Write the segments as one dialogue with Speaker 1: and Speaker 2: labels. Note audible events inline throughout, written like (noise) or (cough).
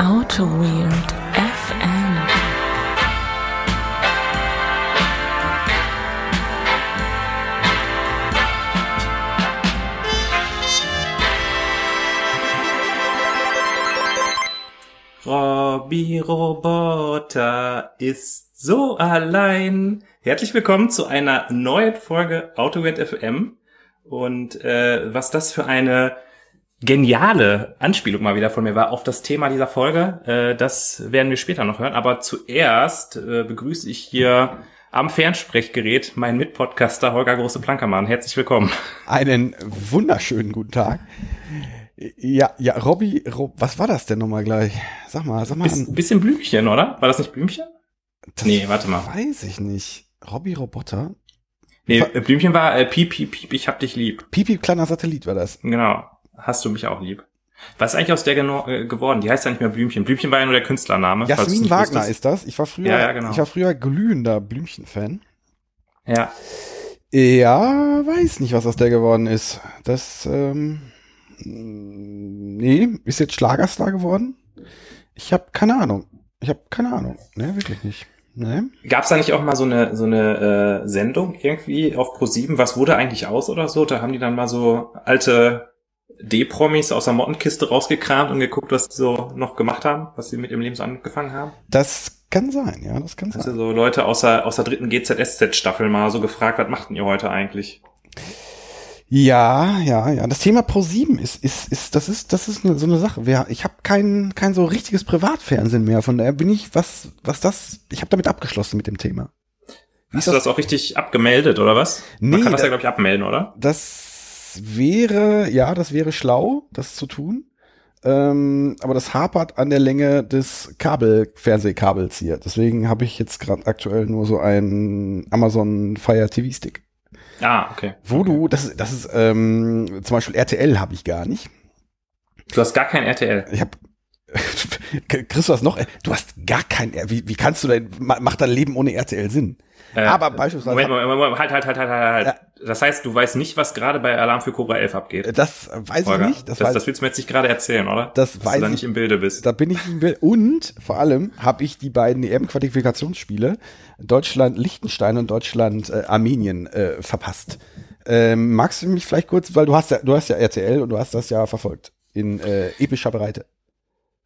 Speaker 1: Auto Weird FM.
Speaker 2: Robby Roboter ist so allein. Herzlich willkommen zu einer neuen Folge AutoWet FM. Und äh, was das für eine geniale Anspielung mal wieder von mir war auf das Thema dieser Folge, äh, das werden wir später noch hören. Aber zuerst äh, begrüße ich hier am Fernsprechgerät meinen Mitpodcaster Holger Große-Plankermann. Herzlich willkommen.
Speaker 3: Einen wunderschönen guten Tag. Ja, ja, Robby, Rob, was war das denn nochmal gleich? Sag mal, sag mal.
Speaker 2: Biss, bisschen Blümchen, oder? War das nicht Blümchen?
Speaker 3: das
Speaker 2: nee, warte mal.
Speaker 3: Weiß ich nicht. Robby Roboter?
Speaker 2: Nee, Blümchen war äh, Piep, Piep, Piep, ich hab dich lieb.
Speaker 3: Pipi, kleiner Satellit war das.
Speaker 2: Genau. Hast du mich auch lieb. Was ist eigentlich aus der äh, geworden? Die heißt ja nicht mehr Blümchen. Blümchen war ja nur der Künstlername.
Speaker 3: Jasmin Wagner
Speaker 2: wusstest.
Speaker 3: ist das. Ich war früher,
Speaker 2: Ja, ja, genau.
Speaker 3: ich war früher glühender Blümchen-Fan.
Speaker 2: Ja.
Speaker 3: Ja, weiß nicht, was aus der geworden ist. Das, ähm, nee, ist jetzt Schlagerstar geworden? Ich habe keine Ahnung. Ich habe keine Ahnung. Ne, wirklich nicht. Ne?
Speaker 2: Gab's da nicht auch mal so eine so eine äh, Sendung irgendwie auf Pro7? Was wurde eigentlich aus oder so? Da haben die dann mal so alte D-Promis aus der Mottenkiste rausgekramt und geguckt, was die so noch gemacht haben, was sie mit ihrem Leben so angefangen haben.
Speaker 3: Das kann sein, ja, das kann
Speaker 2: Hast
Speaker 3: sein.
Speaker 2: du so Leute aus der, aus der dritten GZSZ-Staffel mal so gefragt, was machten ihr heute eigentlich?
Speaker 3: Ja, ja, ja. Das Thema Pro7 ist, ist, ist, das ist, das ist eine, so eine Sache. Ich habe kein, kein so richtiges Privatfernsehen mehr. Von daher bin ich, was, was das, ich habe damit abgeschlossen mit dem Thema.
Speaker 2: Hast du das auch richtig abgemeldet, oder was? Man
Speaker 3: Nee,
Speaker 2: kann das ja,
Speaker 3: da-
Speaker 2: glaube ich, abmelden, oder?
Speaker 3: Das wäre, ja, das wäre schlau, das zu tun. Ähm, aber das hapert an der Länge des Kabel, Fernsehkabels hier. Deswegen habe ich jetzt gerade aktuell nur so einen Amazon Fire TV Stick.
Speaker 2: Ah, okay.
Speaker 3: Wo du, das, ist- das ist, ähm, zum Beispiel RTL habe ich gar nicht.
Speaker 2: Du hast gar kein RTL.
Speaker 3: Ich habe (laughs) Chris, du hast noch, du hast gar kein, wie, wie kannst du denn, ma- macht dein Leben ohne RTL Sinn?
Speaker 2: Äh,
Speaker 3: Aber beispielsweise-
Speaker 2: Moment, Moment, Moment, halt, halt, halt, halt, halt. halt. Das heißt, du weißt nicht, was gerade bei Alarm für Cobra 11 abgeht.
Speaker 3: Das weiß
Speaker 2: Holger.
Speaker 3: ich nicht, das,
Speaker 2: das,
Speaker 3: weiß,
Speaker 2: das willst du mir jetzt nicht gerade erzählen, oder?
Speaker 3: Das
Speaker 2: Dass
Speaker 3: weiß
Speaker 2: du da
Speaker 3: ich-
Speaker 2: nicht im Bilde bist.
Speaker 3: da bin ich im Bild. Und vor allem habe ich die beiden EM-Qualifikationsspiele Deutschland Liechtenstein und Deutschland äh, Armenien äh, verpasst. Ähm, magst du mich vielleicht kurz, weil du hast ja, du hast ja RTL und du hast das ja verfolgt in äh, epischer Breite.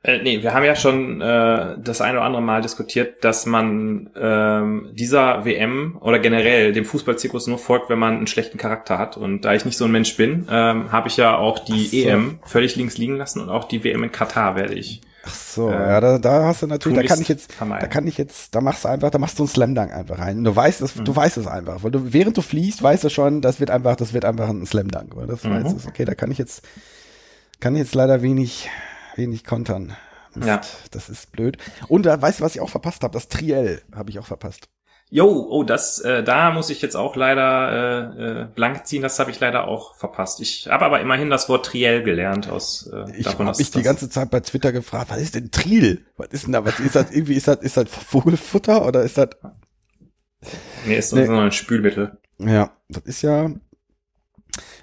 Speaker 2: Äh, nee, wir haben ja schon äh, das eine oder andere Mal diskutiert, dass man ähm, dieser WM oder generell dem Fußballzirkus nur folgt, wenn man einen schlechten Charakter hat. Und da ich nicht so ein Mensch bin, ähm, habe ich ja auch die
Speaker 3: so.
Speaker 2: EM völlig links liegen lassen und auch die WM in Katar werde ich.
Speaker 3: Ach so,
Speaker 2: Äh,
Speaker 3: ja, da, da hast du natürlich, da kann ich jetzt,
Speaker 2: vermeiden.
Speaker 3: da kann ich jetzt, da machst du einfach, da machst du einen Slam Dunk einfach rein. Du weißt es,
Speaker 2: Mhm.
Speaker 3: du weißt es einfach, weil du während du fließt, weißt du schon, das wird einfach, das wird einfach ein Slam Dunk, weil das
Speaker 2: Mhm.
Speaker 3: weißt du, okay, da kann ich jetzt, kann ich jetzt leider wenig, wenig kontern. Mist,
Speaker 2: Ja.
Speaker 3: Das ist blöd. Und da weißt du, was ich auch verpasst habe? Das Triell habe ich auch verpasst.
Speaker 2: Jo, oh, das, äh, da muss ich jetzt auch leider äh, äh, blank ziehen. Das habe ich leider auch verpasst. Ich habe aber immerhin das Wort Triell gelernt aus äh,
Speaker 3: Ich habe mich die ganze Zeit bei Twitter gefragt, was ist denn Triel? Was ist denn da? Was ist das? Irgendwie ist das, ist das Vogelfutter oder ist das?
Speaker 2: Nee, ist
Speaker 3: Nee.
Speaker 2: so ein Spülmittel.
Speaker 3: Ja, das ist ja.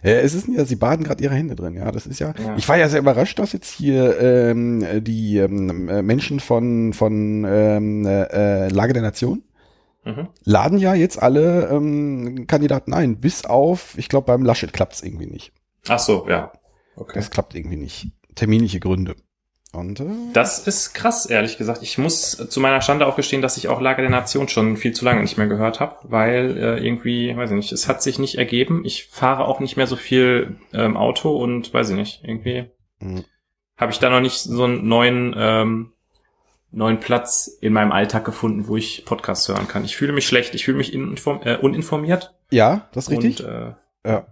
Speaker 3: Ja, es ist ja, sie baden gerade ihre Hände drin, ja. Das ist ja.
Speaker 2: Ja.
Speaker 3: Ich war ja sehr überrascht, dass jetzt hier ähm, die ähm, äh, Menschen von von ähm, äh, Lage der Nation
Speaker 2: Mhm.
Speaker 3: laden ja jetzt alle ähm, Kandidaten ein, bis auf, ich glaube, beim Laschet klappt's irgendwie nicht.
Speaker 2: Ach so, ja. Okay.
Speaker 3: Das klappt irgendwie nicht. Terminliche Gründe. Und äh,
Speaker 2: Das ist krass, ehrlich gesagt. Ich muss zu meiner Schande auch gestehen, dass ich auch Lage der Nation schon viel zu lange nicht mehr gehört habe, weil äh, irgendwie, weiß ich nicht, es hat sich nicht ergeben. Ich fahre auch nicht mehr so viel ähm, Auto und weiß ich nicht, irgendwie
Speaker 3: Mhm.
Speaker 2: habe ich da noch nicht so einen neuen ähm, neuen Platz in meinem Alltag gefunden, wo ich Podcasts hören kann. Ich fühle mich schlecht, ich fühle mich äh, uninformiert.
Speaker 3: ja, das ist richtig.
Speaker 2: Und, äh,
Speaker 3: Ja.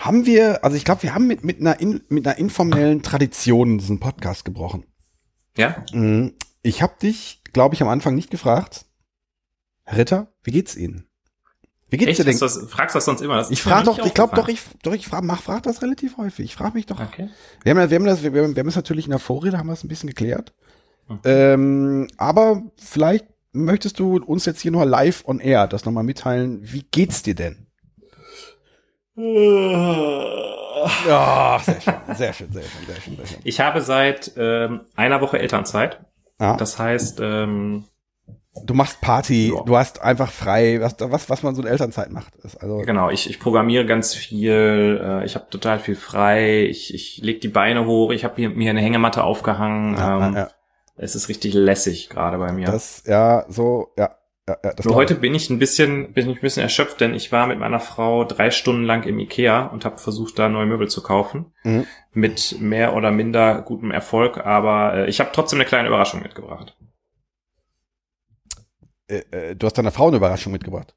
Speaker 3: Haben wir, also ich glaube, wir haben mit, mit, einer in, mit einer informellen Tradition diesen Podcast gebrochen.
Speaker 2: ja,
Speaker 3: Mhm. Ich habe dich, glaube ich, am Anfang nicht gefragt. Herr Ritter, wie geht's Ihnen? Wie geht's
Speaker 2: echt?
Speaker 3: dir denn?
Speaker 2: Du das, fragst du das sonst immer? Das
Speaker 3: Ich frage doch, ich glaube doch, ich, doch, ich frage, mach, frag das relativ häufig. Ich frage mich doch.
Speaker 2: Okay.
Speaker 3: Wir haben, wir haben das, wir, wir haben es natürlich in der Vorrede, haben wir es ein bisschen geklärt.
Speaker 2: Mhm.
Speaker 3: Ähm, aber vielleicht möchtest du uns jetzt hier noch live on air das nochmal mitteilen. Wie geht's dir denn? Ja, sehr schön, sehr schön, sehr schön, sehr schön, sehr schön.
Speaker 2: Ich habe seit ähm, einer Woche Elternzeit.
Speaker 3: Ja,
Speaker 2: Das heißt, ähm,
Speaker 3: du machst Party,
Speaker 2: Ja.
Speaker 3: du hast einfach frei, was, was, was man so in Elternzeit macht. Also,
Speaker 2: genau, ich, ich programmiere ganz viel, äh, ich habe total viel frei, ich, ich leg die Beine hoch, ich habe mir eine Hängematte aufgehangen.
Speaker 3: ja,
Speaker 2: ähm,
Speaker 3: ja,
Speaker 2: Es ist richtig lässig gerade bei mir.
Speaker 3: das, ja, so, ja, ja, ja
Speaker 2: Nur heute bin ich ein bisschen, bin ich ein bisschen erschöpft, denn ich war mit meiner Frau drei Stunden lang im Ikea und habe versucht, da neue Möbel zu kaufen.
Speaker 3: Mhm.
Speaker 2: Mit mehr oder minder gutem Erfolg, aber äh, ich habe trotzdem eine kleine Überraschung mitgebracht.
Speaker 3: Äh, äh, du hast deiner Frau eine Überraschung mitgebracht.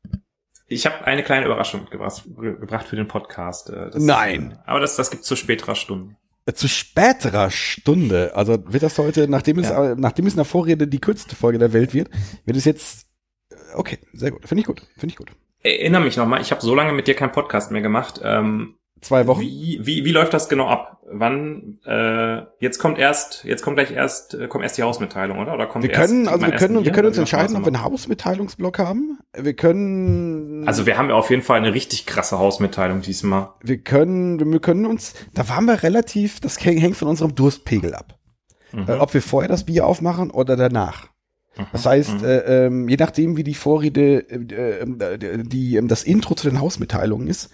Speaker 2: Ich habe eine kleine Überraschung mitgebracht ge- gebracht für den Podcast. äh, Das,
Speaker 3: Nein.
Speaker 2: Aber das, das gibt's zu späterer Stunde.
Speaker 3: Äh, Zu späterer Stunde, also wird das heute, nachdem es,
Speaker 2: Ja.
Speaker 3: äh, nachdem es in der Vorrede die kürzeste Folge der Welt wird, wird es jetzt, äh, okay, sehr gut, finde ich gut, finde ich gut.
Speaker 2: Erinnere mich nochmal, ich habe so lange mit dir keinen Podcast mehr gemacht. Ähm,
Speaker 3: Zwei Wochen.
Speaker 2: wie, wie, wie läuft das genau ab? Wann? Äh, jetzt kommt erst, jetzt kommt gleich erst, äh, kommt erst die Hausmitteilung, oder? Oder kommt
Speaker 3: Wir
Speaker 2: erst
Speaker 3: können, also
Speaker 2: mein
Speaker 3: wir können, wir können uns
Speaker 2: machen
Speaker 3: entscheiden, ob wir einen Hausmitteilungsblock haben. Wir können?
Speaker 2: Also wir haben ja auf jeden Fall eine richtig krasse Hausmitteilung diesmal.
Speaker 3: wir können, wir können uns, da waren wir relativ, das häng- hängt von unserem Durstpegel ab.
Speaker 2: Mhm.
Speaker 3: Äh, ob wir vorher das Bier aufmachen oder danach. Das heißt,
Speaker 2: Mhm.
Speaker 3: äh, ähm, je nachdem, wie die Vorrede, äh, äh, die, ähm, das Intro zu den Hausmitteilungen ist,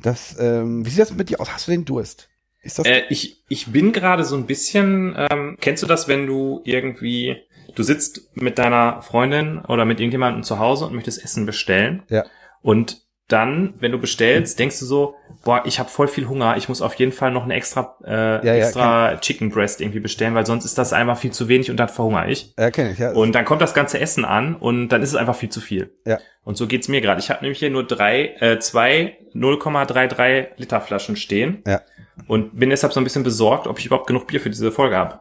Speaker 3: das, ähm, wie sieht das mit dir aus? Hast du den Durst? Ist das,
Speaker 2: Äh, ich, ich bin gerade so ein bisschen, ähm, kennst du das, wenn du irgendwie, du sitzt mit deiner Freundin oder mit irgendjemandem zu Hause und möchtest Essen bestellen.
Speaker 3: Ja.
Speaker 2: Und dann, wenn du bestellst, denkst du so, boah, ich habe voll viel Hunger, ich muss auf jeden Fall noch eine extra, äh,
Speaker 3: Ja, ja,
Speaker 2: extra Chicken Breast irgendwie bestellen, weil sonst ist das einfach viel zu wenig und dann verhungere ich.
Speaker 3: ja, kenn ich, ja.
Speaker 2: Und dann kommt das ganze Essen an und dann ist es einfach viel zu viel.
Speaker 3: Ja.
Speaker 2: Und so geht's mir gerade. Ich habe nämlich hier nur drei, äh, zwei 0,33 Liter Flaschen stehen.
Speaker 3: Ja.
Speaker 2: Und bin deshalb so ein bisschen besorgt, ob ich überhaupt genug Bier für diese Folge habe.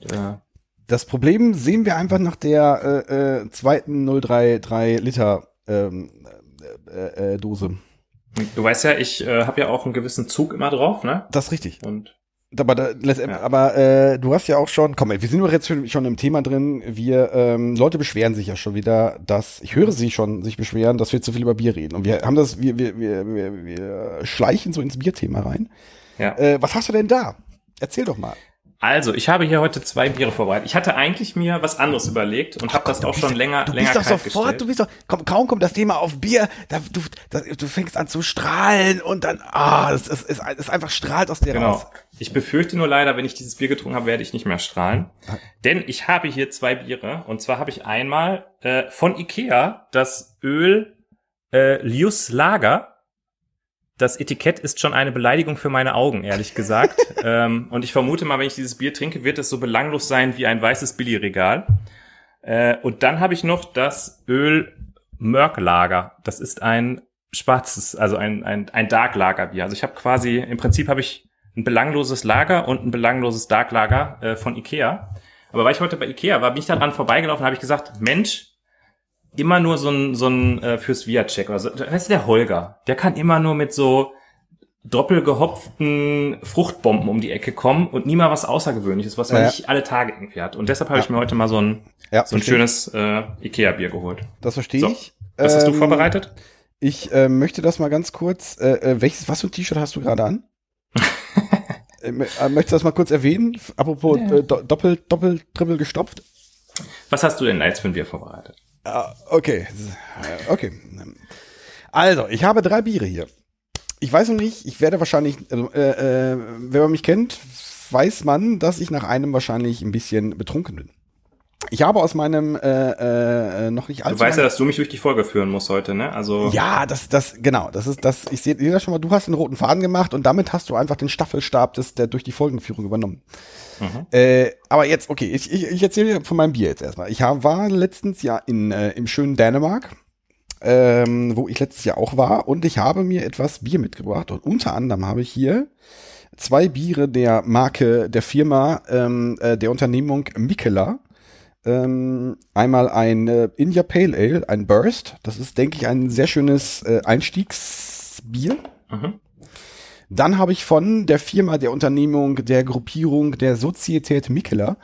Speaker 2: Äh,
Speaker 3: das Problem sehen wir einfach nach der äh, äh, zweiten 033 Liter ähm, äh, äh, Dose.
Speaker 2: du weißt ja, ich äh, habe ja auch einen gewissen Zug immer drauf, ne?
Speaker 3: Das ist richtig.
Speaker 2: Und
Speaker 3: Aber, da,
Speaker 2: Ja.
Speaker 3: aber äh, du hast ja auch schon, komm, wir sind doch jetzt schon, schon im Thema drin. Wir ähm, Leute beschweren sich ja schon wieder, dass ich höre sie schon sich beschweren, dass wir zu viel über Bier reden. Und wir haben das, wir wir wir wir, wir schleichen so ins Bierthema rein.
Speaker 2: ja.
Speaker 3: Äh, was hast du denn da? Erzähl doch mal.
Speaker 2: Also, ich habe hier heute zwei Biere vorbereitet. Ich hatte eigentlich mir was anderes überlegt und habe das auch schon länger
Speaker 3: Du
Speaker 2: länger
Speaker 3: bist doch sofort,
Speaker 2: gestellt.
Speaker 3: du bist doch, komm, kaum kommt das Thema auf Bier, da, du, da, du fängst an zu strahlen und dann, ah, es ist, es, es einfach strahlt aus dir
Speaker 2: Genau.
Speaker 3: raus.
Speaker 2: Ich befürchte nur leider, wenn ich dieses Bier getrunken habe, werde ich nicht mehr strahlen. Denn ich habe hier zwei Biere. Und zwar habe ich einmal äh, von Ikea das Öl äh, Lius Lager. Das Etikett ist schon eine Beleidigung für meine Augen, ehrlich gesagt. (laughs) ähm, und ich vermute mal, wenn ich dieses Bier trinke, wird es so belanglos sein wie ein weißes Billigregal. Äh, und dann habe ich noch das Öl Mörk Lager. Das ist ein schwarzes, also ein, ein, ein Dark Lager Bier. Also ich habe quasi, im Prinzip habe ich ein belangloses Lager und ein belangloses Dark Lager äh, von Ikea. Aber weil ich heute bei Ikea war, bin ich daran vorbeigelaufen und habe ich gesagt, Mensch, immer nur so ein, so ein äh, fürs Viacek oder so. Weißt du, der Holger, der kann immer nur mit so doppelgehopften Fruchtbomben um die Ecke kommen und nie mal was Außergewöhnliches, was man
Speaker 3: Ja.
Speaker 2: nicht alle Tage irgendwie hat. Und deshalb habe ich mir heute mal so ein,
Speaker 3: Ja,
Speaker 2: so ein schönes äh, Ikea-Bier geholt.
Speaker 3: Das verstehe
Speaker 2: So,
Speaker 3: ich.
Speaker 2: Was hast du
Speaker 3: Ähm,
Speaker 2: vorbereitet?
Speaker 3: Ich äh, möchte das mal ganz kurz. Äh, äh, welches, was für ein T-Shirt hast du gerade an? (laughs) äh, äh, möchtest du das mal kurz erwähnen? Apropos
Speaker 2: Ja.
Speaker 3: äh, do, doppel, doppel, triple gestopft.
Speaker 2: Was hast du denn jetzt für ein Bier vorbereitet?
Speaker 3: Ah, okay. Okay. Also, ich habe drei Biere hier. Ich weiß noch nicht, ich werde wahrscheinlich, also, äh, äh, wenn man mich kennt, weiß man, dass ich nach einem wahrscheinlich ein bisschen betrunken bin. Ich habe aus meinem äh, äh, noch nicht
Speaker 2: Du
Speaker 3: allzu
Speaker 2: weißt ja, dass du mich durch die Folge führen musst heute, ne? Also
Speaker 3: Ja, das, das, genau, das ist das, ich sehe das schon mal, du hast den roten Faden gemacht und damit hast du einfach den Staffelstab des, der durch die Folgenführung übernommen.
Speaker 2: Mhm.
Speaker 3: Äh, aber jetzt, okay, ich, ich, ich erzähle dir von meinem Bier jetzt erstmal. Ich war letztens ja in, äh, im schönen Dänemark, ähm, wo ich letztes Jahr auch war und ich habe mir etwas Bier mitgebracht und unter anderem habe ich hier zwei Biere der Marke, der Firma, ähm, äh, der Unternehmung Mikela. Ähm, einmal ein äh, India Pale Ale, ein Burst. Das ist, denke ich, ein sehr schönes äh, Einstiegsbier.
Speaker 2: Mhm.
Speaker 3: Dann habe ich von der Firma, der Unternehmung, der Gruppierung der Sozietät Mikela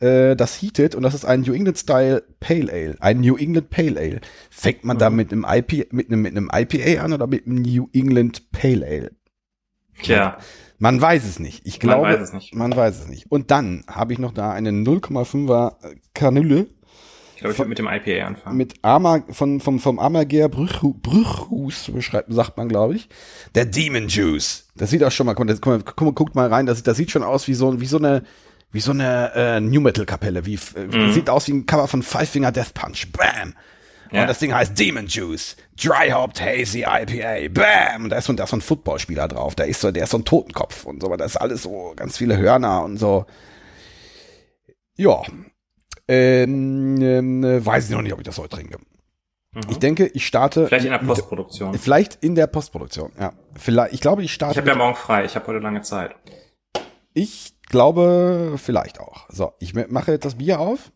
Speaker 3: äh, das Heated und das ist ein New England Style Pale Ale, ein New England Pale Ale. Fängt man da mit einem IP, mit einem, mit einem IPA an oder mit einem New England Pale Ale?
Speaker 2: Tja,
Speaker 3: Man weiß es nicht. Ich
Speaker 2: Man
Speaker 3: glaube,
Speaker 2: weiß es nicht.
Speaker 3: Man weiß es nicht. Und dann habe ich noch da eine 0,5er Kanüle
Speaker 2: ich glaube, ich würde mit dem IPA anfangen.
Speaker 3: mit Ama von vom vom Amager Brüchhu, Brüchhus beschreibt sagt man glaube ich der Demon Juice das sieht auch schon mal guck mal, guck mal, guck mal guckt mal rein das, das sieht schon aus wie so wie so eine wie so eine äh, New Metal Kapelle wie äh, sieht aus wie ein Cover von Five Finger Death Punch Bam
Speaker 2: Ja.
Speaker 3: und das Ding heißt Demon Juice Dry Hopped Hazy IPA Bam und da ist so, da ist so ein Footballspieler drauf da ist so der ist so ein Totenkopf und so aber das ist alles so ganz viele Hörner und so ja ähm, ähm, äh, weiß ich noch nicht, ob ich das heute trinke. Ich denke, ich starte.
Speaker 2: Mhm. Vielleicht in der
Speaker 3: mit-
Speaker 2: Postproduktion.
Speaker 3: Vielleicht in der Postproduktion, ja. Vielleicht, ich glaube, ich
Speaker 2: Ich
Speaker 3: starte.
Speaker 2: habe ja morgen frei. Ich habe heute lange Zeit.
Speaker 3: ich glaube, vielleicht auch. So, ich ma- mache jetzt das Bier auf.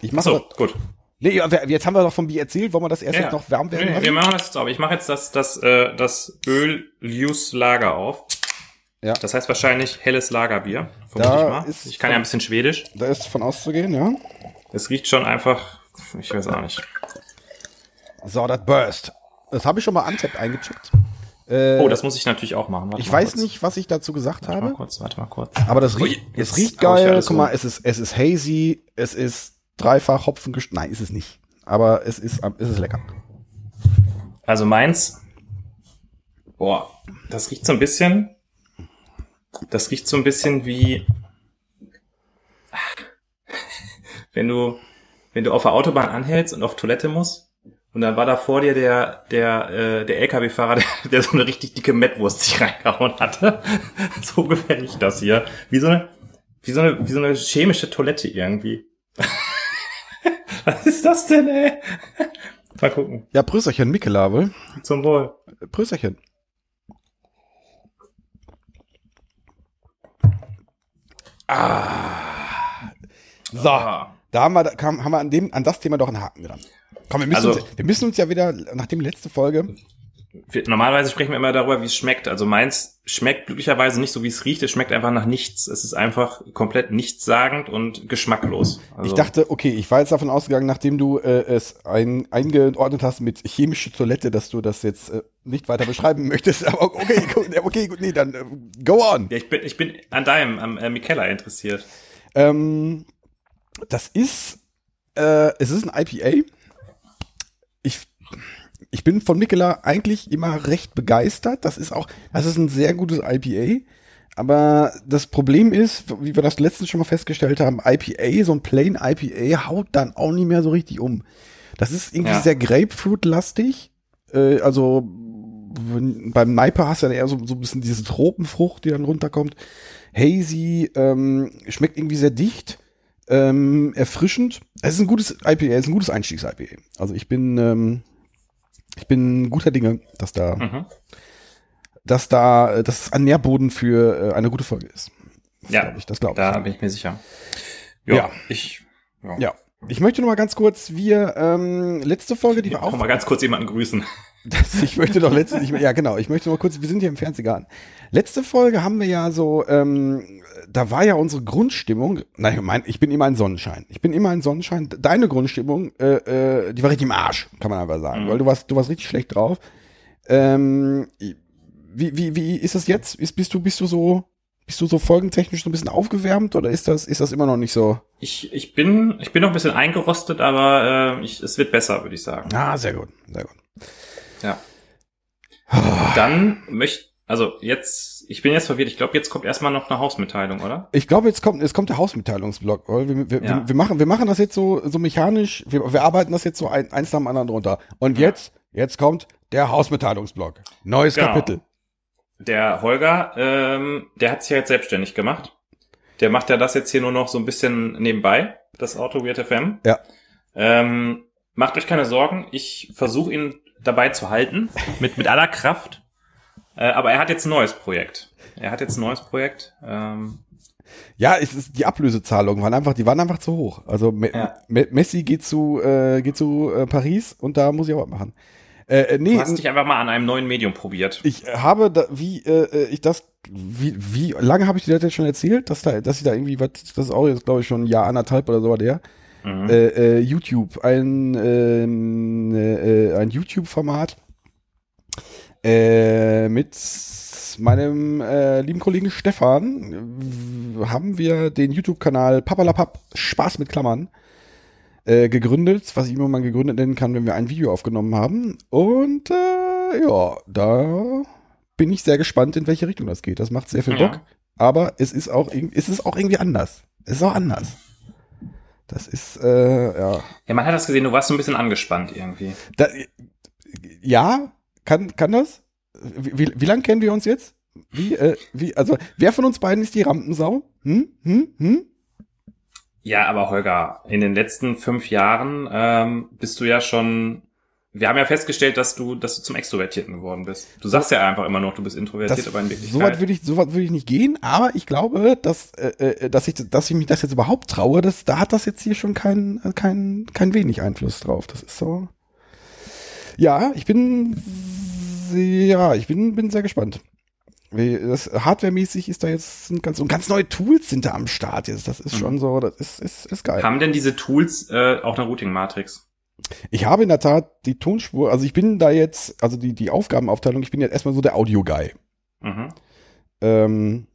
Speaker 3: Ich mache.
Speaker 2: So, gut.
Speaker 3: Nee, jetzt haben wir doch vom Bier erzählt. Wollen wir das erst
Speaker 2: Ja.
Speaker 3: jetzt noch warm werden
Speaker 2: Nee, wir machen das jetzt aber. Ich mache jetzt das, das, äh, das Öl Lewis Lager auf.
Speaker 3: Ja.
Speaker 2: Das heißt wahrscheinlich helles Lagerbier. Vermute
Speaker 3: Da
Speaker 2: ich mal.
Speaker 3: ist
Speaker 2: Ich kann ja ein bisschen Schwedisch.
Speaker 3: Da ist von auszugehen, ja.
Speaker 2: Es riecht schon einfach, ich weiß auch nicht.
Speaker 3: So, das Burst. Das habe ich schon mal untappt eingecheckt. Äh,
Speaker 2: Oh, das muss ich natürlich auch machen. Warte
Speaker 3: ich
Speaker 2: mal
Speaker 3: weiß
Speaker 2: kurz.
Speaker 3: nicht, was ich dazu gesagt
Speaker 2: Warte mal
Speaker 3: habe.
Speaker 2: kurz, warte mal kurz.
Speaker 3: Aber das
Speaker 2: Ui,
Speaker 3: riecht,
Speaker 2: jetzt
Speaker 3: es riecht geil. Guck mal, es ist, es ist hazy, es ist dreifach Hopfen Nein, ist es nicht. Aber es ist, es lecker.
Speaker 2: Also meins, boah, das riecht so ein bisschen, das riecht so ein bisschen wie, (laughs) wenn du, wenn du auf der Autobahn anhältst und auf Toilette musst und dann war da vor dir der, der, äh, der LKW-Fahrer, (laughs) der, der so eine richtig dicke Mettwurst sich reingehauen hatte. (laughs) So ungefähr riecht das hier. Wie so eine, wie so eine, wie so eine chemische Toilette irgendwie. (laughs) Was ist das denn, ey? Mal gucken.
Speaker 3: Ja, Prösterchen, Mikela, wohl.
Speaker 2: Zum Wohl.
Speaker 3: Prösterchen. Ah. So,
Speaker 2: Ah.
Speaker 3: da haben wir, kam, haben wir an, dem, an das Thema doch einen Haken dran. Komm, wir müssen,
Speaker 2: Also-
Speaker 3: uns, wir müssen uns ja wieder, nachdem letzte Folge,
Speaker 2: Wir- Normalerweise sprechen wir immer darüber, wie es schmeckt. Also meins schmeckt glücklicherweise nicht so, wie es riecht. Es schmeckt einfach nach nichts. Es ist einfach komplett nichtssagend und geschmacklos. Also,
Speaker 3: ich dachte, okay, ich war jetzt davon ausgegangen, nachdem du äh, es ein, eingeordnet hast mit chemische Toilette, dass du das jetzt äh, nicht weiter beschreiben (laughs) möchtest. Aber okay, gut, okay, gut, nee, dann äh, go on.
Speaker 2: ja, ich bin, ich bin an deinem, am äh, Mikella interessiert.
Speaker 3: Ähm, das ist, äh, es ist ein IPA. Ich, ich bin von Mikela eigentlich immer recht begeistert. Das ist auch, das ist ein sehr gutes IPA. Aber das Problem ist, wie wir das letztens schon mal festgestellt haben, IPA, so ein Plain IPA haut dann auch nicht mehr so richtig um. Das ist irgendwie
Speaker 2: Ja.
Speaker 3: sehr Grapefruit-lastig. Äh, also beim Neiper hast du ja eher so, so ein bisschen diese Tropenfrucht, die dann runterkommt. Hazy, ähm, schmeckt irgendwie sehr dicht, ähm, erfrischend. Es ist ein gutes IPA, es ist ein gutes Einstiegs-IPA. Also ich bin, ähm, ich bin guter Dinge, dass da,
Speaker 2: Mhm.
Speaker 3: dass da, äh, dass es ein Nährboden für äh, eine gute Folge ist.
Speaker 2: Ja,
Speaker 3: glaub ich, das glaube
Speaker 2: da
Speaker 3: ich.
Speaker 2: bin ich mir sicher.
Speaker 3: Ja.
Speaker 2: Ich, ja.
Speaker 3: Ja. Ich möchte noch mal ganz kurz, wir, ähm, letzte Folge, die wir
Speaker 2: Auch
Speaker 3: auf,
Speaker 2: mal ganz kurz jemanden grüßen.
Speaker 3: Das, ich möchte doch letzte, ich, ja genau, ich möchte noch kurz, wir sind hier im Fernsehgarten. Letzte Folge haben wir ja so, ähm, da war ja unsere Grundstimmung, nein, ich mein, ich bin immer ein Sonnenschein. Ich bin immer ein Sonnenschein. Deine Grundstimmung, äh, äh, die war richtig im Arsch, kann man einfach sagen,
Speaker 2: Mhm.
Speaker 3: weil du warst, du warst richtig schlecht drauf. Ähm, wie, wie, wie ist das jetzt? Ist, bist du, bist du so, bist du so folgentechnisch so ein bisschen aufgewärmt oder ist das, ist das immer noch nicht so?
Speaker 2: Ich, ich bin, ich bin noch ein bisschen eingerostet, aber äh, ich, es wird besser, würde ich sagen.
Speaker 3: Ah, sehr gut, sehr gut.
Speaker 2: Ja. Dann möchte, also jetzt, ich bin jetzt verwirrt. Ich glaube, jetzt kommt erstmal noch eine Hausmitteilung, oder?
Speaker 3: Ich glaube, jetzt kommt, jetzt kommt der Hausmitteilungsblock. Oder? Wir, wir,
Speaker 2: Ja.
Speaker 3: wir, machen, wir machen das jetzt so, so mechanisch. Wir, wir arbeiten das jetzt so ein, eins nach dem anderen drunter. Und
Speaker 2: Ja.
Speaker 3: jetzt, jetzt kommt der Hausmitteilungsblock. Neues
Speaker 2: Genau.
Speaker 3: Kapitel.
Speaker 2: Der Holger, ähm, der hat sich ja jetzt selbstständig gemacht. Der macht ja das jetzt hier nur noch so ein bisschen nebenbei, das Auto Weird FM.
Speaker 3: Ja.
Speaker 2: Ähm, macht euch keine Sorgen, ich versuche ihn dabei zu halten, mit, mit aller Kraft. Äh, aber er hat jetzt ein neues Projekt. Er hat jetzt ein neues Projekt. Ähm,
Speaker 3: Ja, es ist, die Ablösezahlungen waren einfach, die waren einfach zu hoch. Also Me
Speaker 2: Ja.
Speaker 3: Me Messi geht zu, äh, geht zu äh, Paris und da muss ich auch was machen. Äh, äh, nee,
Speaker 2: du hast dich einfach mal an einem neuen Medium probiert.
Speaker 3: ich habe, da, wie äh, ich das wie, wie lange habe ich dir das jetzt schon erzählt, dass da, dass ich da irgendwie was, das ist auch jetzt, glaube ich, schon ein Jahr, anderthalb oder so war der.
Speaker 2: Mhm.
Speaker 3: Äh, äh, YouTube, ein, ähm, äh, ein YouTube-Format äh, mit meinem lieben Kollegen Stefan haben wir den YouTube-Kanal Papalapap Spaß mit Klammern gegründet, was ich immer mal gegründet nennen kann, wenn wir ein Video aufgenommen haben. Und äh, ja, da bin ich sehr gespannt, in welche Richtung das geht. Das macht sehr viel
Speaker 2: Ja.
Speaker 3: Bock. Aber es ist auch, es ist auch irgendwie anders. Es ist auch anders. Das ist, äh, ja.
Speaker 2: Ja, man hat das gesehen, du warst so ein bisschen angespannt irgendwie.
Speaker 3: Da, ja, kann, kann das? Wie, wie, wie lange kennen wir uns jetzt? Wie, äh, wie, also, wer von uns beiden ist die Rampensau? Hm? Hm? Hm?
Speaker 2: Ja, aber Holger, in den letzten fünf Jahren ähm, bist du ja schon. Wir haben ja festgestellt, dass du, dass du zum Extrovertierten geworden bist. Du sagst ja einfach immer noch, du bist introvertiert,
Speaker 3: Das,
Speaker 2: aber in
Speaker 3: so weit
Speaker 2: Wirklichkeit.
Speaker 3: würde ich, so weit würde ich nicht gehen, aber ich glaube, dass, äh, äh, dass ich, dass ich mich das jetzt überhaupt traue, das, da hat das jetzt hier schon kein, kein, kein wenig Einfluss drauf. Das ist so. Ja, ich bin, ja, ich bin, bin sehr gespannt. Das hardwaremäßig ist da jetzt ein ganz, und ganz neue Tools sind da am Start jetzt. Das ist schon so, das ist, ist, ist geil.
Speaker 2: haben denn diese Tools äh, auch eine Routing-Matrix?
Speaker 3: Ich habe in der Tat die Tonspur, also ich bin da jetzt, also die, die Aufgabenaufteilung, ich bin jetzt erstmal so der Audio-Guy.
Speaker 2: Mhm.
Speaker 3: Ähm,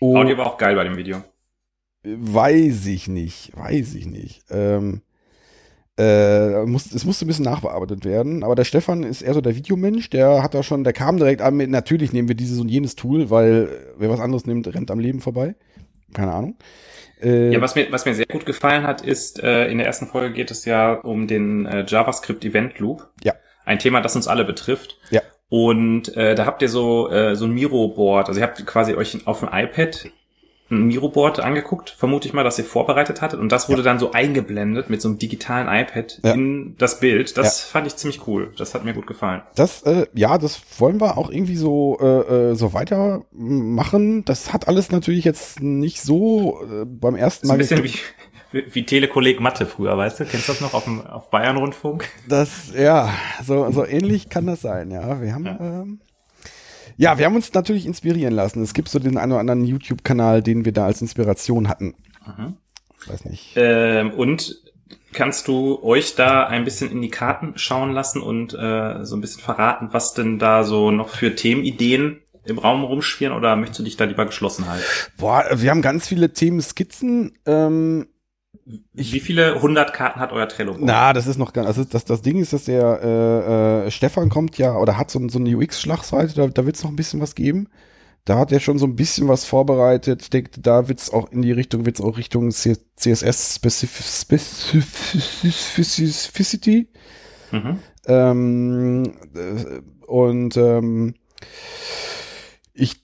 Speaker 2: Audio war auch geil bei dem Video.
Speaker 3: weiß ich nicht, weiß ich nicht. Ähm, äh, muss, es musste ein bisschen nachbearbeitet werden, aber der Stefan ist eher so der Videomensch, der hat da schon, der kam direkt an mit, natürlich nehmen wir dieses und jenes Tool, weil wer was anderes nimmt, rennt am Leben vorbei. Keine Ahnung. Äh,
Speaker 2: Ja, was mir, was mir sehr gut gefallen hat, ist, äh, in der ersten Folge geht es ja um den äh, JavaScript Event Loop.
Speaker 3: Ja.
Speaker 2: Ein Thema, das uns alle betrifft.
Speaker 3: Ja.
Speaker 2: Und äh, da habt ihr so, äh, so ein Miro-Board. Also ihr habt quasi euch auf dem iPad ein Miro-Board angeguckt, vermute ich mal, dass ihr vorbereitet hattet. Und das wurde dann so eingeblendet mit so einem digitalen iPad
Speaker 3: Ja.
Speaker 2: in das Bild. Das fand ich ziemlich cool. Das hat mir gut gefallen.
Speaker 3: Das, äh, ja, das wollen wir auch irgendwie so, äh, äh, so weitermachen. Das hat alles natürlich jetzt nicht so äh, beim ersten Mal.
Speaker 2: ein bisschen wie, wie, Telekolleg Mathe früher, weißt du? Kennst du das noch auf, dem, auf Bayern-Rundfunk?
Speaker 3: Das, ja, so, so ähnlich kann das sein, ja. Wir haben, ja. Ähm, ja, wir haben uns natürlich inspirieren lassen. Es gibt so den einen oder anderen YouTube-Kanal, den wir da als Inspiration hatten.
Speaker 2: Mhm.
Speaker 3: Weiß nicht.
Speaker 2: Ähm, und kannst du euch da ein bisschen in die Karten schauen lassen und äh, so ein bisschen verraten, was denn da so noch für Themenideen im Raum rumschwirren oder möchtest du dich da lieber geschlossen halten?
Speaker 3: Boah, wir haben ganz viele Themen-Skizzen. Ähm, Ich-
Speaker 2: Wie viele hundert Karten hat euer Trello?
Speaker 3: na, das ist noch ganz, also das, das Ding ist, dass der äh, äh, Stefan kommt ja, oder hat so, so eine UX-Schlagseite, da, da wird es noch ein bisschen was geben. Da hat er schon so ein bisschen was vorbereitet. Ich denke, da wird es auch in die Richtung, wird es auch Richtung C CSS Specif Specificity.
Speaker 2: Mhm.
Speaker 3: Ähm, äh, und ähm, ich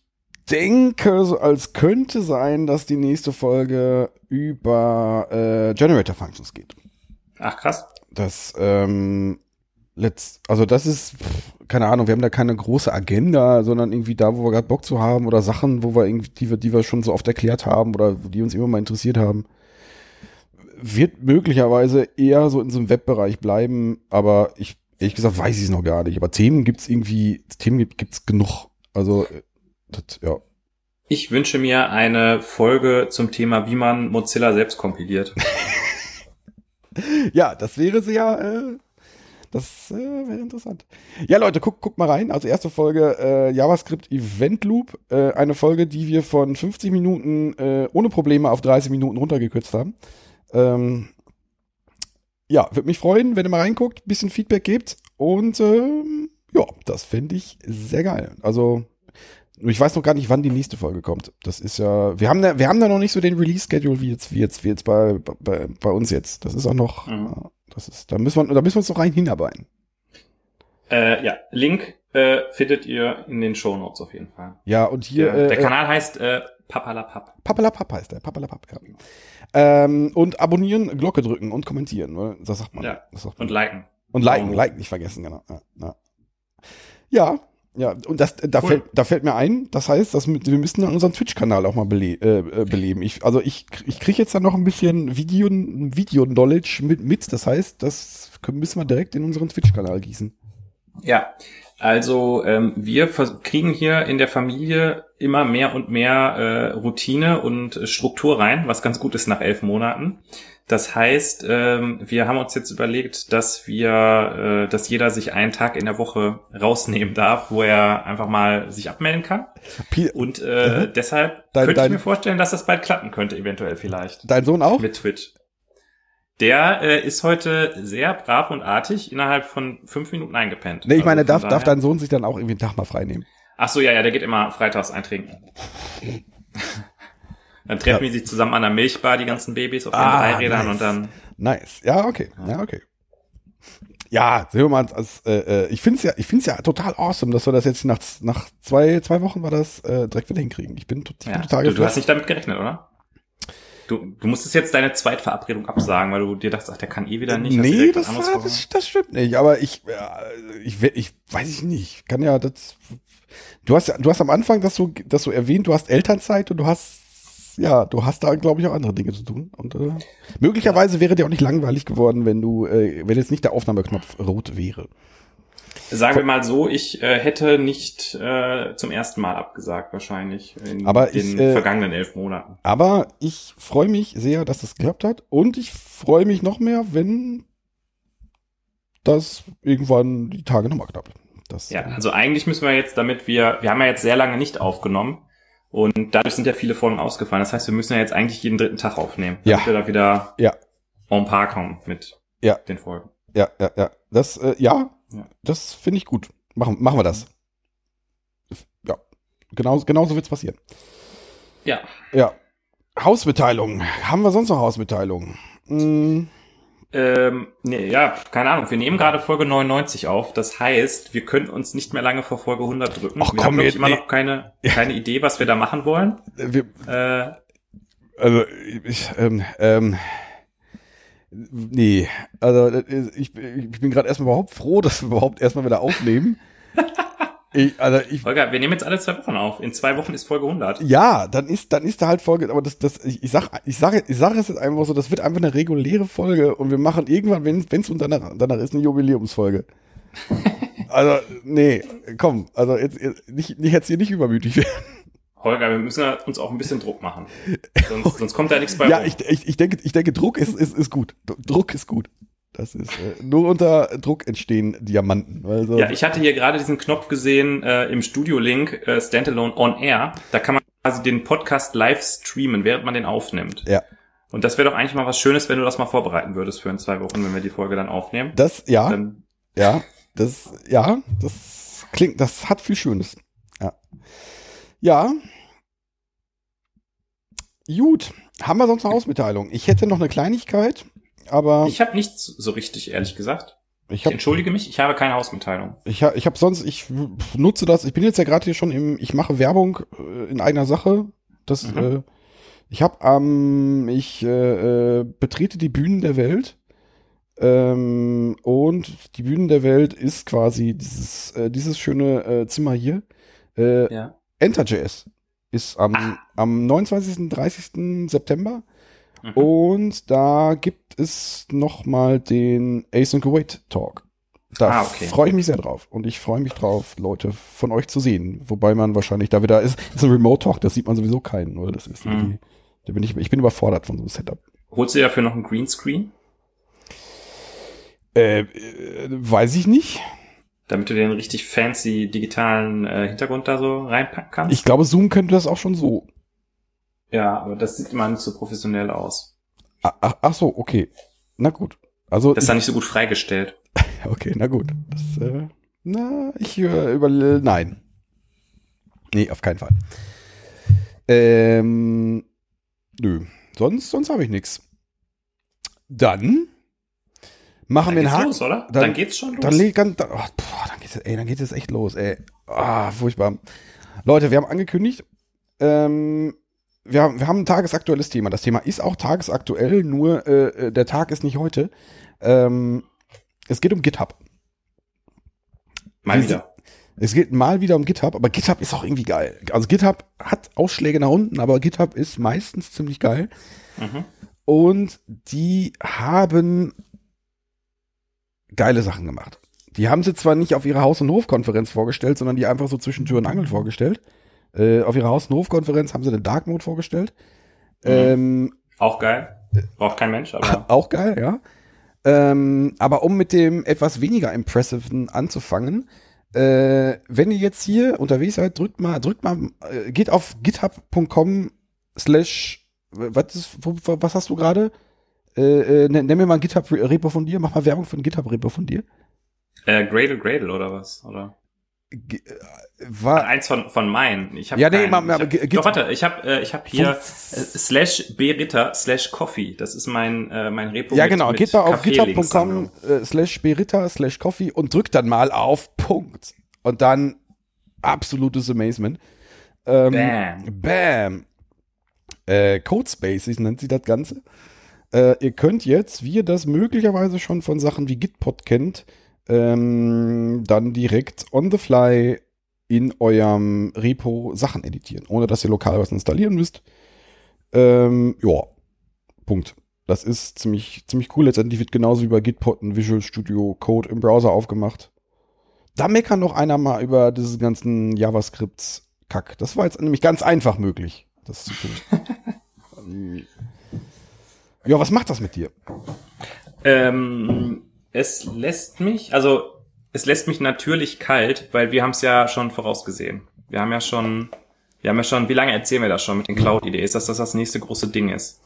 Speaker 3: denke, so als könnte sein, dass die nächste Folge über äh, Generator Functions geht.
Speaker 2: Ach krass.
Speaker 3: Das, ähm, letzt, also das ist, pff, keine Ahnung, wir haben da keine große Agenda, sondern irgendwie da, wo wir gerade Bock zu haben oder Sachen, wo wir irgendwie, die wir, die wir schon so oft erklärt haben oder die uns immer mal interessiert haben. Wird möglicherweise eher so in so einem Webbereich bleiben, aber ich, ehrlich gesagt, weiß ich es noch gar nicht. Aber Themen gibt's irgendwie, Themen gibt, gibt's genug. Also, äh, das, ja.
Speaker 2: Ich wünsche mir eine Folge zum Thema, wie man Mozilla selbst kompiliert. (laughs)
Speaker 3: Ja, das wäre sehr, äh, das äh, wäre interessant. Ja, Leute, guckt guck mal rein. Also erste Folge äh, JavaScript Event Loop. Äh, eine Folge, die wir von 50 Minuten äh, ohne Probleme auf 30 Minuten runtergekürzt haben. Ähm, ja, würde mich freuen, wenn ihr mal reinguckt, bisschen Feedback gebt. Und ähm, ja, das fände ich sehr geil. Also ich weiß noch gar nicht, wann die nächste Folge kommt. Das ist ja, wir haben da, wir haben da noch nicht so den Release-Schedule wie jetzt, wie jetzt, wie jetzt bei, bei, bei uns jetzt. Das ist auch noch,
Speaker 2: Mhm.
Speaker 3: äh, das ist, da müssen wir, da müssen wir uns noch rein hinarbeiten.
Speaker 2: äh, ja, Link äh, findet ihr in den Show Notes auf jeden Fall.
Speaker 3: Ja, und hier,
Speaker 2: Der,
Speaker 3: äh,
Speaker 2: der Kanal heißt äh, Papalapap.
Speaker 3: Papalapap heißt der, Papalapap, ja. Ähm, und abonnieren, Glocke drücken und kommentieren, oder? Das sagt man.
Speaker 2: Ja.
Speaker 3: Das sagt man.
Speaker 2: Und liken.
Speaker 3: Und liken,
Speaker 2: Oh.
Speaker 3: liken nicht vergessen, genau. Ja, ja. ja, ja, und das, da,
Speaker 2: Cool.
Speaker 3: fällt, da fällt mir ein, das heißt, dass wir müssen unseren Twitch-Kanal auch mal bele äh, äh, beleben. Ich, also ich, ich kriege jetzt da noch ein bisschen Video, Video-Knowledge mit, mit. Das heißt, das müssen wir direkt in unseren Twitch-Kanal gießen.
Speaker 2: Ja, also ähm, wir kriegen hier in der Familie immer mehr und mehr äh, Routine und Struktur rein, was ganz gut ist nach elf Monaten. Das heißt, ähm, wir haben uns jetzt überlegt, dass wir, äh, dass jeder sich einen Tag in der Woche rausnehmen darf, wo er einfach mal sich abmelden kann. Und äh,
Speaker 3: Mhm.
Speaker 2: deshalb
Speaker 3: Dein-
Speaker 2: könnte
Speaker 3: dein-
Speaker 2: ich mir vorstellen, dass das bald klappen könnte, eventuell vielleicht
Speaker 3: Dein Sohn auch?
Speaker 2: mit Twitch. Der äh, ist heute sehr brav und artig innerhalb von fünf Minuten eingepennt.
Speaker 3: Nee, ich meine,
Speaker 2: Also
Speaker 3: darf, darf dein Sohn sich dann auch irgendwie einen Tag mal frei nehmen?
Speaker 2: Ach so, ja, ja, der geht immer freitags eintrinken. (laughs) dann treffen
Speaker 3: Ja.
Speaker 2: die sich zusammen an der Milchbar, die ganzen Babys auf ihren
Speaker 3: Ah,
Speaker 2: Dreirädern
Speaker 3: nice.
Speaker 2: und dann.
Speaker 3: Nice. Ja, okay. Ja, okay. Ja, sehen wir mal, als, äh, äh, ich finde es ja, ich find's ja total awesome, dass wir das jetzt nach, nach zwei, zwei Wochen war das äh, direkt wieder hinkriegen. Ich bin, ich
Speaker 2: Ja,
Speaker 3: bin total
Speaker 2: du, du hast nicht damit gerechnet, oder? Du, du musstest jetzt deine Zweitverabredung absagen, weil du dir dachtest, ach, der kann eh wieder nicht.
Speaker 3: nee, das, war, das, das stimmt nicht. Aber ich, äh, ich, ich weiß ich nicht. Kann ja das. Du hast, du hast am Anfang das so, das so erwähnt. Du hast Elternzeit und du hast, ja, du hast da glaube ich auch andere Dinge zu tun. Und äh, möglicherweise wäre dir auch nicht langweilig geworden, wenn du, äh, wenn jetzt nicht der Aufnahmeknopf rot wäre.
Speaker 2: Sagen wir mal so, ich äh, hätte nicht äh, zum ersten Mal abgesagt, wahrscheinlich, in
Speaker 3: Aber
Speaker 2: den
Speaker 3: ich, äh,
Speaker 2: vergangenen elf Monaten.
Speaker 3: Aber ich freue mich sehr, dass das geklappt hat. Und ich freue mich noch mehr, wenn das irgendwann die Tage nochmal klappt. Das,
Speaker 2: Ja,
Speaker 3: äh,
Speaker 2: also eigentlich müssen wir jetzt, damit wir, wir haben ja jetzt sehr lange nicht aufgenommen und dadurch sind ja viele Folgen ausgefallen. Das heißt, wir müssen ja jetzt eigentlich jeden dritten Tag aufnehmen,
Speaker 3: Ja.
Speaker 2: wir da wieder
Speaker 3: Ja.
Speaker 2: en par kommen mit
Speaker 3: Ja.
Speaker 2: den Folgen.
Speaker 3: ja, ja, ja. Das, äh, ja,
Speaker 2: Ja.
Speaker 3: das finde ich gut. Machen, machen wir das. Ja, genau, genau so wird's passieren.
Speaker 2: Ja.
Speaker 3: Ja. Hausmitteilungen. Haben wir sonst noch Hausmitteilungen? Hm,
Speaker 2: Ähm, nee, ja, keine Ahnung. Wir nehmen gerade Folge 99 auf. Das heißt, wir können uns nicht mehr lange vor Folge 100 drücken.
Speaker 3: Ach,
Speaker 2: wir
Speaker 3: komm,
Speaker 2: haben
Speaker 3: jetzt-
Speaker 2: immer
Speaker 3: nee.
Speaker 2: noch keine, keine Idee, was wir da machen wollen.
Speaker 3: wir,
Speaker 2: Äh,
Speaker 3: Also, ich, ähm, ähm, nee, also äh, ich, ich bin gerade erstmal überhaupt froh, dass wir überhaupt erstmal wieder aufnehmen. (laughs) ich, also ich,
Speaker 2: Holger, wir nehmen jetzt alle zwei Wochen auf. In zwei Wochen ist Folge 100.
Speaker 3: ja, dann ist, dann ist da halt Folge, aber das, das, ich, ich sag, ich sage, ich sage es jetzt einfach so, das wird einfach eine reguläre Folge und wir machen irgendwann, wenn es und danach, danach ist eine Jubiläumsfolge. (laughs) Also, nee, komm, also jetzt, jetzt nicht, nicht jetzt hier nicht übermütig werden.
Speaker 2: Holger, wir müssen uns auch ein bisschen Druck machen. (laughs) Sonst, sonst kommt da nichts bei
Speaker 3: Ja,
Speaker 2: rum.
Speaker 3: ich, ich, ich denke, ich denke, Druck ist, ist, ist gut. Druck ist gut. Das ist äh, nur unter Druck entstehen Diamanten. Also,
Speaker 2: Ja, ich hatte hier gerade diesen Knopf gesehen äh, im Studio-Link äh, Standalone on Air. Da kann man quasi den Podcast live streamen, während man den aufnimmt.
Speaker 3: Ja.
Speaker 2: Und das wäre doch eigentlich mal was Schönes, wenn du das mal vorbereiten würdest für in zwei Wochen, wenn wir die Folge dann aufnehmen.
Speaker 3: das, ja,
Speaker 2: Dann,
Speaker 3: ja, das, ja, das klingt, das hat viel Schönes. Ja. Ja. Gut. Haben wir sonst noch Hausmitteilung? Ich hätte noch eine Kleinigkeit, aber
Speaker 2: ich habe nichts so richtig, ehrlich gesagt.
Speaker 3: ich
Speaker 2: Ich
Speaker 3: habe
Speaker 2: entschuldige mich, ich habe keine Hausmitteilung.
Speaker 3: Ich habe ich hab sonst, ich nutze das, ich bin jetzt ja gerade hier schon im, ich mache Werbung äh, in eigener Sache. Das,
Speaker 2: Mhm.
Speaker 3: äh, ich habe ähm, ich äh, äh, betrete die Bühnen der Welt. Ähm, und die Bühnen der Welt ist quasi dieses, äh, dieses schöne äh, Zimmer hier. Äh,
Speaker 2: Ja.
Speaker 3: Enter.js ist am,
Speaker 2: Ah.
Speaker 3: am 29. und 30. September.
Speaker 2: Mhm.
Speaker 3: Und da gibt es nochmal den Ace and Kuwait Talk. Da
Speaker 2: Ah, okay.
Speaker 3: freue ich mich sehr drauf. Und ich freue mich drauf, Leute von euch zu sehen. Wobei man wahrscheinlich da wieder ist, ist ein Remote Talk, das sieht man sowieso keinen, oder? Das ist
Speaker 2: Mhm.
Speaker 3: da bin ich, ich bin überfordert von so einem Setup.
Speaker 2: Holst du dafür noch einen Greenscreen,
Speaker 3: Äh, äh, weiß ich nicht.
Speaker 2: damit du den richtig fancy digitalen äh, Hintergrund da so reinpacken kannst?
Speaker 3: Ich glaube, Zoom könnte das auch schon so.
Speaker 2: Ja, aber das sieht immer nicht so professionell aus.
Speaker 3: Ach, ach, ach so, okay. Na gut. Also,
Speaker 2: Das ist dann nicht so gut freigestellt. (laughs)
Speaker 3: okay, na gut. Das, äh, na, ich äh, über, nein. Nee, auf keinen Fall. Ähm, nö. Sonst, sonst habe ich nichts. Dann machen
Speaker 2: Dann
Speaker 3: wir einen
Speaker 2: geht's
Speaker 3: Haken.
Speaker 2: los, oder?
Speaker 3: dann-
Speaker 2: Dann, geht's schon los.
Speaker 3: Dann, leg- dann, dann, oh, boah, dann, geht's, ey, dann geht es echt los, ey. Ah, furchtbar. Leute, wir haben angekündigt, ähm, wir haben, wir haben ein tagesaktuelles Thema. Das Thema ist auch tagesaktuell, nur äh, äh, der Tag ist nicht heute. Ähm, es geht um GitHub.
Speaker 2: Mal wieder.
Speaker 3: Es geht mal wieder um GitHub, aber GitHub ist auch irgendwie geil. Also GitHub hat Ausschläge nach unten, aber GitHub ist meistens ziemlich geil.
Speaker 2: Mhm.
Speaker 3: Und die haben geile Sachen gemacht. Die haben sie zwar nicht auf ihrer Haus- und Hofkonferenz vorgestellt, sondern die einfach so zwischen Tür und Angel vorgestellt. Äh, auf ihrer Haus- und Hofkonferenz haben sie den Dark Mode vorgestellt.
Speaker 2: Mhm.
Speaker 3: Ähm,
Speaker 2: Auch geil. Braucht kein Mensch, aber. (laughs)
Speaker 3: auch geil, ja. Ähm, aber um mit dem etwas weniger Impressiven anzufangen, äh, wenn ihr jetzt hier unterwegs seid, drückt mal, drückt mal, äh, geht auf github.com slash, was, was hast du gerade? Äh, äh, nenn, nenn mir mal ein GitHub-Repo von dir, mach mal Werbung für ein GitHub-Repo von dir.
Speaker 2: Äh, Gradle Gradle oder was? Oder?
Speaker 3: Äh, war,
Speaker 2: Eins von, von meinen. Ich hab
Speaker 3: Ja, nee,
Speaker 2: keinen.
Speaker 3: mal-
Speaker 2: ich hab, doch, warte, ich habe äh, ich hab hier äh, slash beritter slash coffee. Das ist mein, äh, mein Repo.
Speaker 3: ja, genau,
Speaker 2: mit
Speaker 3: geht mal auf github.com äh, slash berita slash coffee und drückt dann mal auf Punkt. Und dann absolutes Amazement. Ähm,
Speaker 2: Bam.
Speaker 3: Bam. Äh, Codespaces nennt sie das Ganze. Äh, ihr könnt jetzt, wie ihr das möglicherweise schon von Sachen wie Gitpod kennt, ähm, dann direkt on the fly in eurem Repo Sachen editieren, ohne dass ihr lokal was installieren müsst. Ähm, ja, Punkt. Das ist ziemlich, ziemlich cool. Letztendlich wird genauso wie bei Gitpod ein Visual Studio Code im Browser aufgemacht. Da meckern noch einer mal über diesen ganzen JavaScript-Kack. Das war jetzt nämlich ganz einfach möglich, das zu tun. (laughs) Ja, was macht das mit dir?
Speaker 2: Ähm, es lässt mich, also es lässt mich natürlich kalt, weil wir haben es ja schon vorausgesehen. Wir haben ja schon, wir haben ja schon, wie lange erzählen wir das schon mit den Cloud-Ideen, dass das das nächste große Ding ist?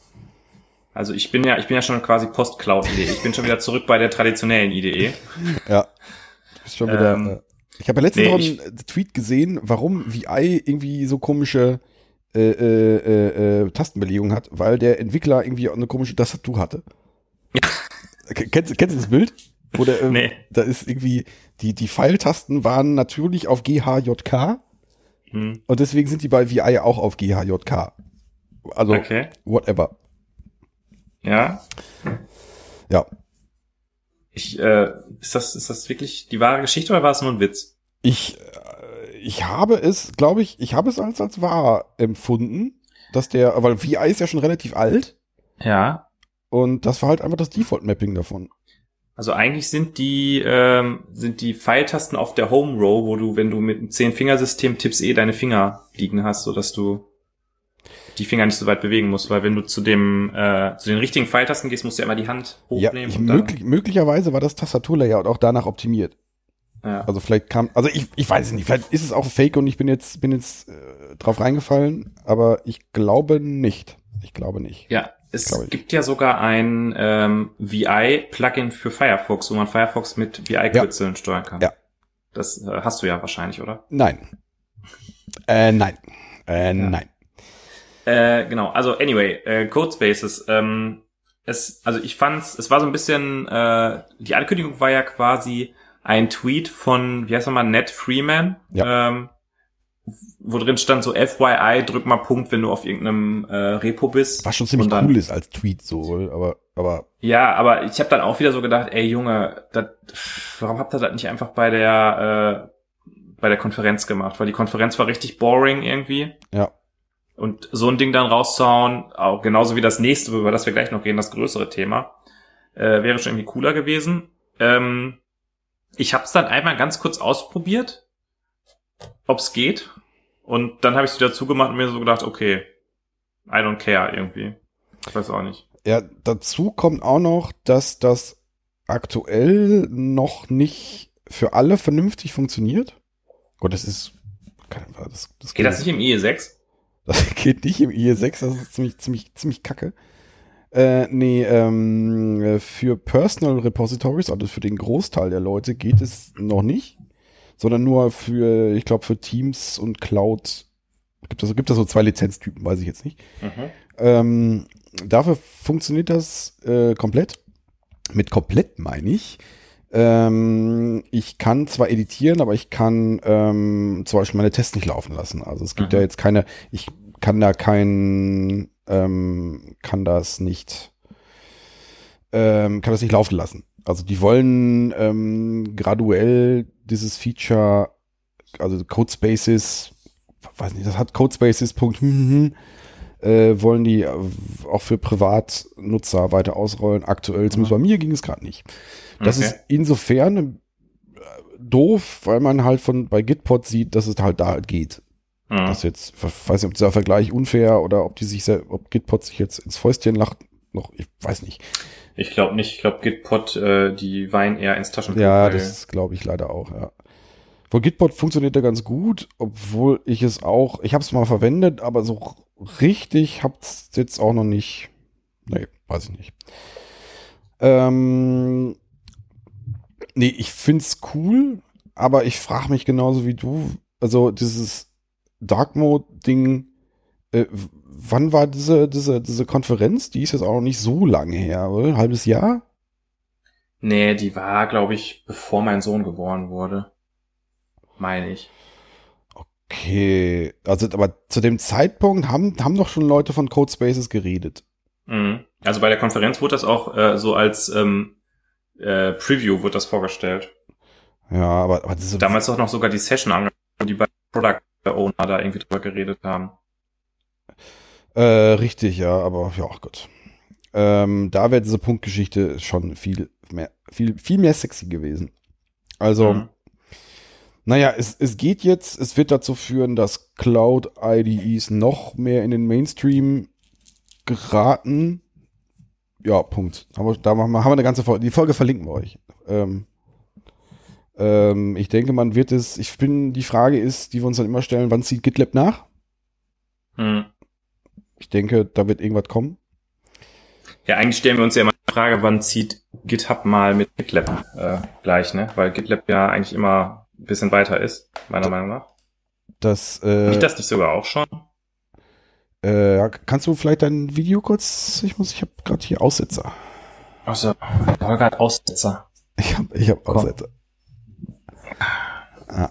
Speaker 2: Also ich bin ja, ich bin ja schon quasi Post-Cloud-Idee. Ich bin schon wieder zurück bei der traditionellen Idee.
Speaker 3: Ja. Du bist schon wieder.
Speaker 2: Ähm,
Speaker 3: äh, ich habe ja letztens
Speaker 2: nee,
Speaker 3: noch einen Tweet gesehen, warum VI irgendwie so komische äh, äh, äh, äh, Tastenbelegung hat, weil der Entwickler irgendwie eine komische Tastatur hatte. Kennst, kennst du das Bild? Wo der, ähm,
Speaker 2: Nee.
Speaker 3: Da ist irgendwie, die, die Pfeiltasten waren natürlich auf GHJK
Speaker 2: Hm,
Speaker 3: und deswegen sind die bei VI auch auf GHJK. Also,
Speaker 2: okay.
Speaker 3: whatever.
Speaker 2: Ja.
Speaker 3: Ja.
Speaker 2: Ich, äh, ist das, ist das wirklich die wahre Geschichte oder war es nur ein Witz?
Speaker 3: Ich, äh, ich habe es, glaube ich, ich habe es als, als wahr empfunden, dass der, weil VI ist ja schon relativ alt
Speaker 2: Ja.
Speaker 3: Und das war halt einfach das Default-Mapping davon.
Speaker 2: Also eigentlich sind die, ähm, sind die Pfeiltasten auf der Home Row, wo du, wenn du mit einem Zehn-Fingersystem tippst, eh deine Finger liegen hast, so dass du die Finger nicht so weit bewegen musst, weil wenn du zu dem, äh, zu den richtigen Pfeiltasten gehst, musst du ja immer die Hand
Speaker 3: Ja,
Speaker 2: hochnehmen.
Speaker 3: ich,
Speaker 2: und dann,
Speaker 3: möglich, möglicherweise war das Tastaturlayout auch danach optimiert.
Speaker 2: ja.
Speaker 3: Also vielleicht kam, also ich, ich weiß es nicht, vielleicht ist es auch Fake und ich bin jetzt, bin jetzt äh, drauf reingefallen, aber ich glaube nicht. Ich glaube nicht.
Speaker 2: ja, es gibt ja sogar ein ähm, VI-Plugin für Firefox, wo man Firefox mit VI-Kürzeln steuern kann.
Speaker 3: Ja.
Speaker 2: Das äh, hast du ja wahrscheinlich, oder?
Speaker 3: Nein. Äh, nein. Äh, nein.
Speaker 2: Äh, genau, also anyway, äh, Codespaces. Ähm, es, also ich fand's, es war so ein bisschen, äh, die Ankündigung war ja quasi ein Tweet von, wie heißt er mal, Ned Freeman,
Speaker 3: Ja.
Speaker 2: ähm, wo drin stand so FYI, drück mal Punkt, wenn du auf irgendeinem äh, Repo bist.
Speaker 3: Was schon ziemlich
Speaker 2: dann-
Speaker 3: cool ist als Tweet so, aber, aber
Speaker 2: Ja, aber ich habe dann auch wieder so gedacht, ey Junge, dat, warum habt ihr das nicht einfach bei der äh, bei der Konferenz gemacht? Weil die Konferenz war richtig boring irgendwie.
Speaker 3: ja.
Speaker 2: Und so ein Ding dann rauszuhauen, auch genauso wie das nächste, über das wir gleich noch reden, das größere Thema, äh, wäre schon irgendwie cooler gewesen. Ähm, ich habe es dann einmal ganz kurz ausprobiert, ob's geht. Und dann habe ich es wieder zugemacht und mir so gedacht, okay, I don't care irgendwie. Ich weiß auch nicht.
Speaker 3: Ja, dazu kommt auch noch, dass das aktuell noch nicht für alle vernünftig funktioniert. Gott, das ist. Das, das
Speaker 2: Geht das nicht im IE6? (laughs)
Speaker 3: Das geht nicht im IE6, das ist ziemlich, ziemlich, ziemlich kacke. Äh, nee, ähm, für Personal Repositories, also für den Großteil der Leute, geht es noch nicht, sondern nur für, ich glaube, für Teams und Cloud. Gibt es gibt da so zwei Lizenztypen, weiß ich jetzt nicht.
Speaker 2: Mhm.
Speaker 3: Ähm, dafür funktioniert das äh, komplett. Mit komplett meine ich. Ähm, ich kann zwar editieren, aber ich kann ähm, zum Beispiel meine Tests nicht laufen lassen. Also es gibt
Speaker 2: Mhm.
Speaker 3: ja jetzt keine, ich kann da kein, ähm, kann das nicht, ähm, kann das nicht laufen lassen. Also die wollen ähm, graduell dieses Feature, also Codespaces, weiß nicht, das hat Codespaces. Hm, hm, hm, äh, wollen die äh, auch für Privatnutzer weiter ausrollen. Aktuell, zumindest bei mir ging es gerade nicht. Das
Speaker 2: Okay.
Speaker 3: ist insofern doof, weil man halt von bei Gitpod sieht, dass es halt da halt geht.
Speaker 2: Mhm.
Speaker 3: Das jetzt, weiß nicht, ob dieser Vergleich unfair oder ob die sich, ob Gitpod sich jetzt ins Fäustchen lacht, noch, ich weiß nicht.
Speaker 2: Ich glaube nicht. Ich glaube, Gitpod, äh, die weinen eher ins Taschentuch.
Speaker 3: Ja, das glaube ich leider auch, ja. Wohl Gitpod funktioniert ja ganz gut, obwohl ich es auch, ich habe es mal verwendet, aber so richtig hab's jetzt auch noch nicht. Nee, weiß ich nicht. Ähm, nee, ich find's cool, aber ich frage mich genauso wie du, also dieses Dark Mode Ding, äh, wann war diese, diese, diese Konferenz? Die ist jetzt auch noch nicht so lange her, oder? Ein halbes Jahr?
Speaker 2: Nee, die war, glaube ich, bevor mein Sohn geboren wurde. Meine ich.
Speaker 3: Okay, also aber zu dem Zeitpunkt haben, haben doch schon Leute von Codespaces geredet.
Speaker 2: Mhm. Also bei der Konferenz wurde das auch äh, so als ähm, äh, Preview wird das vorgestellt.
Speaker 3: Ja, aber, aber
Speaker 2: Damals auch noch sogar die Session angefangen, wo die beiden Product Owner da irgendwie drüber geredet haben.
Speaker 3: Äh, richtig, ja, aber ja, Gott. Ähm, da wäre diese Punktgeschichte schon viel mehr, viel, viel mehr sexy gewesen. Also,
Speaker 2: Mhm.
Speaker 3: naja, es, es geht jetzt, es wird dazu führen, dass Cloud-IDEs noch mehr in den Mainstream geraten. Ja, Punkt. Aber da machen wir, haben wir eine ganze Folge. Die Folge verlinken wir euch. Ähm, ähm, ich denke, man wird es, ich bin, die Frage ist, die wir uns dann immer stellen, wann zieht GitLab nach?
Speaker 2: Mhm.
Speaker 3: Ich denke, da wird irgendwas kommen.
Speaker 2: Ja, eigentlich stellen wir uns ja immer die Frage, wann zieht GitHub mal mit GitLab äh, gleich, ne? Weil GitLab ja eigentlich immer ein bisschen weiter ist, meiner Meinung nach.
Speaker 3: Das, äh,
Speaker 2: Nicht das nicht sogar auch schon?
Speaker 3: äh, kannst du vielleicht dein Video kurz, ich muss, ich habe gerade hier Aussetzer.
Speaker 2: Also, Holger hat Aussetzer.
Speaker 3: Ich habe ich hab Aussetzer. Ah.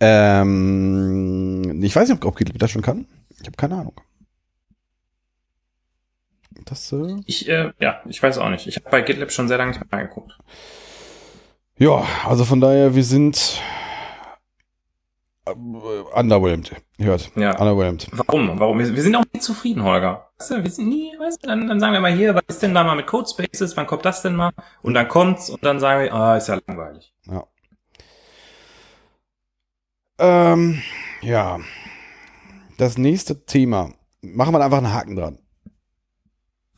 Speaker 3: Ähm, ich weiß nicht, ob, ob GitLab das schon kann. Ich habe keine Ahnung. Das, äh,
Speaker 2: Ich, äh, ja, ich weiß auch nicht. Ich habe bei GitLab schon sehr lange nicht mehr reingeguckt.
Speaker 3: ja, also von daher, wir sind äh, underwhelmed. Hört.
Speaker 2: Ja.
Speaker 3: Underwhelmed.
Speaker 2: Warum? Warum? Wir, wir sind auch nicht zufrieden, Holger. Weißt du, wir sind nie, weißt du, dann, dann sagen wir mal hier, was ist denn da mal mit Codespaces? Wann kommt das denn mal? Und dann kommt's und dann sagen wir, ah, ist ja langweilig.
Speaker 3: Ja. Ähm, ja. Das nächste Thema. Machen wir einfach einen Haken dran.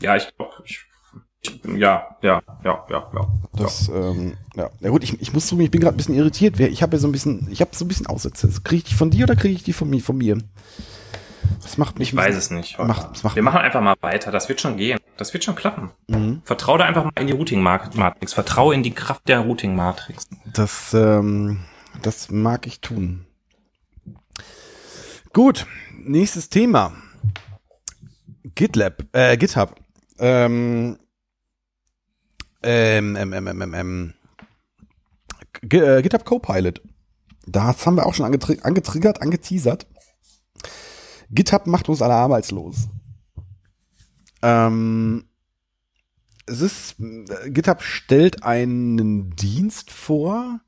Speaker 2: Ja, ich glaube, ich, ja, ja, ja, ja, ja.
Speaker 3: Das, ähm, ja. Ja gut, ich, ich muss zugeben, ich bin gerade ein bisschen irritiert. Ich habe ja so ein bisschen, ich habe so ein bisschen Aussätze. Kriege ich die von dir oder kriege ich die von mir? Von mir? Das macht mich.
Speaker 2: Ich weiß es nicht.
Speaker 3: Macht- das macht-
Speaker 2: wir machen einfach mal weiter. Das wird schon gehen. Das wird schon klappen.
Speaker 3: Mhm.
Speaker 2: Vertraue da einfach mal in die Routing-Matrix. Vertraue in die Kraft der Routing-Matrix.
Speaker 3: Das, ähm, das mag ich tun. Gut, nächstes Thema. GitLab, äh, GitHub. Ähm, ähm, ähm, ähm, ähm, ähm, äh, GitHub Copilot. Das haben wir auch schon angetri angetriggert, angeteasert. GitHub macht uns alle arbeitslos. Ähm, es ist, äh, GitHub stellt einen Dienst vor,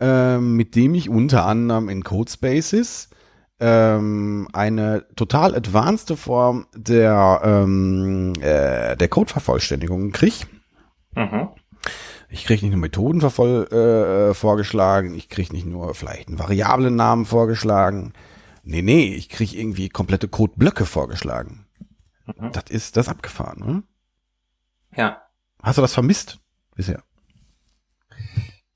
Speaker 3: ähm, mit dem ich unter anderem in Codespaces ähm, eine total advanced Form der, ähm, äh, der Codevervollständigung kriege.
Speaker 2: Mhm.
Speaker 3: Ich kriege nicht nur Methoden äh, vorgeschlagen, ich kriege nicht nur vielleicht einen variablen Namen vorgeschlagen. Nee, nee, ich kriege irgendwie komplette Codeblöcke vorgeschlagen.
Speaker 2: Mhm.
Speaker 3: Das ist das ist abgefahren, ne?
Speaker 2: Ja.
Speaker 3: Hast du das vermisst bisher?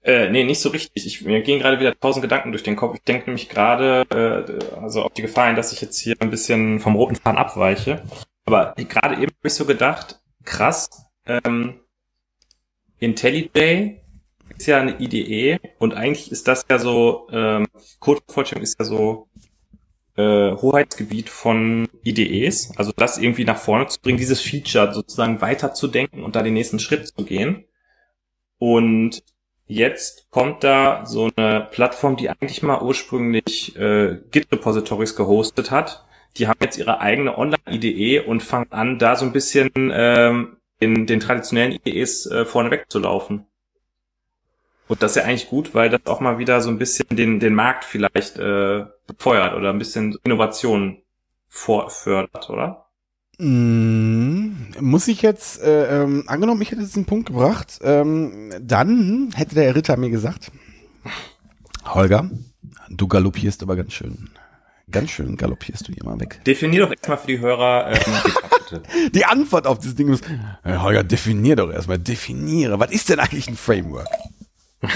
Speaker 2: Äh, nee, nicht so richtig. Ich, mir gehen gerade wieder tausend Gedanken durch den Kopf. Ich denke nämlich gerade, äh, also auf die Gefahr hin, dass ich jetzt hier ein bisschen vom roten Faden abweiche. Aber gerade eben habe ich so gedacht, krass, ähm, IntelliJ ist ja eine IDE und eigentlich ist das ja so, ähm, Codevervollständigung ist ja so äh, Hoheitsgebiet von IDEs. Also das irgendwie nach vorne zu bringen, dieses Feature sozusagen weiterzudenken und da den nächsten Schritt zu gehen. Und jetzt kommt da so eine Plattform, die eigentlich mal ursprünglich äh, Git-Repositories gehostet hat. Die haben jetzt ihre eigene Online-IDE und fangen an, da so ein bisschen ähm, in den traditionellen IDEs äh, vorne wegzulaufen. Und das ist ja eigentlich gut, weil das auch mal wieder so ein bisschen den, den Markt vielleicht äh, befeuert oder ein bisschen Innovation vorfördert, oder?
Speaker 3: Mm, muss ich jetzt, äh, ähm, angenommen, ich hätte jetzt einen Punkt gebracht, ähm, dann hätte der Ritter mir gesagt, Holger, du galoppierst aber ganz schön. Ganz schön galoppierst du hier mal weg.
Speaker 2: Definier doch erstmal für die Hörer ähm, bitte. (laughs)
Speaker 3: Die Antwort auf dieses Ding ist, Holger, definier doch erstmal, definiere. Was ist denn eigentlich ein Framework? (laughs)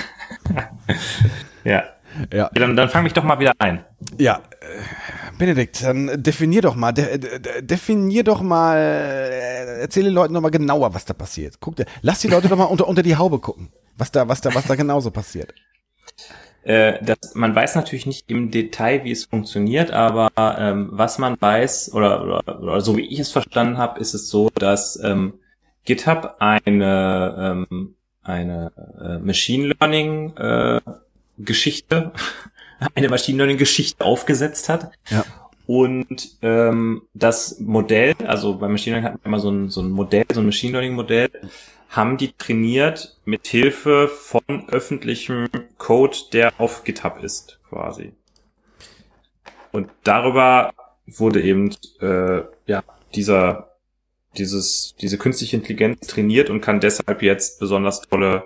Speaker 2: ja.
Speaker 3: Ja.
Speaker 2: Dann, dann fang mich doch mal wieder ein.
Speaker 3: Ja, äh, Benedikt, dann definier doch mal, de, de, definier doch mal, äh, erzähle den Leuten doch mal genauer, was da passiert. Guck, dir- lass die Leute doch mal unter, unter die Haube gucken, was da, was da, was da genauso passiert.
Speaker 2: Äh, das, man weiß natürlich nicht im Detail, wie es funktioniert, aber ähm, was man weiß, oder, oder, oder so wie ich es verstanden habe, ist es so, dass ähm, GitHub eine, ähm, eine äh, Machine Learning äh, Geschichte, eine Machine Learning Geschichte aufgesetzt hat.
Speaker 3: Ja.
Speaker 2: Und ähm, das Modell, also bei Machine Learning hat man immer so ein, so ein Modell, so ein Machine Learning Modell, haben die trainiert mit Hilfe von öffentlichem Code, der auf GitHub ist, quasi. Und darüber wurde eben äh, ja dieser dieses diese künstliche Intelligenz trainiert und kann deshalb jetzt besonders tolle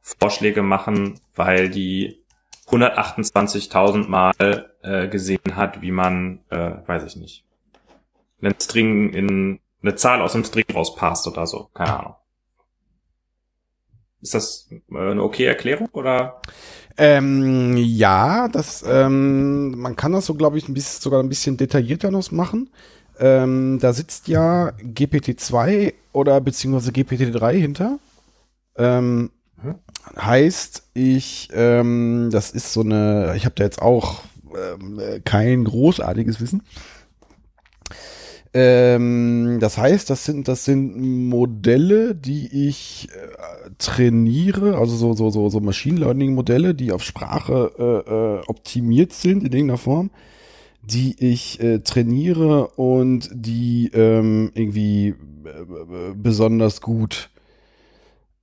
Speaker 2: Vorschläge machen, weil die 128.000 Mal äh, gesehen hat, wie man, äh, weiß ich nicht, einen String in eine Zahl aus einem String rauspasst oder so, keine Ahnung. Ist das äh, eine okay Erklärung oder?
Speaker 3: Ähm, ja, das, ähm, man kann das so, glaube ich, ein bisschen, sogar ein bisschen detaillierter noch machen. Ähm, da sitzt ja GPT-2 oder beziehungsweise GPT-3 hinter. Ähm, Heißt, ich, ähm, das ist so eine, ich habe da jetzt auch ähm, äh, kein großartiges Wissen. Ähm, das heißt, das sind, das sind Modelle, die ich äh, trainiere, also so, so, so, so Machine Learning Modelle, die auf Sprache äh, äh, optimiert sind in irgendeiner Form, die ich äh, trainiere und die ähm, irgendwie äh, besonders gut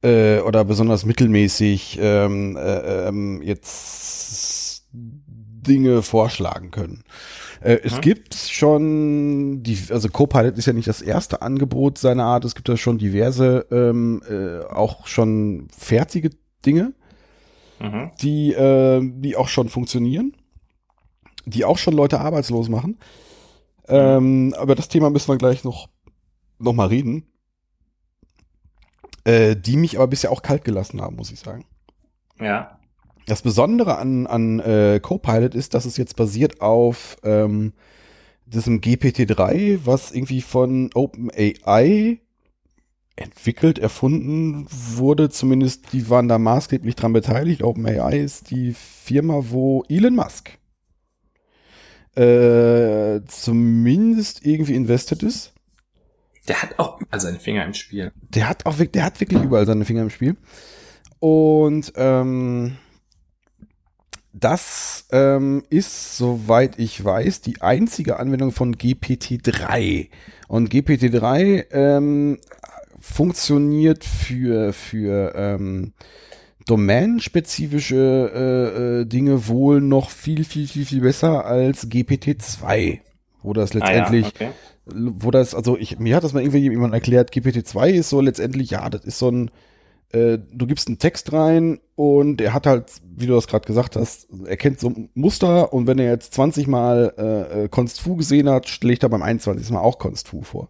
Speaker 3: äh, oder besonders mittelmäßig ähm, äh, ähm, jetzt Dinge vorschlagen können. Äh, es
Speaker 2: Mhm.
Speaker 3: gibt schon, die, also Copilot ist ja nicht das erste Angebot seiner Art, es gibt ja schon diverse, ähm, äh, auch schon fertige Dinge,
Speaker 2: Mhm.
Speaker 3: die, äh, die auch schon funktionieren, die auch schon Leute arbeitslos machen. Ähm, aber das Thema müssen wir gleich noch, noch mal reden. Äh, die mich aber bisher auch kalt gelassen haben, muss ich sagen.
Speaker 2: Ja.
Speaker 3: Das Besondere an, an äh, Copilot ist, dass es jetzt basiert auf ähm, diesem GPT-3, was irgendwie von OpenAI entwickelt, erfunden wurde. Zumindest die waren da maßgeblich dran beteiligt. OpenAI ist die Firma, wo Elon Musk äh, zumindest irgendwie invested ist.
Speaker 2: Der hat auch überall seine Finger im Spiel.
Speaker 3: Der hat auch der hat wirklich überall seine Finger im Spiel. Und ähm, das ähm, ist, soweit ich weiß, die einzige Anwendung von GPT-3. Und GPT-3 ähm, funktioniert für, für ähm, domänenspezifische äh, äh, Dinge wohl noch viel, viel, viel, viel besser als GPT-2. Wo das letztendlich
Speaker 2: Ah, ja, okay.
Speaker 3: wo das, also ich, mir hat das mal irgendwie jemand erklärt, GPT-2 ist so letztendlich, ja, das ist so ein, äh, du gibst einen Text rein und er hat halt, wie du das gerade gesagt hast, er kennt so ein Muster und wenn er jetzt 20 Mal äh, äh, Const Fu gesehen hat, schlägt er beim 21. Mal auch Const Fu vor.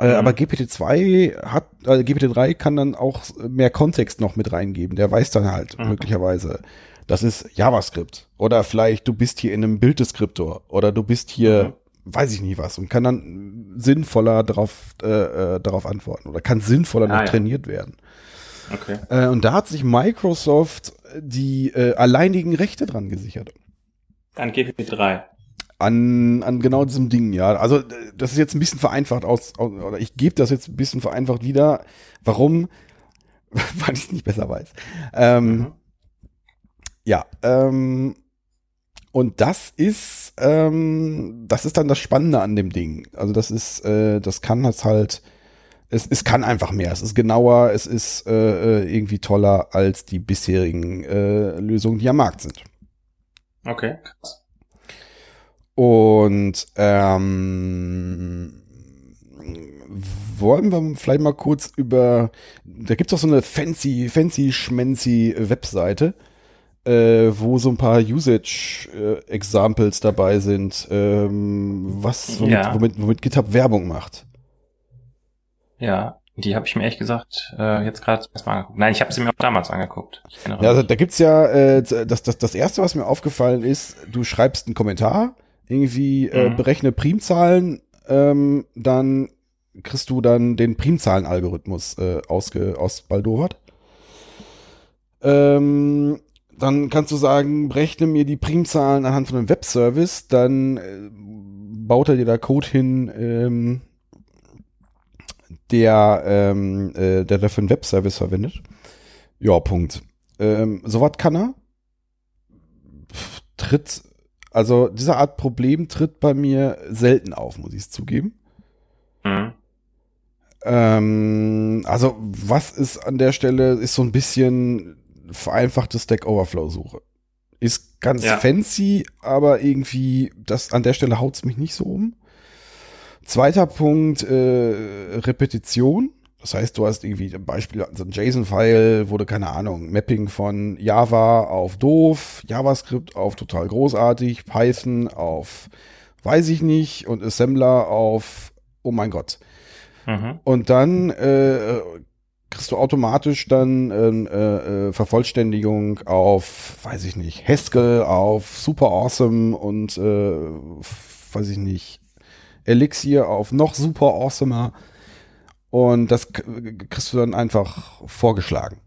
Speaker 3: Äh,
Speaker 2: Mhm.
Speaker 3: aber GPT-2 hat, äh, GPT-3 kann dann auch mehr Kontext noch mit reingeben. Der weiß dann halt
Speaker 2: Mhm.
Speaker 3: möglicherweise, das ist JavaScript. Oder vielleicht du bist hier in einem Bilddeskriptor. Oder du bist hier, weiß ich nicht was. Und kann dann sinnvoller darauf, äh, äh, darauf antworten. Oder kann sinnvoller
Speaker 2: Ah,
Speaker 3: noch
Speaker 2: ja.
Speaker 3: trainiert werden.
Speaker 2: Okay.
Speaker 3: Äh, und da hat sich Microsoft die äh, alleinigen Rechte dran gesichert.
Speaker 2: Dann GPT-3.
Speaker 3: An, an genau diesem Ding, ja. Also, das ist jetzt ein bisschen vereinfacht aus, aus oder ich gebe das jetzt ein bisschen vereinfacht wieder. Warum? (laughs) Weil ich es nicht besser weiß. Ähm,
Speaker 2: Mhm.
Speaker 3: Ja, ähm, und das ist, ähm, das ist dann das Spannende an dem Ding. Also das ist, äh, das kann das halt, es, es kann einfach mehr. Es ist genauer, es ist äh, äh, irgendwie toller als die bisherigen äh, Lösungen, die am Markt sind.
Speaker 2: Okay.
Speaker 3: Und ähm, wollen wir vielleicht mal kurz über, da gibt's auch so eine fancy, fancy, schmancy Webseite, äh, wo so ein paar Usage-Examples dabei sind, ähm, was, womit,
Speaker 2: Ja.
Speaker 3: womit, womit GitHub Werbung macht.
Speaker 2: Ja, die habe ich mir ehrlich gesagt äh, jetzt gerade erstmal angeguckt. Nein, ich habe sie mir auch damals angeguckt.
Speaker 3: Ja, also da gibt's ja, äh, das, das, das erste, was mir aufgefallen ist, du schreibst einen Kommentar, irgendwie äh,
Speaker 2: Mhm.
Speaker 3: berechne Primzahlen, ähm, dann kriegst du dann den Primzahlen-Algorithmus äh, ausge, ausbaldowert. Ähm, dann kannst du sagen, berechne mir die Primzahlen anhand von einem Webservice, dann äh, baut er dir da Code hin, ähm, der, ähm, äh, der dafür einen Webservice verwendet. Ja, Punkt. Ähm, sowas kann er. Pff, Tritt, also diese Art Problem tritt bei mir selten auf, muss ich es zugeben.
Speaker 2: Mhm.
Speaker 3: Ähm, also, was ist an der Stelle, ist so ein bisschen vereinfachte Stack Overflow-Suche. Ist ganz
Speaker 2: Ja.
Speaker 3: fancy, aber irgendwie, das an der Stelle haut's mich nicht so um. Zweiter Punkt, äh, Repetition. Das heißt, du hast irgendwie ein Beispiel, also ein JSON-File wurde, keine Ahnung, Mapping von Java auf doof, JavaScript auf total großartig, Python auf weiß ich nicht und Assembler auf, oh mein Gott.
Speaker 2: Mhm.
Speaker 3: Und dann äh, kriegst du automatisch dann ähm, äh, äh, Vervollständigung auf, weiß ich nicht, Haskell, auf Super Awesome und äh, weiß ich nicht, Elixir auf noch super awesomer. Und das kriegst du dann einfach vorgeschlagen.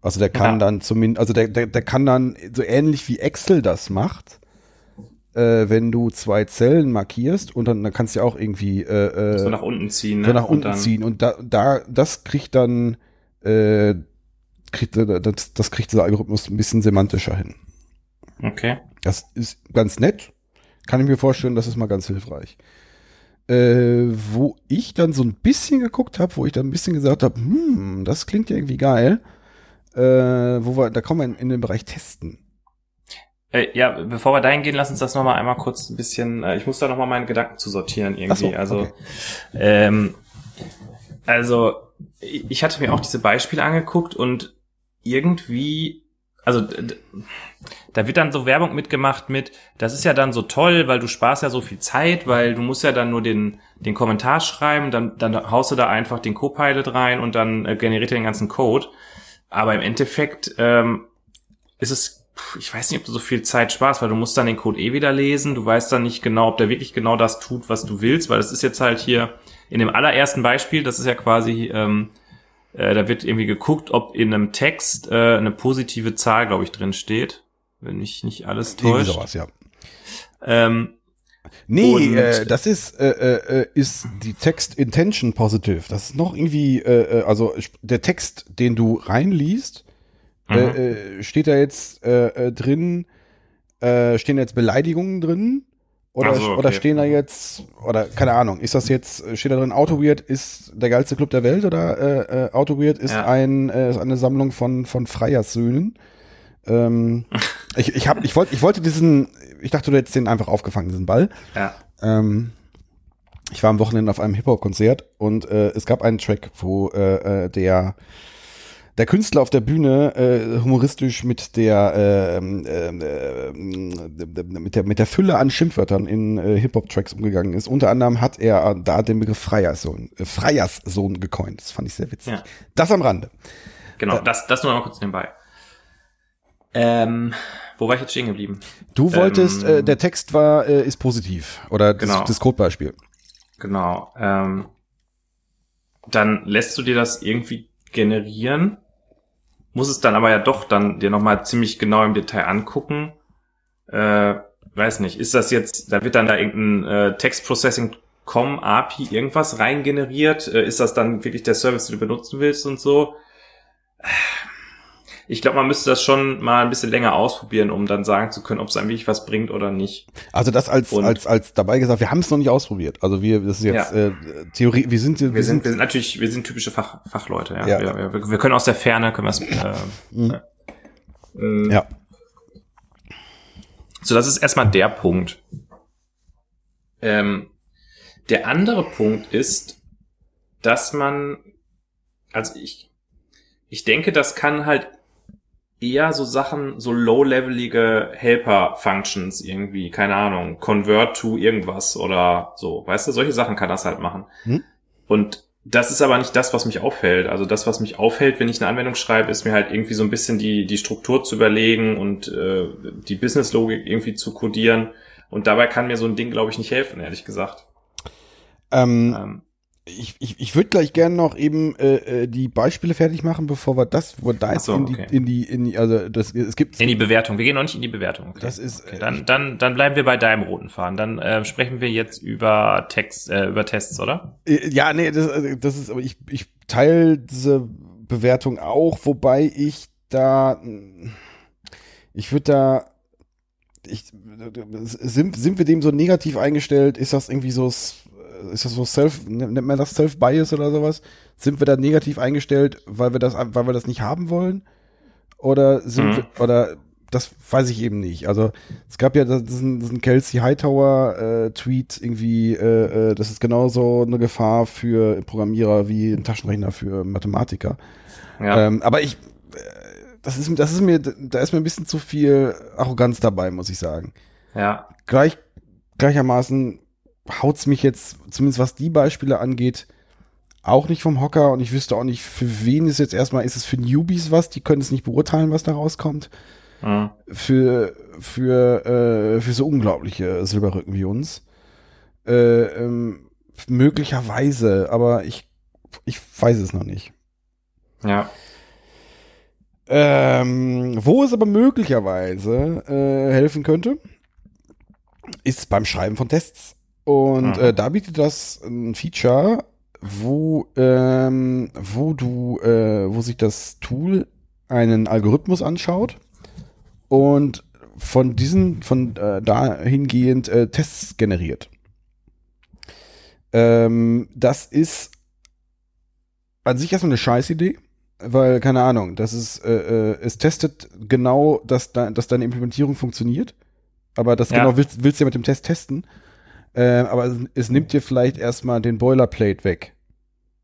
Speaker 3: Also der kann
Speaker 2: Ja.
Speaker 3: dann zumindest, also der, der, der kann dann so ähnlich wie Excel das macht, äh, wenn du zwei Zellen markierst und dann, dann kannst du ja auch irgendwie äh, äh,
Speaker 2: So nach unten ziehen. Ne?
Speaker 3: so nach
Speaker 2: Und
Speaker 3: unten
Speaker 2: dann-
Speaker 3: ziehen. Und da, da, das kriegt dann, äh, kriegt, äh, das, das kriegt dieser Algorithmus ein bisschen semantischer hin.
Speaker 2: Okay.
Speaker 3: Das ist ganz nett. Kann ich mir vorstellen, das ist mal ganz hilfreich. Äh, wo ich dann so ein bisschen geguckt habe, wo ich dann ein bisschen gesagt habe, hm, das klingt ja irgendwie geil. Äh, wo wir, da kommen wir in, in den Bereich Testen.
Speaker 2: Äh, ja, bevor wir dahin gehen, lass uns das nochmal einmal kurz ein bisschen, äh, ich muss da nochmal meine Gedanken zu sortieren irgendwie.
Speaker 3: So,
Speaker 2: also,
Speaker 3: okay.
Speaker 2: ähm, also, ich hatte mir auch diese Beispiele angeguckt und irgendwie, also da wird dann so Werbung mitgemacht mit, das ist ja dann so toll, weil du sparst ja so viel Zeit, weil du musst ja dann nur den, den Kommentar schreiben, dann, dann haust du da einfach den Copilot rein und dann äh, generiert er den ganzen Code. Aber im Endeffekt ähm, ist es, ich weiß nicht, ob du so viel Zeit sparst, weil du musst dann den Code eh wieder lesen, du weißt dann nicht genau, ob der wirklich genau das tut, was du willst, weil das ist jetzt halt hier in dem allerersten Beispiel, das ist ja quasi, ähm, äh, da wird irgendwie geguckt, ob in einem Text äh, eine positive Zahl, glaube ich, drin steht, wenn mich nicht alles
Speaker 3: Irgendwie
Speaker 2: täuscht.
Speaker 3: sowas, ja.
Speaker 2: Ähm,
Speaker 3: Nee, äh, das ist, äh, äh, ist die Text Intention Positive. Das ist noch irgendwie, äh, äh, also der Text, den du reinliest,
Speaker 2: Mhm.
Speaker 3: äh, äh, steht da jetzt äh, äh, drin, äh, stehen jetzt Beleidigungen drin? Oder,
Speaker 2: so, okay.
Speaker 3: oder stehen da jetzt, oder keine Ahnung, ist das jetzt, äh, steht da drin, AutoWeird ist der geilste Club der Welt oder äh, äh, AutoWeird ist
Speaker 2: Ja.
Speaker 3: ein, äh, ist eine Sammlung von, von Freierssöhnen? Ähm, (laughs) ich, ich, hab, ich, wollte, ich wollte diesen, ich dachte, du hättest den einfach aufgefangen, diesen Ball.
Speaker 2: ja.
Speaker 3: Ähm, ich war am Wochenende auf einem Hip-Hop-Konzert und äh, es gab einen Track, wo äh, äh, der der Künstler auf der Bühne äh, humoristisch mit der ähm, ähm, äh, mit der mit der Fülle an Schimpfwörtern in äh, Hip-Hop-Tracks umgegangen ist. Unter anderem hat er da den Begriff Freierssohn, äh, Freierssohn gecoint. Das fand ich sehr witzig.
Speaker 2: Ja.
Speaker 3: Das am Rande.
Speaker 2: Genau, das, das nur noch mal kurz nebenbei. Ähm, wo war ich jetzt stehen geblieben?
Speaker 3: Du wolltest,
Speaker 2: Ähm,
Speaker 3: äh, der Text war äh, ist positiv oder
Speaker 2: Genau.
Speaker 3: das, das Codebeispiel.
Speaker 2: Genau. Ähm, dann lässt du dir das irgendwie generieren, muss es dann aber ja doch dann dir nochmal ziemlich genau im Detail angucken. Äh, weiß nicht, ist das jetzt, da wird dann da irgendein äh, Text Processing Com API irgendwas reingeneriert? Äh, ist das dann wirklich der Service, den du benutzen willst und so? Ich glaube, man müsste das schon mal ein bisschen länger ausprobieren, um dann sagen zu können, ob es einem wirklich was bringt oder nicht.
Speaker 3: Also das als
Speaker 2: Und-
Speaker 3: als als dabei gesagt, wir haben es noch nicht ausprobiert. Also wir das ist jetzt
Speaker 2: Ja.
Speaker 3: äh, Theorie, wir sind wir,
Speaker 2: Wir sind, wir sind natürlich, wir sind typische Fach, Fachleute, ja.
Speaker 3: Ja.
Speaker 2: Wir, wir, wir können aus der Ferne, können wir es. Äh,
Speaker 3: Mhm.
Speaker 2: äh,
Speaker 3: ja.
Speaker 2: So, das ist erstmal der Punkt. Ähm, der andere Punkt ist, dass man, also ich, ich denke, das kann halt eher so Sachen, so low-levelige Helper-Functions irgendwie, keine Ahnung, convert to irgendwas oder so, weißt du, solche Sachen kann das halt machen.
Speaker 3: Hm?
Speaker 2: Und das ist aber nicht das, was mich auffällt. Also das, was mich auffällt, wenn ich eine Anwendung schreibe, ist mir halt irgendwie so ein bisschen die, die Struktur zu überlegen und äh, die Business-Logik irgendwie zu codieren. Und dabei kann mir so ein Ding, glaube ich, nicht helfen, ehrlich gesagt.
Speaker 3: Ähm,
Speaker 2: Ähm,
Speaker 3: ich ich, ich würde gleich gerne noch eben äh, äh, die Beispiele fertig machen, bevor wir das, wo da
Speaker 2: so,
Speaker 3: in, die,
Speaker 2: okay.
Speaker 3: in die, in die, also das, es gibt,
Speaker 2: in die Bewertung. Wir gehen noch nicht in die Bewertung. Okay.
Speaker 3: das ist,
Speaker 2: Okay,
Speaker 3: äh,
Speaker 2: dann, dann, dann bleiben wir bei deinem roten Faden. Dann äh, sprechen wir jetzt über Text, äh, über Tests, oder?
Speaker 3: Äh, Ja, nee, das, äh, das ist, aber ich, ich teile diese Bewertung auch, wobei ich da, ich würde da, ich, sind, sind wir dem so negativ eingestellt? Ist das irgendwie so, ist das so Self, nennt man das Self-Bias oder sowas? Sind wir da negativ eingestellt, weil wir das, weil wir das nicht haben wollen? Oder sind
Speaker 2: Mhm.
Speaker 3: wir, oder das weiß ich eben nicht. Also es gab ja diesen, diesen Kelsey Hightower äh, Tweet irgendwie, äh, äh, das ist genauso eine Gefahr für Programmierer wie ein Taschenrechner für Mathematiker.
Speaker 2: Ja.
Speaker 3: Ähm, aber ich, äh, das ist, das ist mir, da ist mir ein bisschen zu viel Arroganz dabei, muss ich sagen.
Speaker 2: ja.
Speaker 3: Gleich, gleichermaßen haut's mich jetzt, zumindest was die Beispiele angeht, auch nicht vom Hocker und ich wüsste auch nicht, für wen ist jetzt erstmal, ist es für Newbies was, die können es nicht beurteilen, was da rauskommt.
Speaker 2: Mhm.
Speaker 3: Für, für, äh, für so unglaubliche Silberrücken wie uns. Äh, ähm, möglicherweise, aber ich, ich weiß es noch nicht.
Speaker 2: Ja.
Speaker 3: Ähm, wo es aber möglicherweise äh, helfen könnte, ist beim Schreiben von Tests. Und
Speaker 2: Mhm.
Speaker 3: äh, da bietet das ein Feature, wo, ähm, wo du, äh, wo sich das Tool einen Algorithmus anschaut und von diesen, von äh, dahingehend äh, Tests generiert. Ähm, das ist an sich erstmal eine Scheißidee, weil, keine Ahnung, das ist, äh, äh, es testet genau, dass, de dass deine Implementierung funktioniert. Aber das
Speaker 2: Ja.
Speaker 3: genau willst, willst du ja mit dem Test testen. Äh, aber es, es nimmt dir vielleicht erstmal den Boilerplate weg.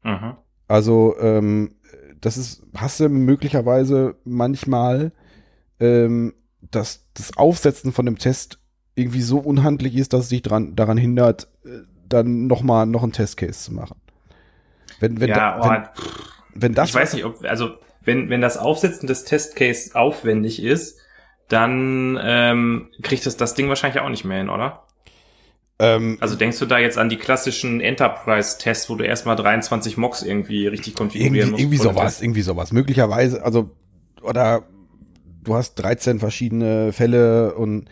Speaker 2: Mhm.
Speaker 3: Also, ähm, das ist, hast du möglicherweise manchmal, ähm, dass das Aufsetzen von dem Test irgendwie so unhandlich ist, dass es dich dran, daran hindert, äh, dann noch mal noch einen Testcase zu machen. Wenn, wenn,
Speaker 2: ja,
Speaker 3: da, wenn,
Speaker 2: oh,
Speaker 3: wenn das
Speaker 2: ich weiß nicht, ob, also wenn, wenn das Aufsetzen des Testcase aufwendig ist, dann ähm, kriegt das das Ding wahrscheinlich auch nicht mehr hin, oder?
Speaker 3: Ähm,
Speaker 2: Also denkst du da jetzt an die klassischen Enterprise-Tests, wo du erstmal 23 Mocks irgendwie richtig konfigurieren
Speaker 3: irgendwie,
Speaker 2: musst?
Speaker 3: irgendwie sowas,
Speaker 2: testest?
Speaker 3: irgendwie sowas. Möglicherweise, also, oder du hast 13 verschiedene Fälle und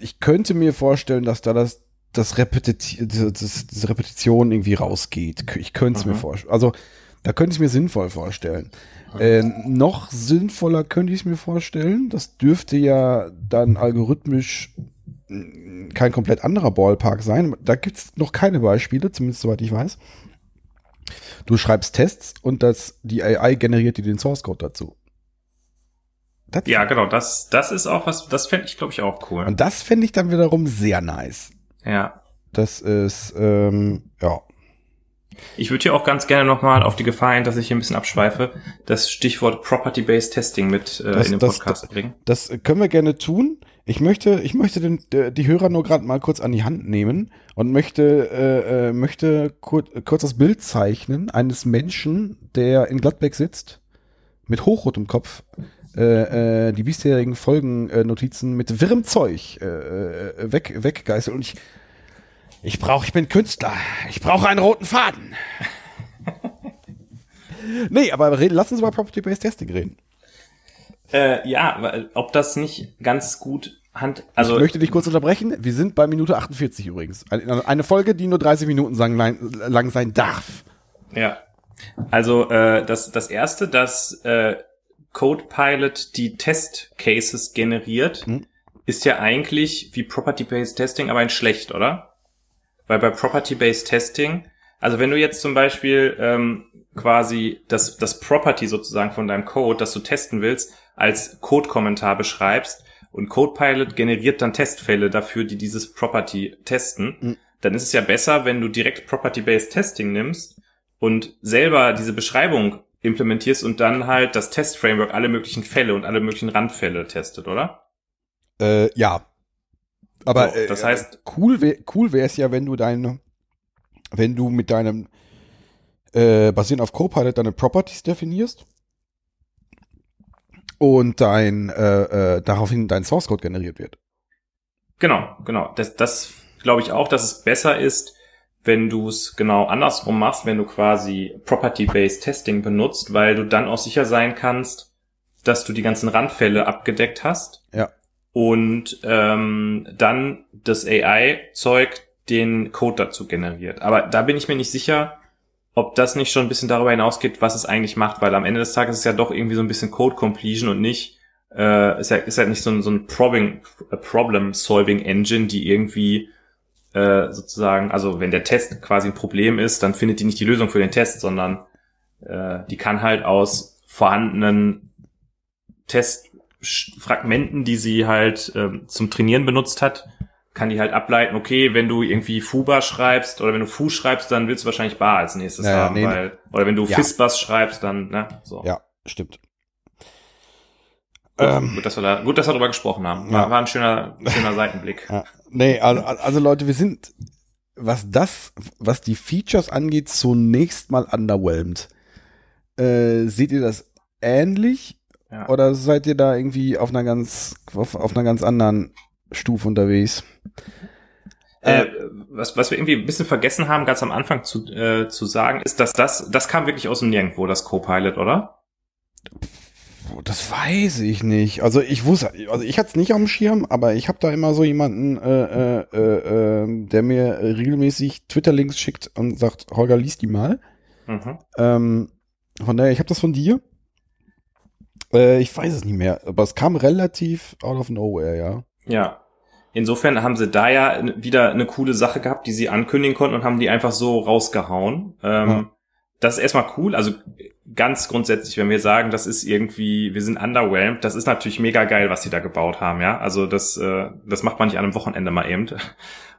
Speaker 3: ich könnte mir vorstellen, dass da das, das, Repetiti das, das, Repetition irgendwie rausgeht. Ich könnte es mir
Speaker 2: Mhm.
Speaker 3: vorstellen. Also, da könnte ich es mir sinnvoll vorstellen. Äh, noch sinnvoller könnte ich es mir vorstellen. Das dürfte ja dann algorithmisch kein komplett anderer Ballpark sein. Da gibt es noch keine Beispiele, zumindest soweit ich weiß. Du schreibst Tests und das, die AI generiert dir den Source Code dazu. Das,
Speaker 2: Ja, genau, das, das ist auch was, das fände ich, glaube ich, auch cool.
Speaker 3: Und das fände ich dann wiederum sehr nice.
Speaker 2: ja.
Speaker 3: Das ist, ähm, ja.
Speaker 2: Ich würde hier auch ganz gerne nochmal auf die Gefahr hin, dass ich hier ein bisschen abschweife, das Stichwort Property-Based Testing mit äh,
Speaker 3: Das-
Speaker 2: in den
Speaker 3: das-
Speaker 2: Podcast bringen.
Speaker 3: Das können wir gerne tun. Ich möchte, ich möchte den, die Hörer nur gerade mal kurz an die Hand nehmen und möchte, äh, äh, möchte kur kurz das Bild zeichnen eines Menschen, der in Gladbeck sitzt, mit hochrotem Kopf, äh, äh, die bisherigen Folgennotizen mit wirrem Zeug äh, äh, weg, weggeißelt. Und ich, ich brauche, ich bin Künstler. Ich brauche einen roten Faden. (laughs) nee, aber reden, lass uns über Property-Based Testing reden.
Speaker 2: Äh, ja, ob das nicht ganz gut hand, also
Speaker 3: ich möchte dich kurz unterbrechen. Wir sind bei Minute 48 übrigens. Eine, Folge, die nur 30 Minuten lang sein darf.
Speaker 2: Ja. Also äh, das, das erste, dass äh, CodePilot die Test-Cases generiert,
Speaker 3: Hm.
Speaker 2: ist ja eigentlich wie Property-Based Testing, aber ein schlecht, oder? Weil bei Property-Based Testing, also wenn du jetzt zum Beispiel ähm, quasi das, das Property sozusagen von deinem Code, das du testen willst, als Code-Kommentar beschreibst und CodePilot generiert dann Testfälle dafür, die dieses Property testen,
Speaker 3: Mhm.
Speaker 2: dann ist es ja besser, wenn du direkt Property-Based Testing nimmst und selber diese Beschreibung implementierst und dann halt das Test-Framework alle möglichen Fälle und alle möglichen Randfälle testet, oder?
Speaker 3: Äh, ja. Aber
Speaker 2: So, das
Speaker 3: äh,
Speaker 2: heißt-
Speaker 3: cool wäre cool wäre es ja, wenn du deine, wenn du mit deinem äh, basierend auf Copilot deine Properties definierst und dein äh, äh, daraufhin dein Source Code generiert wird.
Speaker 2: Genau, genau. Das, das glaube ich auch, dass es besser ist, wenn du es genau andersrum machst, wenn du quasi Property-Based Testing benutzt, weil du dann auch sicher sein kannst, dass du die ganzen Randfälle abgedeckt hast.
Speaker 3: Ja.
Speaker 2: Und ähm, dann das AI-Zeug den Code dazu generiert. Aber da bin ich mir nicht sicher, ob das nicht schon ein bisschen darüber hinausgeht, was es eigentlich macht, weil am Ende des Tages ist es ja doch irgendwie so ein bisschen Code Completion und nicht äh, ist ja ist ja nicht so ein, so ein Problem Problem Solving Engine, die irgendwie äh, sozusagen, also wenn der Test quasi ein Problem ist, dann findet die nicht die Lösung für den Test, sondern äh, die kann halt aus vorhandenen Testfragmenten, die sie halt ähm, zum Trainieren benutzt hat, kann die halt ableiten, okay, wenn du irgendwie Fuba schreibst oder wenn du Fu schreibst, dann willst du wahrscheinlich Bar als nächstes
Speaker 3: Ja, ja,
Speaker 2: haben,
Speaker 3: nee,
Speaker 2: weil, oder wenn du
Speaker 3: Ja.
Speaker 2: Fisbas schreibst, dann, ne, so.
Speaker 3: Ja, stimmt.
Speaker 2: Gut,
Speaker 3: Ähm.
Speaker 2: gut, dass wir da, gut, dass wir darüber gesprochen haben.
Speaker 3: Ja.
Speaker 2: War, war ein schöner, (laughs) schöner Seitenblick.
Speaker 3: Ja. Nee, also, also Leute, wir sind, was das, was die Features angeht, zunächst mal underwhelmed. Äh, seht ihr das ähnlich
Speaker 2: Ja.
Speaker 3: oder seid ihr da irgendwie auf einer ganz, auf, auf einer ganz anderen Stufe unterwegs?
Speaker 2: Äh, was, was wir irgendwie ein bisschen vergessen haben, ganz am Anfang zu, äh, zu sagen, ist, dass das, das kam wirklich aus dem Nirgendwo, das Copilot, oder?
Speaker 3: Das weiß ich nicht. Also ich wusste, also ich hatte es nicht dem Schirm, aber ich habe da immer so jemanden, äh, äh, äh, äh, der mir regelmäßig Twitter-Links schickt und sagt, Holger, lies die mal.
Speaker 2: Mhm.
Speaker 3: Ähm, von daher, ich habe das von dir. Äh, ich weiß es nicht mehr, aber es kam relativ out of nowhere, ja.
Speaker 2: Ja. Insofern haben sie da ja wieder eine coole Sache gehabt, die sie ankündigen konnten und haben die einfach so rausgehauen. Ähm,
Speaker 3: Ja.
Speaker 2: Das ist erstmal cool. Also ganz grundsätzlich, wenn wir sagen, das ist irgendwie, wir sind underwhelmed, das ist natürlich mega geil, was sie da gebaut haben, ja. Also das, äh, das macht man nicht an einem Wochenende mal eben.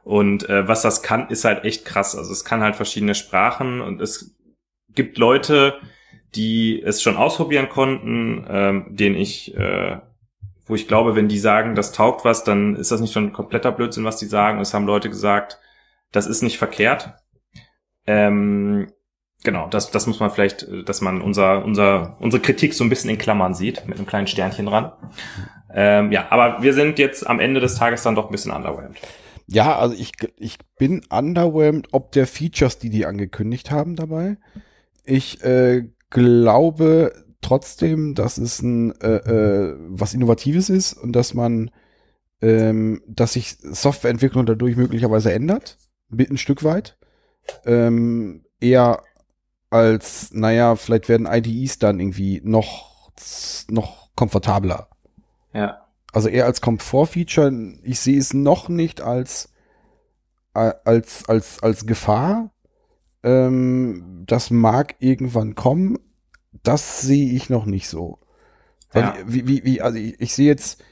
Speaker 2: Und äh, was das kann, ist halt echt krass. Also es kann halt verschiedene Sprachen und es gibt Leute, die es schon ausprobieren konnten, ähm, denen ich, äh, wo ich glaube, wenn die sagen, das taugt was, dann ist das nicht schon kompletter Blödsinn, was die sagen. Es haben Leute gesagt, das ist nicht verkehrt. Ähm, genau, das, das muss man vielleicht, dass man unser, unser, unsere Kritik so ein bisschen in Klammern sieht, mit einem kleinen Sternchen dran. Ähm, ja, aber wir sind jetzt am Ende des Tages dann doch ein bisschen underwhelmed.
Speaker 3: Ja, also ich, ich bin underwhelmed, ob der Features, die die angekündigt haben dabei. Ich äh, glaube trotzdem, dass es ein äh, äh, was Innovatives ist und dass man, ähm, dass sich Softwareentwicklung dadurch möglicherweise ändert, ein Stück weit. Ähm, eher als, naja, vielleicht werden IDEs dann irgendwie noch, noch komfortabler.
Speaker 2: Ja.
Speaker 3: Also eher als Komfortfeature. Ich sehe es noch nicht als als als als Gefahr. Ähm, das mag irgendwann kommen. Das sehe ich noch nicht so. Weil
Speaker 2: Ja.
Speaker 3: Wie, wie, wie, also ich, ich sehe jetzt,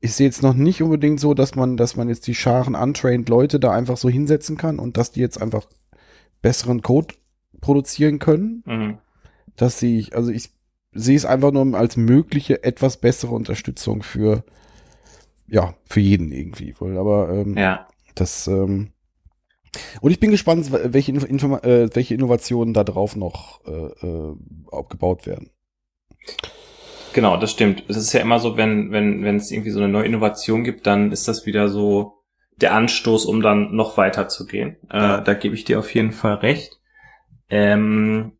Speaker 3: ich sehe jetzt noch nicht unbedingt so, dass man, dass man jetzt die Scharen untrained Leute da einfach so hinsetzen kann und dass die jetzt einfach besseren Code produzieren können.
Speaker 2: Mhm.
Speaker 3: Das sehe ich, also ich sehe es einfach nur als mögliche etwas bessere Unterstützung für, ja, für jeden irgendwie wohl. Aber ähm,
Speaker 2: Ja.
Speaker 3: das, ähm, und ich bin gespannt, welche, Inf Informa äh, welche Innovationen da drauf noch äh, äh, aufgebaut werden.
Speaker 2: Genau, das stimmt. Es ist ja immer so, wenn, wenn, wenn es irgendwie so eine neue Innovation gibt, dann ist das wieder so der Anstoß, um dann noch weiter zu gehen. Äh, da gebe ich dir auf jeden Fall recht. Ähm,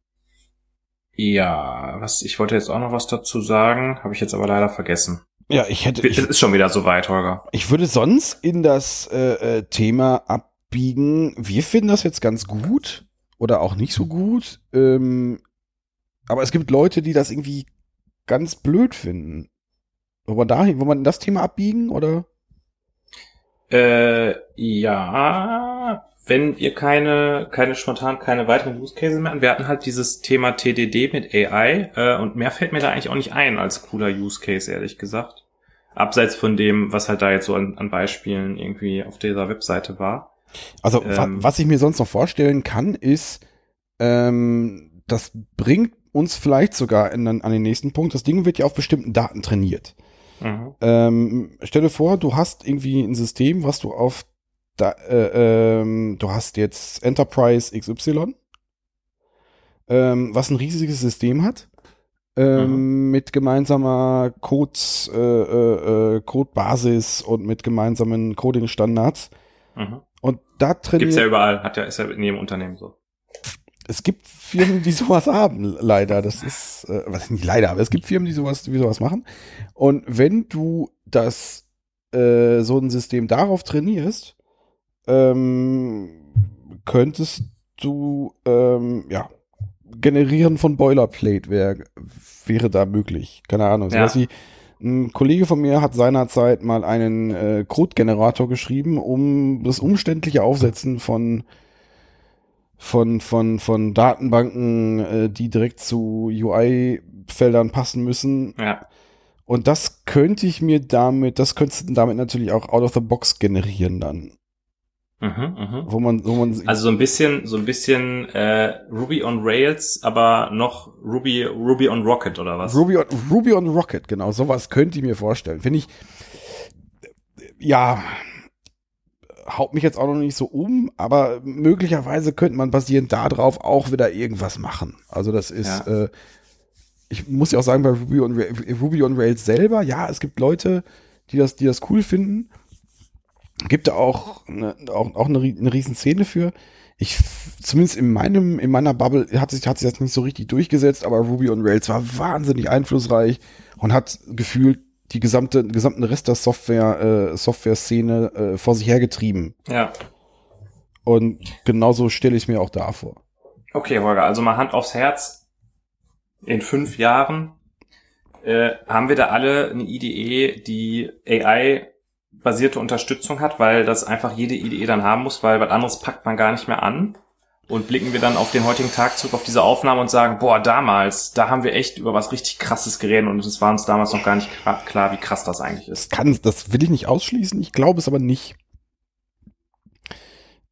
Speaker 2: ja, was, ich wollte jetzt auch noch was dazu sagen, habe ich jetzt aber leider vergessen.
Speaker 3: Ja, ich hätte,
Speaker 2: Es ist schon wieder so weit, Holger.
Speaker 3: Ich würde sonst in das äh, äh, Thema abbiegen. Wir finden das jetzt ganz gut oder auch nicht so gut. Ähm, aber es gibt Leute, die das irgendwie ganz blöd finden. Wollen wir dahin, wollen wir in das Thema abbiegen oder?
Speaker 2: Äh, ja, wenn ihr keine, keine spontan, keine weiteren Use Cases mehr hatten. Wir hatten halt dieses Thema TDD mit AI äh, und mehr fällt mir da eigentlich auch nicht ein als cooler Use Case, ehrlich gesagt. Abseits von dem, was halt da jetzt so an, an Beispielen irgendwie auf dieser Webseite war.
Speaker 3: Also
Speaker 2: Ähm.
Speaker 3: was ich mir sonst noch vorstellen kann, ist Ähm, das bringt uns vielleicht sogar in, an den nächsten Punkt. Das Ding wird ja auf bestimmten Daten trainiert.
Speaker 2: Mhm.
Speaker 3: Ähm, stell dir vor, du hast irgendwie ein System, was du auf da, äh, ähm, du hast jetzt Enterprise XY, ähm, was ein riesiges System hat. Ähm, mit gemeinsamer Codes, äh, äh, äh, Codebasis und mit gemeinsamen Coding-Standards.
Speaker 2: Mhm.
Speaker 3: Und da trainiert.
Speaker 2: Gibt's ja überall, hat ja, ist ja in jedem Unternehmen so.
Speaker 3: es gibt Firmen, die (laughs) sowas haben, leider. Das ist, äh, was nicht leider, aber es gibt Firmen, die sowas, die sowas machen. Und wenn du das, äh, so ein System darauf trainierst, ähm, könntest du, ähm, ja, generieren von Boilerplate wär, wäre da möglich. Keine Ahnung.
Speaker 2: Ja.
Speaker 3: Sowas wie, ein Kollege von mir hat seinerzeit mal einen äh, Code-Generator geschrieben, um das umständliche Aufsetzen von von, von, von Datenbanken, äh, die direkt zu UI-Feldern passen müssen.
Speaker 2: Ja.
Speaker 3: Und das könnte ich mir damit, das könntest du damit natürlich auch out of the box generieren dann.
Speaker 2: Mhm, mhm.
Speaker 3: Wo man, wo man,
Speaker 2: Also so ein bisschen, so ein bisschen äh, Ruby on Rails, aber noch Ruby, Ruby on Rocket oder was?
Speaker 3: Ruby on, Ruby on Rocket, genau, sowas könnte ich mir vorstellen. Finde ich, ja, haut mich jetzt auch noch nicht so um, aber möglicherweise könnte man basierend darauf auch wieder irgendwas machen. Also das ist,
Speaker 2: Ja.
Speaker 3: äh, ich muss ja auch sagen, bei Ruby on, Ruby on Rails selber, ja, es gibt Leute, die das, die das cool finden. Gibt da auch eine, auch, auch eine, eine riesen Szene für. Ich, zumindest in meinem, in meiner Bubble hat sich, hat sich das nicht so richtig durchgesetzt, aber Ruby on Rails war wahnsinnig einflussreich und hat gefühlt die gesamte, gesamten Rest der Software, äh, Software-Szene äh, vor sich hergetrieben.
Speaker 2: Ja.
Speaker 3: Und genauso stelle ich es mir auch da vor.
Speaker 2: Okay, Holger, also mal Hand aufs Herz. In fünf Jahren äh, haben wir da alle eine IDE, die AI-basierte Unterstützung hat, weil das einfach jede IDE dann haben muss, weil was anderes packt man gar nicht mehr an. Und blicken wir dann auf den heutigen Tag zurück, auf diese Aufnahme und sagen, boah, damals, da haben wir echt über was richtig krasses geredet und es war uns damals noch gar nicht klar, wie krass das eigentlich ist.
Speaker 3: Kann, das will ich nicht ausschließen. Ich glaube es aber nicht.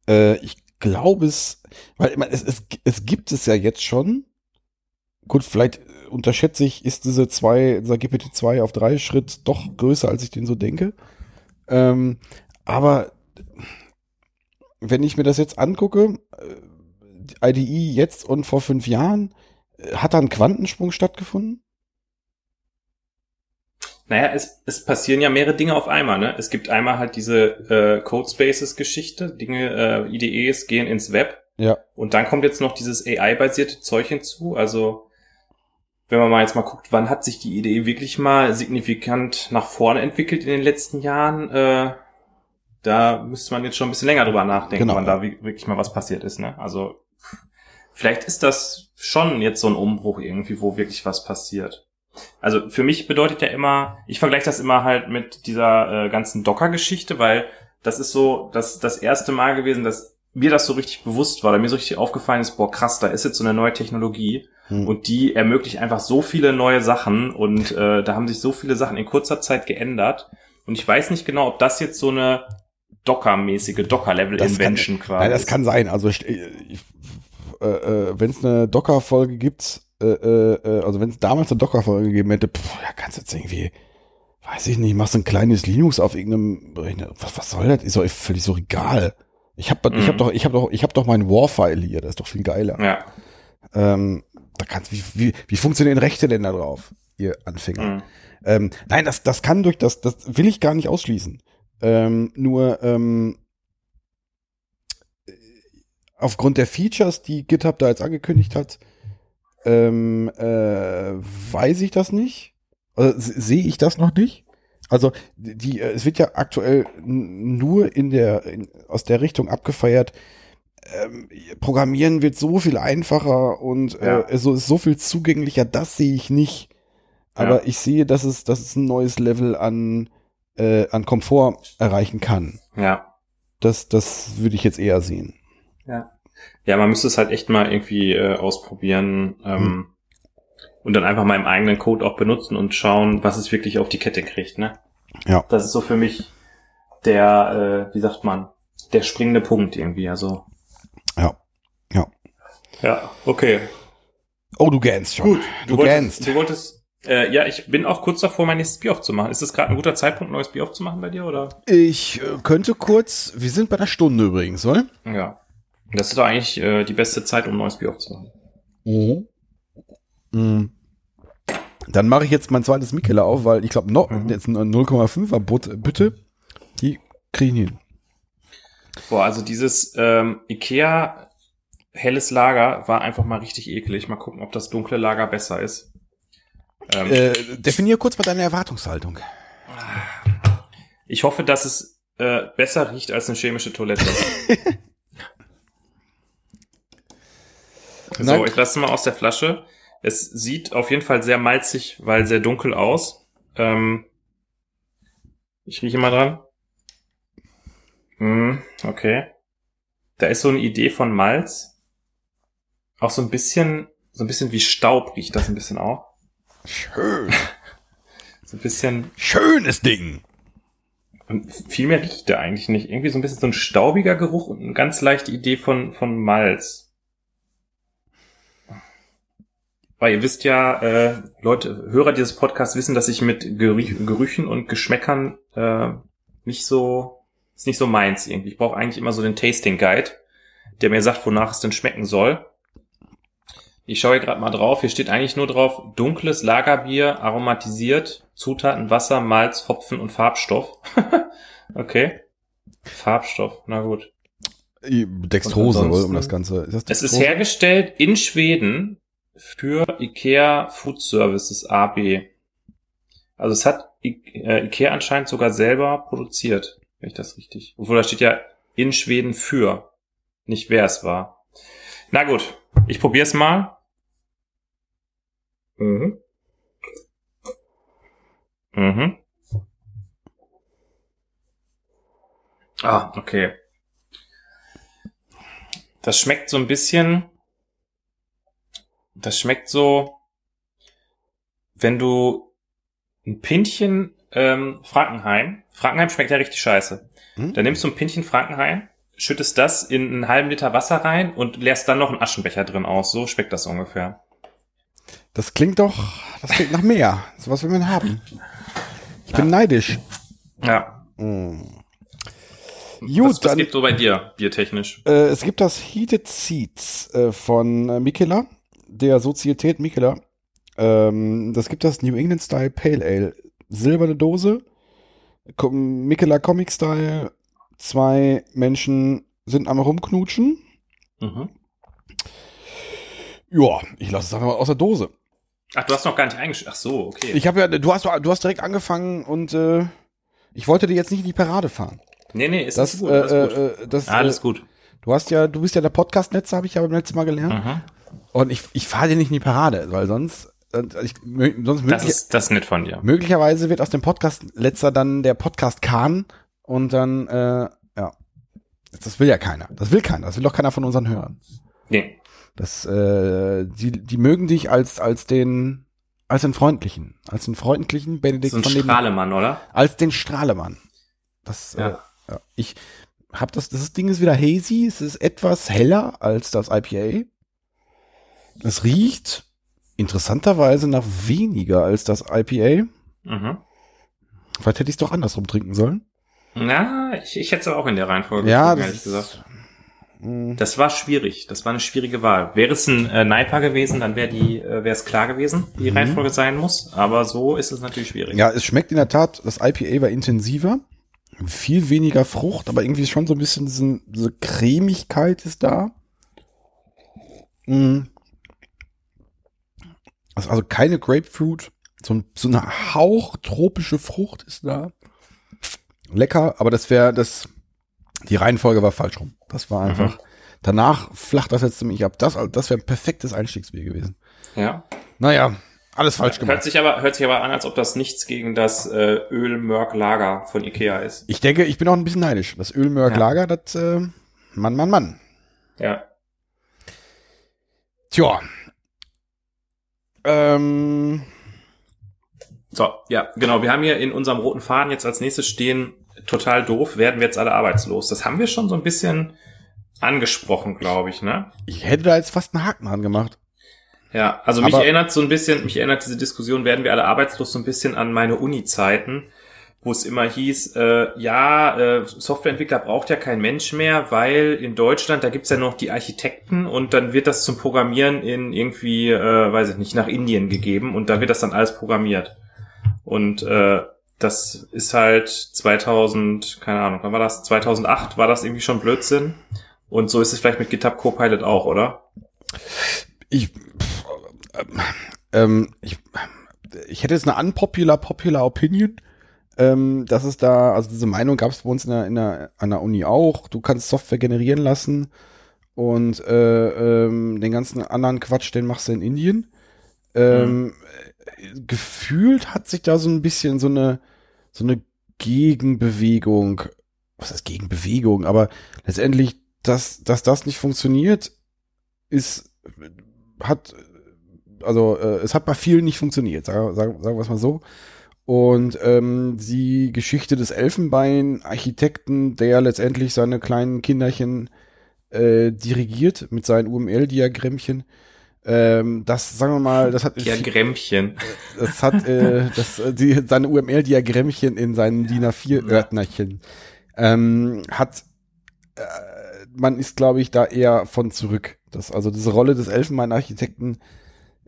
Speaker 3: Äh, ich glaube es, weil ich meine, es, es, es gibt es ja jetzt schon. Gut, vielleicht unterschätze ich, ist diese zwei, dieser GPT-2 auf drei Schritt doch größer, als ich den so denke. Ähm, aber wenn ich mir das jetzt angucke, äh, IDE jetzt und vor fünf Jahren, äh, hat da ein Quantensprung stattgefunden?
Speaker 2: Naja, es, es passieren ja mehrere Dinge auf einmal. Ne? Es gibt einmal halt diese äh, Codespaces-Geschichte, Dinge, äh, IDEs gehen ins Web
Speaker 3: Ja.
Speaker 2: und dann kommt jetzt noch dieses AI-basierte Zeug hinzu. Also wenn man mal jetzt mal guckt, wann hat sich die IDE wirklich mal signifikant nach vorne entwickelt in den letzten Jahren, äh, da müsste man jetzt schon ein bisschen länger drüber nachdenken,
Speaker 3: Genau.
Speaker 2: wann da wi- wirklich mal was passiert ist. Ne? Also vielleicht ist das schon jetzt so ein Umbruch irgendwie, wo wirklich was passiert. Also für mich bedeutet ja immer, ich vergleiche das immer halt mit dieser äh, ganzen Docker-Geschichte, weil das ist so das, das erste Mal gewesen, dass mir das so richtig bewusst war, oder mir so richtig aufgefallen ist, boah krass, da ist jetzt so eine neue Technologie
Speaker 3: Hm.
Speaker 2: und die ermöglicht einfach so viele neue Sachen und äh, da haben sich so viele Sachen in kurzer Zeit geändert und ich weiß nicht genau, ob das jetzt so eine Docker-mäßige Docker-Level-Invention quasi
Speaker 3: Nein, das
Speaker 2: ist.
Speaker 3: kann sein. Also ich, ich, äh, äh, wenn es eine Docker-Folge gibt, äh, äh, also wenn es damals eine Docker-Folge gegeben hätte, pff, ja, kannst du jetzt irgendwie, weiß ich nicht, machst ein kleines Linux auf irgendeinem Rechner. Was, was soll das? Ist doch völlig so egal. Ich habe ich hab
Speaker 2: Mhm.
Speaker 3: doch, ich habe doch, ich habe doch meinen War-File hier. Das ist doch viel geiler.
Speaker 2: Ja.
Speaker 3: Ähm, da kannst wie, wie, wie funktionieren Rechte denn da drauf, ihr Anfänger?
Speaker 2: Mhm.
Speaker 3: Ähm, nein, das, das kann durch das, das will ich gar nicht ausschließen. Ähm, nur ähm, aufgrund der Features, die GitHub da jetzt angekündigt hat, ähm, äh, weiß ich das nicht. Also, se- sehe ich das noch nicht. Also die, äh, es wird ja aktuell nur in der in, aus der Richtung abgefeiert. Ähm, Programmieren wird so viel einfacher und
Speaker 2: Ja.
Speaker 3: äh, so ist so viel zugänglicher. Das sehe ich nicht. Aber
Speaker 2: Ja.
Speaker 3: ich sehe, dass es, dass es ein neues Level an äh, an Komfort erreichen kann.
Speaker 2: Ja.
Speaker 3: Das, das würde ich jetzt eher sehen.
Speaker 2: Ja. Ja, man müsste es halt echt mal irgendwie äh, ausprobieren ähm,
Speaker 3: Hm.
Speaker 2: Und dann einfach mal im eigenen Code auch benutzen und schauen, was es wirklich auf die Kette kriegt, ne?
Speaker 3: Ja.
Speaker 2: Das ist so für mich der, äh, wie sagt man, der springende Punkt irgendwie. Also
Speaker 3: Ja. Ja.
Speaker 2: Ja, okay.
Speaker 3: Oh, du gähnst schon.
Speaker 2: Gut,
Speaker 3: du,
Speaker 2: du wolltest,
Speaker 3: gähnst.
Speaker 2: du wolltest, äh, ja, ich bin auch kurz davor, mein nächstes Bier aufzumachen. Ist das gerade ein guter Zeitpunkt, ein neues Bier aufzumachen bei dir, oder?
Speaker 3: Ich äh, könnte kurz, wir sind bei der Stunde übrigens, oder?
Speaker 2: Ja. Das ist doch eigentlich äh, die beste Zeit, um ein neues Bier aufzumachen.
Speaker 3: Mhm. Mhm. Dann mache ich jetzt mein zweites Mikele auf, weil ich glaube, noch
Speaker 2: Mhm.
Speaker 3: jetzt ein 0,5er But- Bitte, die kriegen hin.
Speaker 2: Boah, also dieses ähm, Ikea helles Lager war einfach mal richtig eklig. Mal gucken, ob das dunkle Lager besser ist. Ähm,
Speaker 3: Äh, definier kurz mal deine Erwartungshaltung.
Speaker 2: Ich hoffe, dass es äh, besser riecht als eine chemische Toilette. (laughs) so, ich lasse mal aus der Flasche. Es sieht auf jeden Fall sehr malzig, weil sehr dunkel aus. Ähm, ich rieche mal dran. Hm, okay. Da ist so eine Idee von Malz. Auch so ein bisschen, so ein bisschen wie Staub riecht das ein bisschen auch.
Speaker 3: Schön. (laughs)
Speaker 2: So ein bisschen,
Speaker 3: Schönes Ding.
Speaker 2: Und viel mehr riecht er eigentlich nicht. Irgendwie so ein bisschen so ein staubiger Geruch und eine ganz leichte Idee von, von Malz. Weil ihr wisst ja, äh, Leute, Hörer dieses Podcasts wissen, dass ich mit Gerü Gerüchen und Geschmäckern äh, nicht so, ist nicht so meins irgendwie. Ich brauche eigentlich immer so den Tasting Guide, der mir sagt, wonach es denn schmecken soll. Ich schaue hier gerade mal drauf. Hier steht eigentlich nur drauf, dunkles Lagerbier, aromatisiert, Zutaten Wasser, Malz, Hopfen und Farbstoff. (laughs) okay. Farbstoff, na gut.
Speaker 3: Dextrose, um das Ganze. Ist das
Speaker 2: Es ist hergestellt in Schweden für IKEA Food Services AB. Also es hat äh, IKEA anscheinend sogar selber produziert, wenn ich das richtig. Obwohl da steht ja in Schweden für, nicht wer es war. Na gut, ich probier's mal. Mhm. Mhm. Ah, okay. Das schmeckt so ein bisschen. Das schmeckt so, wenn du ein Pintchen ähm, Frankenheim. Frankenheim schmeckt ja richtig scheiße.
Speaker 3: Hm?
Speaker 2: Dann nimmst du ein Pintchen Frankenheim, schüttest das in einen halben Liter Wasser rein und leerst dann noch einen Aschenbecher drin aus. So schmeckt das ungefähr.
Speaker 3: Das klingt doch, das klingt nach mehr. So was will man haben. Ich bin neidisch.
Speaker 2: Ja. Was,
Speaker 3: Gut,
Speaker 2: was
Speaker 3: dann,
Speaker 2: gibt so bei dir, biertechnisch?
Speaker 3: äh, es gibt das Heated Seeds äh, von äh, Mikela, der Sozietät Mikela. Ähm, das gibt das New England Style Pale Ale. Silberne Dose, Mikela Comic Style. Zwei Menschen sind am rumknutschen.
Speaker 2: Mhm.
Speaker 3: Ja, ich lasse es einfach mal aus der Dose.
Speaker 2: Ach, du hast noch gar nicht eingeschrieben. Ach so, okay.
Speaker 3: Ich habe ja, du hast, du hast direkt angefangen und äh, ich wollte dir jetzt nicht in die Parade fahren.
Speaker 2: nee, nee, ist
Speaker 3: Das,
Speaker 2: gut.
Speaker 3: äh,
Speaker 2: Alles gut.
Speaker 3: äh, das,
Speaker 2: Alles
Speaker 3: äh,
Speaker 2: gut.
Speaker 3: du hast ja, du bist ja der Podcast-Netzer, habe ich ja beim letzten Mal gelernt.
Speaker 2: Mhm.
Speaker 3: Und ich, ich fahre dir nicht in die Parade, weil sonst, äh, ich, sonst
Speaker 2: Das ist, das nett von dir.
Speaker 3: möglicherweise wird aus dem Podcast-Letzer dann der Podcast Kahn und dann, äh, ja. Das will ja keiner. Das will keiner. Das will doch keiner von unseren Hörern.
Speaker 2: Nee.
Speaker 3: Das, äh, die, die mögen dich als, als den, als den freundlichen, als den freundlichen Benedikt
Speaker 2: So ein
Speaker 3: von dem,
Speaker 2: Strahlemann, oder?
Speaker 3: als den Strahlemann. Das,
Speaker 2: Ja.
Speaker 3: äh, ja. Ich hab das, das Ding ist wieder hazy, es ist etwas heller als das IPA. Es riecht interessanterweise nach weniger als das IPA.
Speaker 2: Mhm.
Speaker 3: Vielleicht hätte ich es doch andersrum trinken sollen.
Speaker 2: Na, ich, ich hätte es auch in der Reihenfolge
Speaker 3: Ja,
Speaker 2: getrunken,
Speaker 3: das
Speaker 2: ehrlich gesagt.
Speaker 3: mh,
Speaker 2: Das war schwierig. Das war eine schwierige Wahl. Wäre es ein äh, Naipa gewesen, dann wäre die, äh, wäre es klar gewesen, wie die
Speaker 3: Mhm.
Speaker 2: Reihenfolge sein muss. Aber so ist es natürlich schwierig.
Speaker 3: Ja, es schmeckt in der Tat, das IPA war intensiver, viel weniger Frucht, aber irgendwie schon so ein bisschen diese, diese Cremigkeit ist da. Mm. Also, also keine Grapefruit, so, ein, so eine hauchtropische Frucht ist da. Lecker, aber das wäre das, die Reihenfolge war falsch rum. Das war einfach, danach flacht das jetzt ziemlich ab. Das, das wäre ein perfektes Einstiegsbier gewesen.
Speaker 2: Ja.
Speaker 3: Naja, alles falsch
Speaker 2: Hört
Speaker 3: gemacht.
Speaker 2: sich aber, hört sich aber an, als ob das nichts gegen das äh, Öl-Mörk-Lager von Ikea ist.
Speaker 3: Ich denke, ich bin auch ein bisschen neidisch. Das Ölmörk
Speaker 2: Ja.
Speaker 3: Das, äh, Mann, Mann, Mann.
Speaker 2: Ja.
Speaker 3: Tja. Ähm,
Speaker 2: So, ja, genau. Wir haben hier in unserem roten Faden jetzt als nächstes stehen, total doof, werden wir jetzt alle arbeitslos. Das haben wir schon so ein bisschen angesprochen, glaube ich, ne?
Speaker 3: Ich hätte da jetzt fast einen Haken dran gemacht.
Speaker 2: Ja, also mich
Speaker 3: Aber-
Speaker 2: erinnert so ein bisschen, mich erinnert diese Diskussion, werden wir alle arbeitslos, so ein bisschen an meine Uni-Zeiten, wo es immer hieß, äh, ja, äh, Softwareentwickler braucht ja kein Mensch mehr, weil in Deutschland, da gibt's ja noch die Architekten und dann wird das zum Programmieren in irgendwie, äh, weiß ich nicht, nach Indien gegeben und da wird das dann alles programmiert. Und äh, das ist halt 2000, keine Ahnung, wann war das? 2008 war das irgendwie schon Blödsinn. Und so ist es vielleicht mit GitHub Copilot auch, oder?
Speaker 3: Ich, ähm, ich, ich hätte jetzt eine unpopular, popular Opinion. Ähm, das ist da, also diese Meinung gab es bei uns in der, in der, an der Uni auch. Du kannst Software generieren lassen und äh, ähm, den ganzen anderen Quatsch, den machst du in Indien. Ähm, äh, Gefühlt hat sich da so ein bisschen so eine, so eine Gegenbewegung, was ist Gegenbewegung, aber letztendlich, dass, dass das nicht funktioniert, ist hat, also äh, es hat bei vielen nicht funktioniert, sagen, sagen wir es mal so. Und ähm, die Geschichte des Elfenbein-Architekten, der letztendlich seine kleinen Kinderchen äh, dirigiert mit seinen UML-Diagrammchen, ähm, das, sagen wir mal, das hat, (laughs)
Speaker 2: Diagrammchen.
Speaker 3: das hat äh, das, äh, die, seine UML-Diagrammchen in seinen DIN A4-Ordnerchen, ähm, hat, äh, man ist, glaube ich, da eher von zurück. Das, also diese Rolle des Elfenbein-Architekten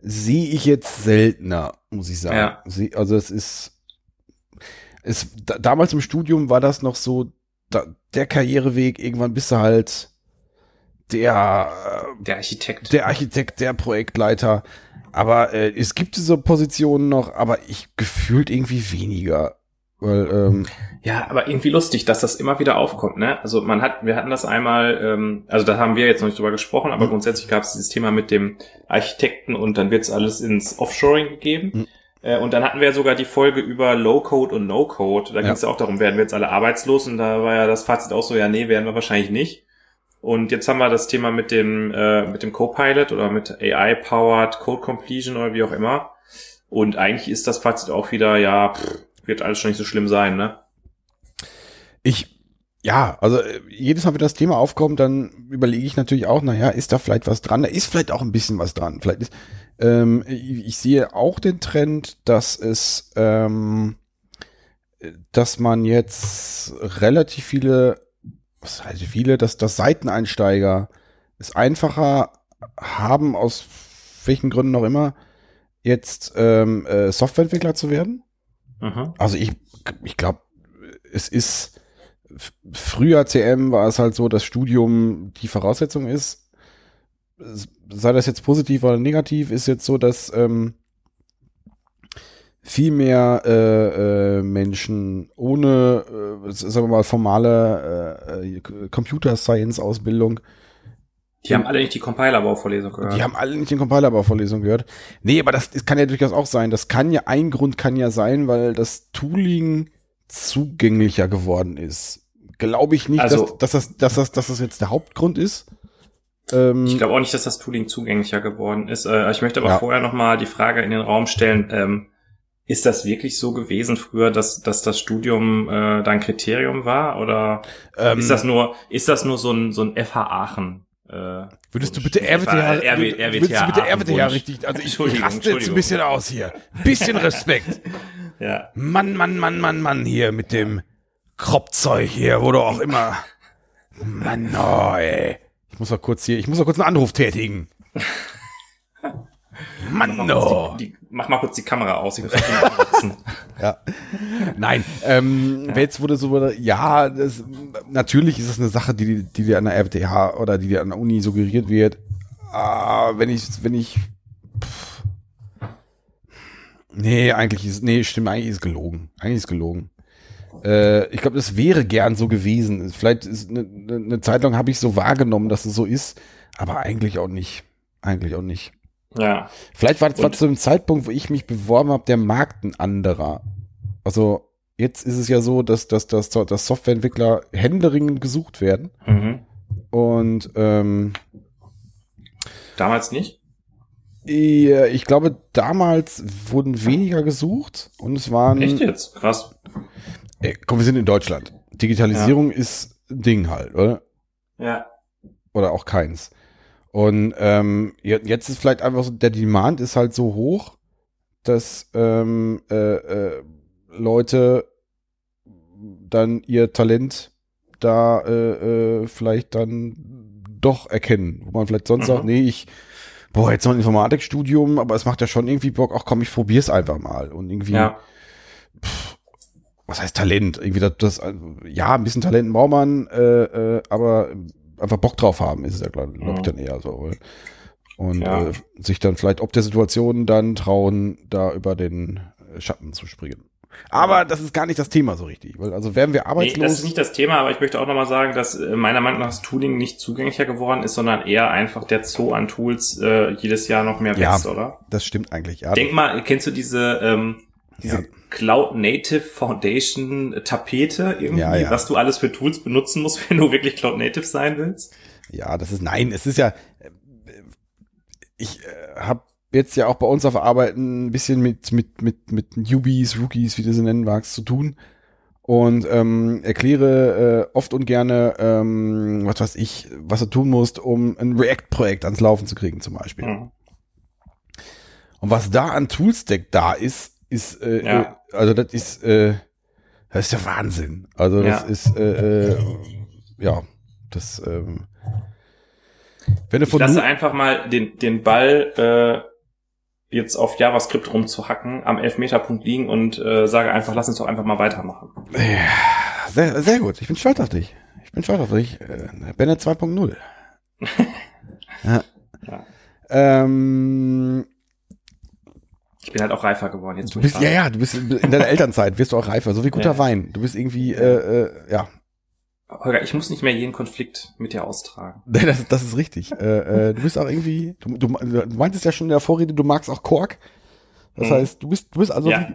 Speaker 3: sehe ich jetzt seltener, muss ich sagen.
Speaker 2: Ja.
Speaker 3: Sie, also es ist, es, da, damals im Studium war das noch so, da, der Karriereweg, irgendwann bist du halt der,
Speaker 2: Der Architekt.
Speaker 3: der Architekt, der Projektleiter. Aber äh, es gibt diese Positionen noch, aber ich gefühlt irgendwie weniger. Weil, ähm,
Speaker 2: Ja, aber irgendwie lustig, dass das immer wieder aufkommt, ne? Also man hat, wir hatten das einmal, ähm, also da haben wir jetzt noch nicht drüber gesprochen, aber
Speaker 3: Mhm.
Speaker 2: grundsätzlich gab es dieses Thema mit dem Architekten und dann wird's alles ins Offshoring gegeben.
Speaker 3: Mhm.
Speaker 2: Äh, und dann hatten wir ja sogar die Folge über Low-Code und No-Code. Da
Speaker 3: Ja.
Speaker 2: ging es ja auch darum, werden wir jetzt alle arbeitslos? Und da war ja das Fazit auch so, ja, nee, werden wir wahrscheinlich nicht. Und jetzt haben wir das Thema mit dem, äh, mit dem Copilot oder mit AI-powered Code Completion oder wie auch immer. Und eigentlich ist das Fazit auch wieder, ja, pff, wird alles schon nicht so schlimm sein, ne?
Speaker 3: ich, ja, also äh, jedes Mal, wenn das Thema aufkommt, dann überlege ich natürlich auch, naja, ist da vielleicht was dran? Da ist vielleicht auch ein bisschen was dran. Vielleicht ist, ähm, ich, sehe auch den Trend, dass es, ähm, dass man jetzt relativ viele, was heißt viele, dass, dass Seiteneinsteiger es einfacher haben, aus welchen Gründen auch immer, jetzt ähm, äh, Softwareentwickler zu werden.
Speaker 2: Mhm.
Speaker 3: Also ich, ich glaube, es ist früher CM war es halt so, dass Studium die Voraussetzung ist. Sei das jetzt positiv oder negativ, ist jetzt so, dass ähm, viel mehr äh, äh, Menschen ohne, äh, sagen wir mal, formale äh, äh, Computer Science Ausbildung
Speaker 2: Die haben alle nicht die Compiler-Bauvorlesung gehört.
Speaker 3: die haben alle nicht den Compilerbauvorlesung gehört. Nee, aber das, das kann ja durchaus auch sein. Das kann ja, ein Grund kann ja sein, weil das Tooling zugänglicher geworden ist. Glaube ich nicht,
Speaker 2: Also-
Speaker 3: dass, dass, das, dass, das, dass das jetzt der Hauptgrund ist. Ähm,
Speaker 2: ich glaube auch nicht, dass das Tooling zugänglicher geworden ist. Äh, ich möchte aber
Speaker 3: Ja.
Speaker 2: vorher noch mal die Frage in den Raum stellen, ähm, ist das wirklich so gewesen früher, dass, dass das Studium äh, da ein Kriterium war? Oder
Speaker 3: ähm,
Speaker 2: ist das nur, ist das nur so ein, so ein FH Aachen? Äh,
Speaker 3: Würdest du bitte RWTH,
Speaker 2: RW,
Speaker 3: würdest du bitte RWTH richtig, also ich (laughs) raste jetzt ein bisschen aus hier. Bisschen (laughs) Respekt.
Speaker 2: Ja.
Speaker 3: Mann, Mann, Mann, Mann, Mann, hier mit dem Kropfzeug hier, wo du auch immer. Mann, oh, ey. Ich muss mal kurz hier, ich muss mal kurz einen Anruf tätigen. (laughs) Mann,
Speaker 2: Mach, mal
Speaker 3: oh.
Speaker 2: kurz die, die, mach mal kurz die Kamera aus, ich anrufen. (laughs)
Speaker 3: Ja. Nein, ähm, jetzt wurde so, ja, das, natürlich ist es eine Sache, die, die dir an der RWTH oder die dir an der Uni suggeriert wird. Ah, wenn ich, wenn ich, pff, nee, eigentlich ist, nee, stimmt, eigentlich ist gelogen. Eigentlich ist gelogen. Äh, ich glaube, das wäre gern so gewesen. Vielleicht ist eine, eine Zeit lang habe ich so wahrgenommen, dass es so ist, aber eigentlich auch nicht. Eigentlich auch nicht.
Speaker 2: Ja.
Speaker 3: Vielleicht war das war zu dem Zeitpunkt, wo ich mich beworben habe, der Markt ein anderer. Also jetzt ist es ja so, dass, dass, dass, dass Softwareentwickler händeringend gesucht werden.
Speaker 2: Mhm.
Speaker 3: Und ähm,
Speaker 2: Damals nicht?
Speaker 3: ich, ich glaube, damals wurden weniger gesucht und es waren.
Speaker 2: Echt jetzt? Krass.
Speaker 3: Ey, komm, wir sind in Deutschland. Digitalisierung ist ein Ding halt, oder?
Speaker 2: Ja.
Speaker 3: oder auch keins. Und ähm, je- jetzt ist vielleicht einfach so, der Demand ist halt so hoch, dass ähm, äh, äh, Leute dann ihr Talent da äh, äh, vielleicht dann doch erkennen, wo man vielleicht sonst
Speaker 2: Mhm.
Speaker 3: sagt, nee, ich boah, jetzt noch ein Informatikstudium, aber es macht ja schon irgendwie Bock, ach komm, ich probier's einfach mal und irgendwie
Speaker 2: Ja.
Speaker 3: was heißt Talent? Irgendwie das, das ja, ein bisschen Talent braucht man, äh, äh, aber einfach Bock drauf haben, ist es ja, glaube glaub ich, dann eher so. Und
Speaker 2: Ja.
Speaker 3: äh, sich dann vielleicht ob der Situation dann trauen, da über den Schatten zu springen. Aber das ist gar nicht das Thema so richtig, weil also werden wir
Speaker 2: Nee,
Speaker 3: arbeitslos.
Speaker 2: das ist nicht das Thema, aber ich möchte auch nochmal sagen, dass äh, meiner Meinung nach das Tooling nicht zugänglicher geworden ist, sondern eher einfach der Zoo an Tools äh, jedes Jahr noch mehr
Speaker 3: Ja.
Speaker 2: wächst, oder?
Speaker 3: das stimmt eigentlich, ja.
Speaker 2: Denk mal, kennst du diese, ähm, diese
Speaker 3: Ja.
Speaker 2: Cloud Native Foundation Tapete irgendwie,
Speaker 3: Ja, ja.
Speaker 2: was du alles für Tools benutzen musst, (laughs) wenn du wirklich Cloud Native sein willst?
Speaker 3: Ja, das ist, nein, es ist ja, äh, ich äh, habe jetzt ja auch bei uns auf Arbeit ein bisschen mit, mit, mit, mit Newbies, Rookies, wie du sie nennen magst, zu tun. Und ähm, erkläre äh, oft und gerne, ähm, was weiß ich, was du tun musst, um ein React-Projekt ans Laufen zu kriegen, zum Beispiel.
Speaker 2: Mhm.
Speaker 3: Und was da an Toolstack da ist, ist, äh,
Speaker 2: Ja.
Speaker 3: äh, also das ist, äh, das ist der Wahnsinn. Also das
Speaker 2: Ja.
Speaker 3: ist, äh, äh, ja, das, ähm, wenn du
Speaker 2: Ich
Speaker 3: von
Speaker 2: lasse
Speaker 3: Nu-
Speaker 2: einfach mal den, den Ball äh, jetzt auf JavaScript rumzuhacken, am Elfmeterpunkt liegen und äh, sage einfach, lass uns doch einfach mal weitermachen.
Speaker 3: sehr, sehr gut. Ich bin stolz auf dich. Ich bin stolz auf dich. Äh, Bennett 2.0. (laughs) ja.
Speaker 2: Ja.
Speaker 3: Ähm,
Speaker 2: Ich bin halt auch reifer geworden jetzt.
Speaker 3: du bist, ja, ja, du bist in deiner Elternzeit, wirst du auch reifer, so wie guter
Speaker 2: Ja.
Speaker 3: Wein. Du bist irgendwie, äh, äh, ja,
Speaker 2: Holger, ich muss nicht mehr jeden Konflikt mit dir austragen.
Speaker 3: Nee, das, das ist richtig. äh, äh, du bist auch irgendwie, du, du, du meintest ja schon in der Vorrede, du magst auch Kork. Das
Speaker 2: Mhm.
Speaker 3: heißt, du bist, du bist also,
Speaker 2: ja.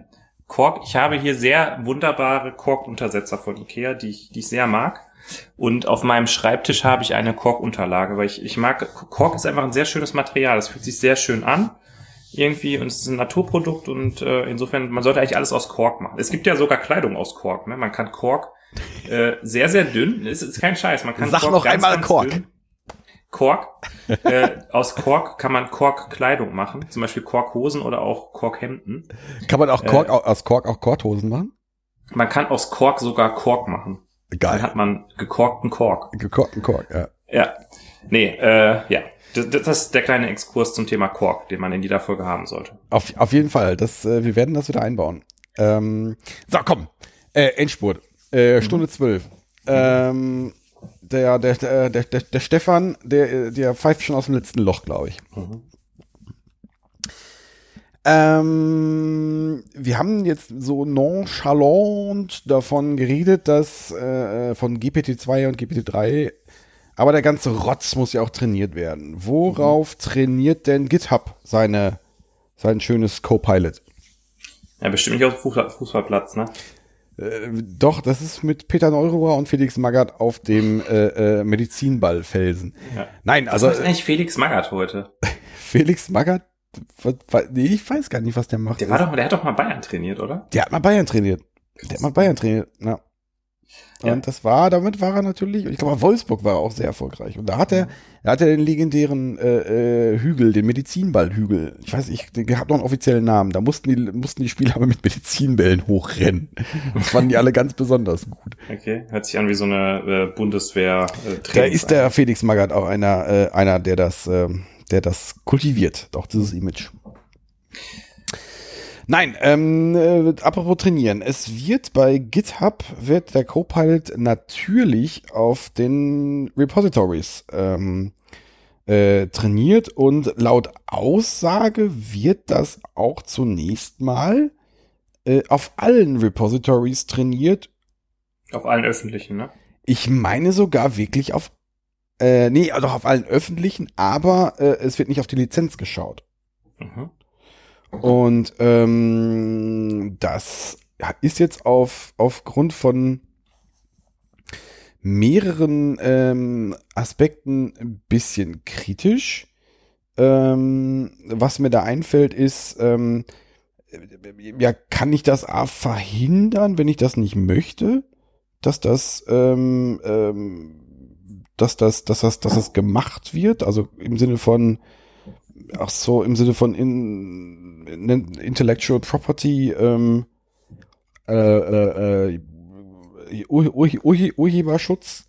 Speaker 2: Kork, ich habe hier sehr wunderbare Kork-Untersetzer von Ikea, die ich, die ich sehr mag. Und auf meinem Schreibtisch habe ich eine Kork-Unterlage, weil ich, ich mag, Kork ist einfach ein sehr schönes Material. Es fühlt sich sehr schön an. Irgendwie, und es ist ein Naturprodukt und äh, insofern, man sollte eigentlich alles aus Kork machen. Es gibt ja sogar Kleidung aus Kork, ne? Man kann Kork äh, sehr, sehr dünn, es ist kein Scheiß, man kann
Speaker 3: Sag noch einmal Kork.
Speaker 2: dünn- Kork. äh, aus Kork kann man Kork-Kleidung machen, zum Beispiel Korkhosen oder auch Korkhemden.
Speaker 3: kann man auch Kork,
Speaker 2: äh,
Speaker 3: au- aus Kork auch Korthosen machen?
Speaker 2: Man kann aus Kork sogar Kork machen. Dann
Speaker 3: Geil.
Speaker 2: hat man gekorkten Kork.
Speaker 3: Gekorkten Kork, ja.
Speaker 2: Ja. Nee, äh, ja. Das, das ist der kleine Exkurs zum Thema Kork, den man in jeder Folge haben sollte.
Speaker 3: Auf, auf jeden Fall. Das, äh, wir werden das wieder einbauen. Ähm, so, komm. Äh, Endspurt. Äh, Stunde zwölf. Ähm, der, der, der, der, der, Stefan, der, der pfeift schon aus dem letzten Loch, glaube ich. Ähm, wir haben jetzt so nonchalant davon geredet, dass äh, von GPT-2 und GPT-3, aber der ganze Rotz muss ja auch trainiert werden. Worauf trainiert denn GitHub seine, sein schönes Copilot?
Speaker 2: Ja, bestimmt nicht auf dem Fußball, Fußballplatz, ne?
Speaker 3: Äh, doch, das ist mit Peter Neururer und Felix Magath auf dem äh, äh, Medizinballfelsen.
Speaker 2: Ja.
Speaker 3: Nein,
Speaker 2: Also
Speaker 3: also
Speaker 2: ist eigentlich Felix Magath heute. (laughs)
Speaker 3: Felix Magath, was, was, nee, ich weiß gar nicht, was der macht.
Speaker 2: Der war doch, der hat doch mal Bayern trainiert, oder?
Speaker 3: Der hat mal Bayern trainiert. Der hat mal Bayern trainiert, ja. Und
Speaker 2: Ja.
Speaker 3: das war, damit war er natürlich, ich glaube, Wolfsburg war auch sehr erfolgreich. Und da hat er, da hat er den legendären äh, äh, Hügel, den Medizinballhügel. Ich weiß, ich, der hat noch einen offiziellen Namen. Da mussten die, mussten die Spieler aber (laughs) mit Medizinbällen hochrennen. Das fanden die alle ganz besonders gut.
Speaker 2: Okay. Hört sich an wie so eine äh, Bundeswehr äh,
Speaker 3: Da ist der Felix Magath auch einer, äh, einer, der das, ähm, der das kultiviert, auch dieses Image. Nein, ähm, äh, apropos trainieren. Es wird bei GitHub, wird der Copilot natürlich auf den Repositories ähm, äh, trainiert und laut Aussage wird das auch zunächst mal äh, auf allen Repositories trainiert
Speaker 2: Auf allen öffentlichen, ne?
Speaker 3: ich meine sogar wirklich auf, äh, nee, also auf allen öffentlichen, aber äh, es wird nicht auf die Lizenz geschaut.
Speaker 2: Mhm.
Speaker 3: Und ähm, das ist jetzt auf, aufgrund von mehreren ähm, Aspekten ein bisschen kritisch. Ähm, was mir da einfällt, ist, ähm, ja, kann ich das A verhindern, wenn ich das nicht möchte? dass das ähm, ähm, dass das, dass das, dass das gemacht wird? Also im Sinne von, ach so, im Sinne von in, in Intellectual Property, ähm, äh, äh, äh, Ur, Ur, Ur, Urheberschutz.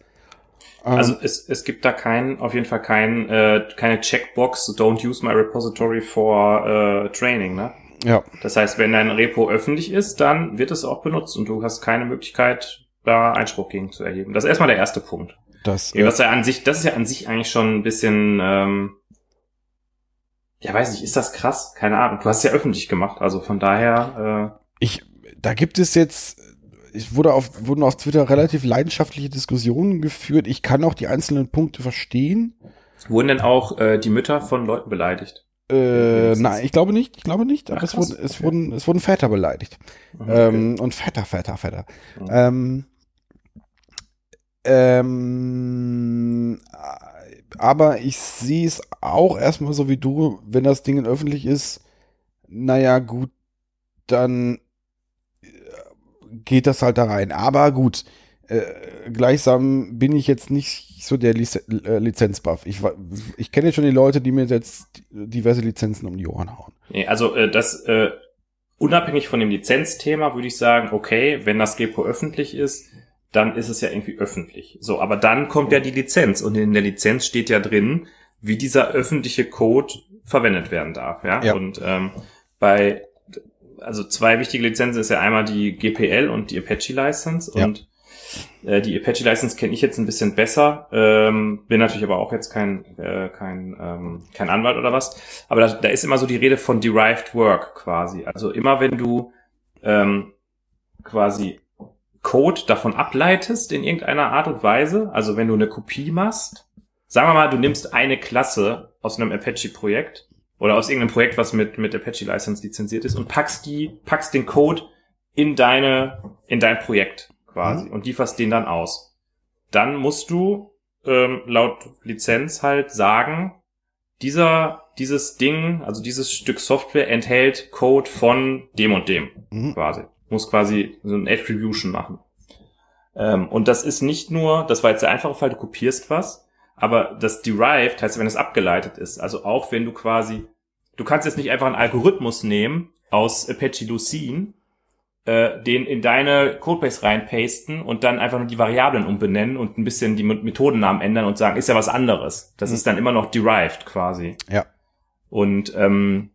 Speaker 2: Ähm, also es, es gibt da keinen, auf jeden Fall kein, äh, keine Checkbox, don't use my repository for äh, training, ne?
Speaker 3: Ja.
Speaker 2: Das heißt, wenn dein Repo öffentlich ist, dann wird es auch benutzt und du hast keine Möglichkeit, da Einspruch gegen zu erheben. Das ist erstmal der erste Punkt.
Speaker 3: Das,
Speaker 2: ja, was ja an sich, das ist ja an sich eigentlich schon ein bisschen, ähm, ja, weiß nicht, ist das krass? Keine Ahnung. Du hast es ja öffentlich gemacht, also von daher.
Speaker 3: Äh ich, da gibt es jetzt, ich wurde auf, wurden auf Twitter relativ leidenschaftliche Diskussionen geführt. Ich kann auch die einzelnen Punkte verstehen.
Speaker 2: Wurden denn auch äh, die Mütter von Leuten beleidigt?
Speaker 3: Äh, nein, ich glaube nicht, ich glaube nicht, aber Ach, es, wurden, es, okay. wurden, es wurden Väter beleidigt. Okay. Ähm, und Väter, Väter, Väter. Mhm. Ähm, ähm, aber ich sehe es auch erstmal so wie du, wenn das Ding öffentlich ist, naja, gut, dann äh, geht das halt da rein. Aber gut, äh, gleichsam bin ich jetzt nicht so der Liz äh, Lizenzbuff. Ich, ich kenne schon die Leute, die mir jetzt diverse Lizenzen um die Ohren hauen.
Speaker 2: Nee, also äh, das äh, unabhängig von dem Lizenzthema würde ich sagen, okay, wenn das Repo öffentlich ist, dann ist es ja irgendwie öffentlich. So, aber dann kommt ja die Lizenz und in der Lizenz steht ja drin, wie dieser öffentliche Code verwendet werden darf. Ja.
Speaker 3: ja.
Speaker 2: Und ähm, bei also zwei wichtige Lizenzen ist ja einmal die GPL und die Apache License
Speaker 3: ja.
Speaker 2: und äh, die Apache License kenne ich jetzt ein bisschen besser, ähm, bin natürlich aber auch jetzt kein äh, kein ähm, kein Anwalt oder was. Aber da, da ist immer so die Rede von derived work quasi. Also immer wenn du ähm, quasi Code davon ableitest in irgendeiner Art und Weise, also wenn du eine Kopie machst, sagen wir mal, du nimmst eine Klasse aus einem Apache-Projekt oder aus irgendeinem Projekt, was mit, mit Apache License lizenziert ist und packst die, packst den Code in deine, in dein Projekt quasi mhm. und lieferst den dann aus. Dann musst du ähm, laut Lizenz halt sagen, dieser, dieses Ding, also dieses Stück Software enthält Code von dem und dem mhm. quasi muss quasi so ein Attribution machen. Ähm, und das ist nicht nur, das war jetzt der einfache Fall, du kopierst was, aber das derived heißt, wenn es abgeleitet ist, also auch wenn du quasi, du kannst jetzt nicht einfach einen Algorithmus nehmen aus Apache Lucene, äh, den in deine Codebase reinpasten und dann einfach nur die Variablen umbenennen und ein bisschen die Methodennamen ändern und sagen, ist ja was anderes. Das mhm. ist dann immer noch derived quasi.
Speaker 3: Ja.
Speaker 2: Und ähm,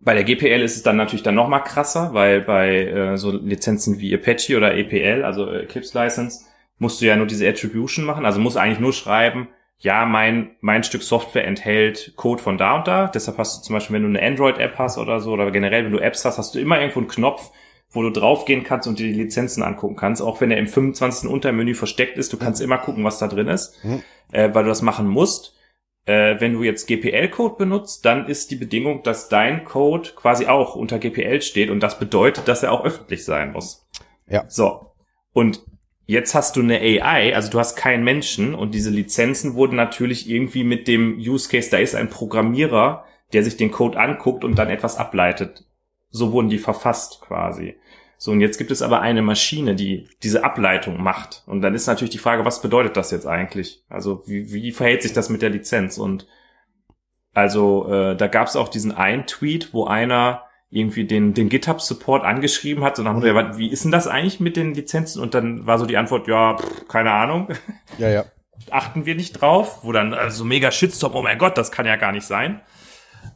Speaker 2: bei der GPL ist es dann natürlich dann noch mal krasser, weil bei äh, so Lizenzen wie Apache oder EPL, also Eclipse License, musst du ja nur diese Attribution machen. Also musst eigentlich nur schreiben, ja, mein, mein Stück Software enthält Code von da und da. Deshalb hast du zum Beispiel, wenn du eine Android-App hast oder so, oder generell, wenn du Apps hast, hast du immer irgendwo einen Knopf, wo du draufgehen kannst und dir die Lizenzen angucken kannst. Auch wenn er im 25. Untermenü versteckt ist, du kannst immer gucken, was da drin ist, mhm. äh, weil du das machen musst. Äh, wenn du jetzt GPL-Code benutzt, dann ist die Bedingung, dass dein Code quasi auch unter GPL steht und das bedeutet, dass er auch öffentlich sein muss.
Speaker 3: Ja.
Speaker 2: So. Und jetzt hast du eine AI, also du hast keinen Menschen und diese Lizenzen wurden natürlich irgendwie mit dem Use Case, da ist ein Programmierer, der sich den Code anguckt und dann etwas ableitet. So wurden die verfasst quasi. So, und jetzt gibt es aber eine Maschine, die diese Ableitung macht. Und dann ist natürlich die Frage, was bedeutet das jetzt eigentlich? Also wie, wie verhält sich das mit der Lizenz? Und also äh, da gab es auch diesen einen Tweet, wo einer irgendwie den, den GitHub-Support angeschrieben hat, und dann mhm. wie ist denn das eigentlich mit den Lizenzen? Und dann war so die Antwort, ja, pff, keine Ahnung.
Speaker 3: Ja, ja. (laughs)
Speaker 2: Achten wir nicht drauf, wo dann also mega Shitstorm, oh mein Gott, das kann ja gar nicht sein.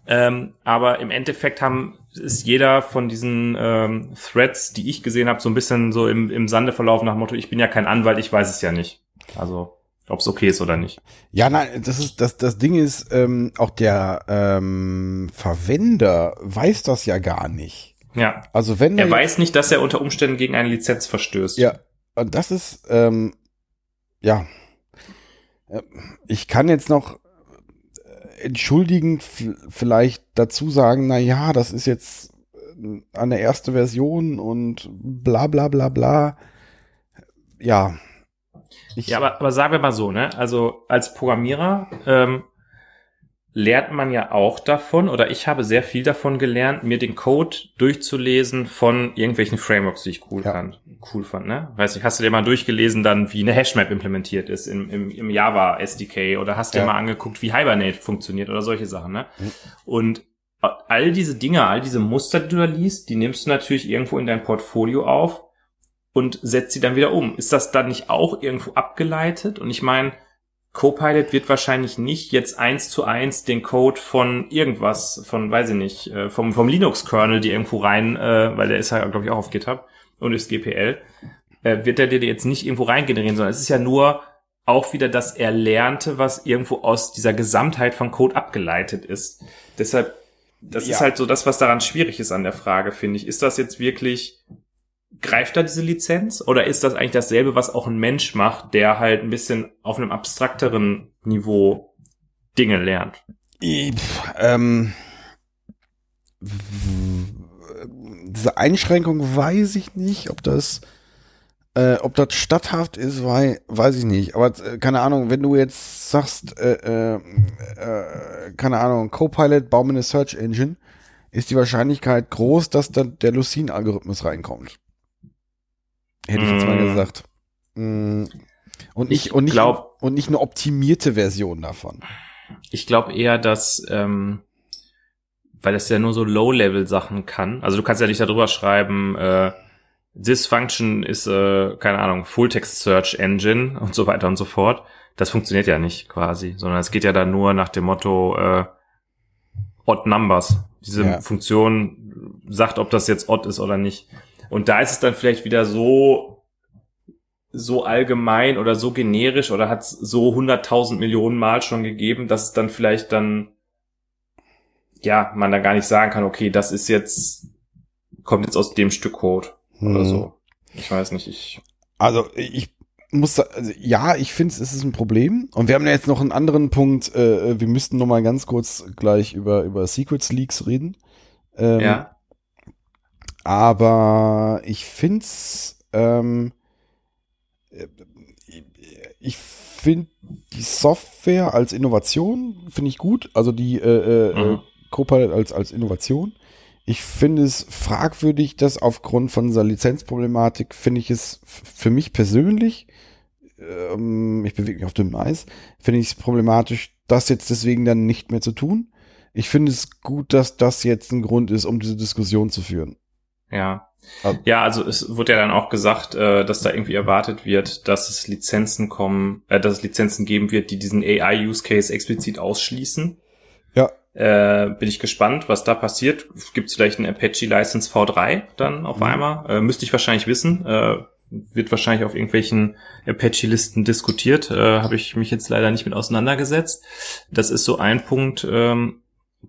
Speaker 2: Ähm, aber im Endeffekt haben ist jeder von diesen ähm, Threads, die ich gesehen habe, so ein bisschen so im, im Sande verlaufen nach dem Motto, ich bin ja kein Anwalt, ich weiß es ja nicht. Also, ob es okay ist oder nicht.
Speaker 3: Ja, nein, das ist das das Ding ist ähm, auch der ähm, Verwender weiß das ja gar nicht.
Speaker 2: Ja.
Speaker 3: Also wenn
Speaker 2: er weiß nicht, dass er unter Umständen gegen eine Lizenz verstößt.
Speaker 3: Ja, und das ist ähm, ja. Äh, ich kann jetzt noch entschuldigend vielleicht dazu sagen, na ja, das ist jetzt äh, eine erste Version und bla bla bla bla. Ja.
Speaker 2: Ich ja, aber, aber sagen wir mal so, ne? Also als Programmierer ähm, lernt man ja auch davon, oder ich habe sehr viel davon gelernt, mir den Code durchzulesen von irgendwelchen Frameworks, die ich cool, ja. kann, cool fand, ne? Weiß nicht, hast du dir mal durchgelesen dann, wie eine Hashmap implementiert ist im, im, im Java SDK oder hast
Speaker 3: Ja.
Speaker 2: dir mal angeguckt, wie Hibernate funktioniert oder solche Sachen, ne? Und all diese Dinge, all diese Muster, die du da liest, die nimmst du natürlich irgendwo in dein Portfolio auf und setzt sie dann wieder um. Ist das dann nicht auch irgendwo abgeleitet? Und ich meine, Copilot wird wahrscheinlich nicht jetzt eins zu eins den Code von irgendwas, von, weiß ich nicht, äh, vom, vom Linux-Kernel, die irgendwo rein, äh, weil der ist ja, glaube ich, auch auf GitHub und ist GPL, äh, wird der dir jetzt nicht irgendwo rein generieren, sondern es ist ja nur auch wieder das Erlernte, was irgendwo aus dieser Gesamtheit von Code abgeleitet ist. Deshalb, das
Speaker 3: Ja.
Speaker 2: ist halt so das, was daran schwierig ist an der Frage, finde ich. Ist das jetzt wirklich, greift da diese Lizenz? Oder ist das eigentlich dasselbe, was auch ein Mensch macht, der halt ein bisschen auf einem abstrakteren Niveau Dinge lernt?
Speaker 3: Ich, ähm, diese Einschränkung weiß ich nicht, ob das, äh, ob das statthaft ist, weil, weiß ich nicht. Aber äh, keine Ahnung, wenn du jetzt sagst, äh, äh, äh, keine Ahnung, Copilot, baue mir eine Search Engine, ist die Wahrscheinlichkeit groß, dass dann der Lucene-Algorithmus reinkommt. Hätte ich jetzt mal
Speaker 2: Mm.
Speaker 3: gesagt. Mm. Und nicht,
Speaker 2: Ich
Speaker 3: und nicht,
Speaker 2: glaub-
Speaker 3: und nicht eine optimierte Version davon.
Speaker 2: Ich glaube eher, dass, ähm, weil das ja nur so Low-Level-Sachen kann. Also du kannst ja nicht darüber schreiben, äh, this function is, äh, keine Ahnung, Full-Text-Search Engine (laughs) und so weiter und so fort. Das funktioniert ja nicht quasi, sondern es geht ja dann nur nach dem Motto äh, Odd Numbers. Diese
Speaker 3: Ja.
Speaker 2: Funktion sagt, ob das jetzt odd ist oder nicht. Und da ist es dann vielleicht wieder so so allgemein oder so generisch oder hat es so hunderttausend Millionen Mal schon gegeben, dass es dann vielleicht dann ja man da gar nicht sagen kann, okay, das ist jetzt kommt jetzt aus dem Stück Code oder
Speaker 3: Hm.
Speaker 2: so. Ich weiß nicht, ich
Speaker 3: Also ich muss, also, ja, ich finde, es ist ein Problem. Und wir haben ja jetzt noch einen anderen Punkt. Äh, wir müssten noch mal ganz kurz gleich über über Secrets Leaks reden. Ähm,
Speaker 2: ja
Speaker 3: Aber ich find's, ähm, äh, ich finde die Software als Innovation finde ich gut. Also die äh, äh,
Speaker 2: Mhm.
Speaker 3: Copilot als als Innovation. Ich finde es fragwürdig, dass aufgrund von dieser Lizenzproblematik finde ich es für mich persönlich, ähm, ich bewege mich auf dünnem Eis, finde ich es problematisch, das jetzt deswegen dann nicht mehr zu tun. Ich finde es gut, dass das jetzt ein Grund ist, um diese Diskussion zu führen.
Speaker 2: Ja.
Speaker 3: Also-
Speaker 2: Ja, also es wurde ja dann auch gesagt, äh, dass da irgendwie erwartet wird, dass es Lizenzen kommen, äh, dass es Lizenzen geben wird, die diesen AI-Use-Case explizit ausschließen.
Speaker 3: Ja.
Speaker 2: Äh, bin ich gespannt, was da passiert. Gibt es vielleicht ein Apache License V3 dann auf
Speaker 3: Mhm.
Speaker 2: einmal? Äh, müsste ich wahrscheinlich wissen. Äh, wird wahrscheinlich auf irgendwelchen Apache-Listen diskutiert. Äh, Habe ich mich jetzt leider nicht mit auseinandergesetzt. Das ist so ein Punkt, ähm,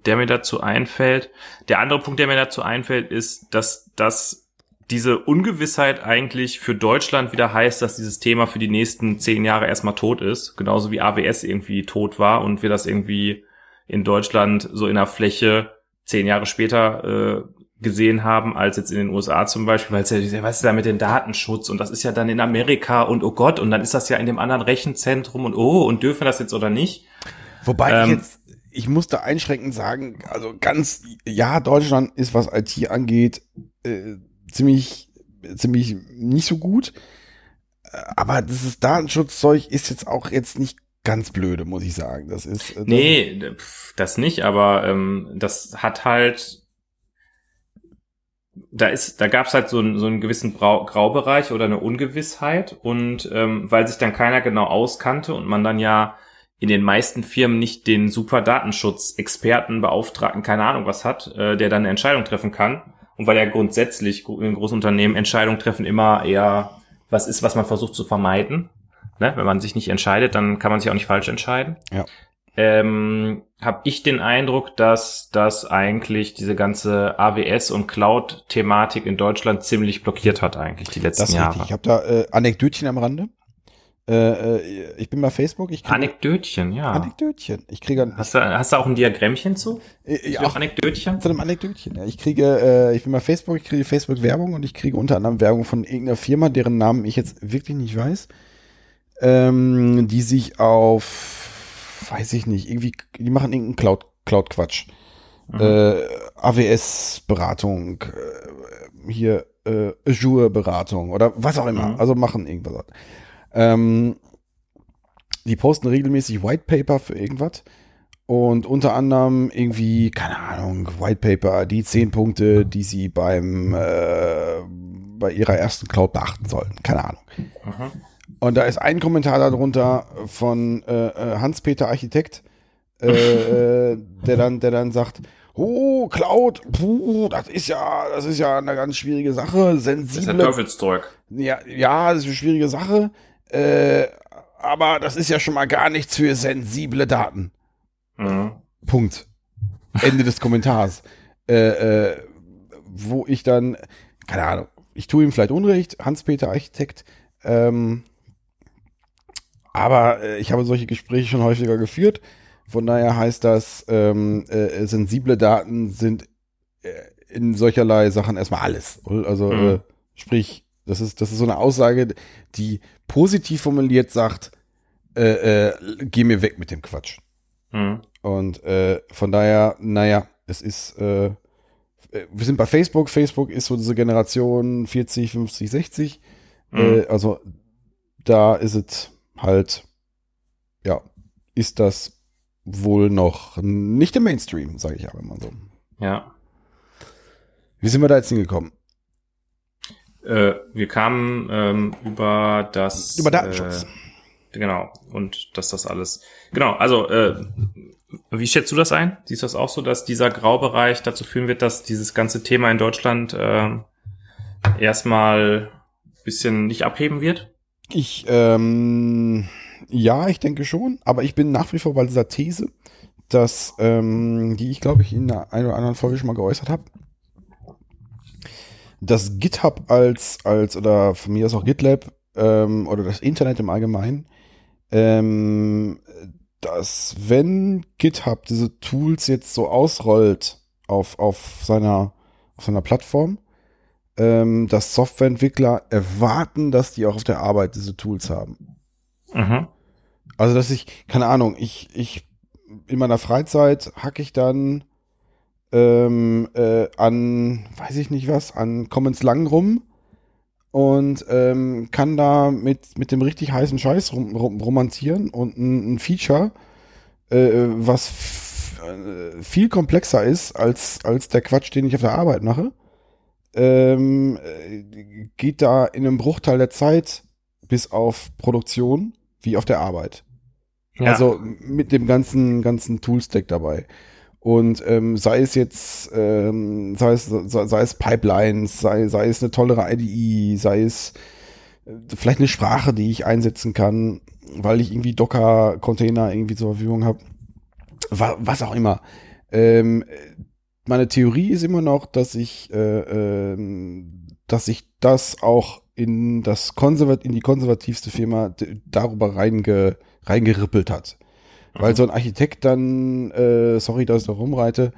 Speaker 2: der mir dazu einfällt. Der andere Punkt, der mir dazu einfällt, ist, dass das diese Ungewissheit eigentlich für Deutschland wieder heißt, dass dieses Thema für die nächsten zehn Jahre erstmal tot ist, genauso wie AWS irgendwie tot war und wir das irgendwie in Deutschland so in der Fläche zehn Jahre später äh, gesehen haben, als jetzt in den USA zum Beispiel, weil es ja, weißt du, da mit dem Datenschutz und das ist ja dann in Amerika und oh Gott, und dann ist das ja in dem anderen Rechenzentrum und oh, und dürfen wir das jetzt oder nicht?
Speaker 3: Wobei
Speaker 2: Ähm,
Speaker 3: ich jetzt, ich muss da einschränkend sagen, also ganz, ja, Deutschland ist, was IT angeht, äh, ziemlich, ziemlich nicht so gut. Äh, Aber dieses Datenschutzzeug ist jetzt auch jetzt nicht ganz blöde, muss ich sagen. Das ist. äh, Das
Speaker 2: Nee, das nicht, aber ähm, das hat halt, da ist, da gab's halt so, einen- so einen gewissen Brau Graubereich oder eine Ungewissheit und ähm, weil sich dann keiner genau auskannte und man dann ja in den meisten Firmen nicht den super Datenschutzexperten, Beauftragten, keine Ahnung was hat, äh, der dann eine Entscheidung treffen kann. Und weil ja grundsätzlich in großen Unternehmen Entscheidungen treffen immer eher was ist, was man versucht zu vermeiden. Ne? Wenn man sich nicht entscheidet, dann kann man sich auch nicht falsch entscheiden.
Speaker 3: Ja.
Speaker 2: Ähm, habe ich den Eindruck, dass das eigentlich diese ganze AWS und Cloud-Thematik in Deutschland ziemlich blockiert hat eigentlich die letzten
Speaker 3: das
Speaker 2: Jahre.
Speaker 3: richtig. Ich habe da äh, Anekdötchen am Rande. Äh, äh, ich bin bei Facebook. Ich kriege
Speaker 2: Anekdötchen, ja.
Speaker 3: Anekdötchen. Ich kriege
Speaker 2: Hast du, hast du auch ein Diagrammchen zu?
Speaker 3: äh, ja,
Speaker 2: Auch Anekdötchen?
Speaker 3: zu einem Anekdötchen. Ja. Ich kriege, äh, ich bin bei Facebook, ich kriege Facebook-Werbung und ich kriege unter anderem Werbung von irgendeiner Firma, deren Namen ich jetzt wirklich nicht weiß, ähm, die sich auf, weiß ich nicht, irgendwie, die machen irgendeinen Cloud, Cloud-Quatsch.
Speaker 2: Mhm.
Speaker 3: Äh, AWS-Beratung, äh, hier äh, Azure-Beratung oder was auch immer.
Speaker 2: Mhm.
Speaker 3: Also machen irgendwas. Ähm, die posten regelmäßig White Paper für irgendwas. Und unter anderem irgendwie, keine Ahnung, White Paper, die zehn Punkte, die sie beim äh, bei ihrer ersten Cloud beachten sollten. Keine Ahnung.
Speaker 2: Aha.
Speaker 3: Und da ist ein Kommentar darunter von äh, äh, Hans-Peter Architekt, äh, (laughs) äh, der dann, der dann sagt, oh, Cloud, puh, das ist ja, das ist ja eine ganz schwierige Sache,
Speaker 2: Das ist ja
Speaker 3: sensible,
Speaker 2: Teufelszeug.
Speaker 3: ja, ja, das ist eine schwierige Sache, äh, aber das ist ja schon mal gar nichts für sensible Daten.
Speaker 2: Mhm.
Speaker 3: Punkt. Ende des Kommentars. Äh, äh, wo ich dann, keine Ahnung, ich tue ihm vielleicht Unrecht, Hans-Peter Architekt, ähm, aber äh, ich habe solche Gespräche schon häufiger geführt. Von daher heißt das, ähm, äh, sensible Daten sind äh, in solcherlei Sachen erstmal alles. Also
Speaker 2: Mhm.
Speaker 3: äh, sprich, das ist, das ist so eine Aussage, die positiv formuliert sagt, äh, äh, geh mir weg mit dem Quatsch.
Speaker 2: Mhm.
Speaker 3: Und äh, von daher, naja, es ist, äh, äh, wir sind bei Facebook. Facebook ist so diese Generation 40, 50, 60.
Speaker 2: Mhm.
Speaker 3: Äh, also da ist es halt, ja, ist das wohl noch nicht im Mainstream, sage ich aber immer so.
Speaker 2: Ja.
Speaker 3: Wie sind wir da jetzt hingekommen?
Speaker 2: Äh, wir kamen ähm, über das
Speaker 3: Über Datenschutz.
Speaker 2: Äh, genau. Und dass das alles. Genau, also äh, wie schätzt du das ein? Siehst du das auch so, dass dieser Graubereich dazu führen wird, dass dieses ganze Thema in Deutschland äh, erstmal ein bisschen nicht abheben wird?
Speaker 3: Ich, ähm, ja, ich denke schon, aber ich bin nach wie vor bei dieser These, dass, ähm, die ich glaube ich in einer ein oder anderen Folge schon mal geäußert habe, dass GitHub als, als, oder von mir aus auch GitLab, ähm, oder das Internet im Allgemeinen, ähm, dass wenn GitHub diese Tools jetzt so ausrollt auf, auf seiner, auf seiner Plattform, ähm, dass Softwareentwickler erwarten, dass die auch auf der Arbeit diese Tools haben.
Speaker 2: Mhm.
Speaker 3: Also, dass ich, keine Ahnung, ich, ich, in meiner Freizeit hacke ich dann ähm, äh, an, weiß ich nicht was, an Commons lang rum und ähm, kann da mit, mit dem richtig heißen Scheiß rum, rum, romantieren und ein, ein Feature, äh, was äh, viel komplexer ist als, als der Quatsch, den ich auf der Arbeit mache, ähm, äh, geht da in einem Bruchteil der Zeit bis auf Produktion wie auf der Arbeit.
Speaker 2: Ja.
Speaker 3: Also mit dem ganzen, ganzen Toolstack dabei. Und ähm, sei es jetzt, ähm, sei es, sei, sei es Pipelines, sei, sei es eine tollere IDE, sei es äh, vielleicht eine Sprache, die ich einsetzen kann, weil ich irgendwie Docker-Container irgendwie zur Verfügung habe. Wa was auch immer. Ähm, meine Theorie ist immer noch, dass ich, äh, ähm, dass ich das auch in das Konservat in die konservativste Firma darüber reinge reingerippelt hat. Weil so ein Architekt dann, äh, sorry, dass ich da rumreite,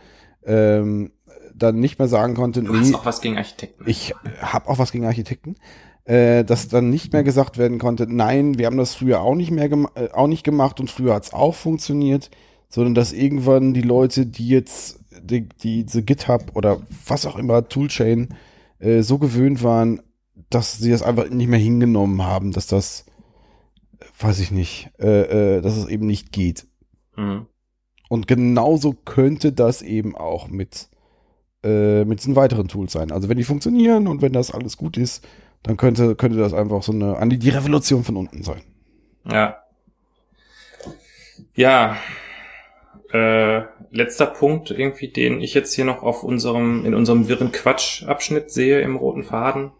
Speaker 3: ähm, dann nicht mehr sagen konnte,
Speaker 2: Du hast
Speaker 3: nee,
Speaker 2: auch was gegen Architekten.
Speaker 3: ich habe auch was gegen Architekten, äh, dass dann nicht mehr gesagt werden konnte, nein, wir haben das früher auch nicht mehr äh, auch nicht gemacht und früher hat's auch funktioniert, sondern dass irgendwann die Leute, die jetzt die, die, diese GitHub oder was auch immer Toolchain äh, so gewöhnt waren, dass sie das einfach nicht mehr hingenommen haben, dass das, äh, weiß ich nicht, äh, äh, dass es eben nicht geht.
Speaker 2: Mhm.
Speaker 3: Und genauso könnte das eben auch mit, äh, mit diesen weiteren Tools sein. Also wenn die funktionieren und wenn das alles gut ist, dann könnte, könnte das einfach so eine, die Revolution von unten sein.
Speaker 2: Ja. Ja. Äh, letzter Punkt irgendwie, den ich jetzt hier noch auf unserem, in unserem wirren Quatsch-Abschnitt sehe im roten Faden,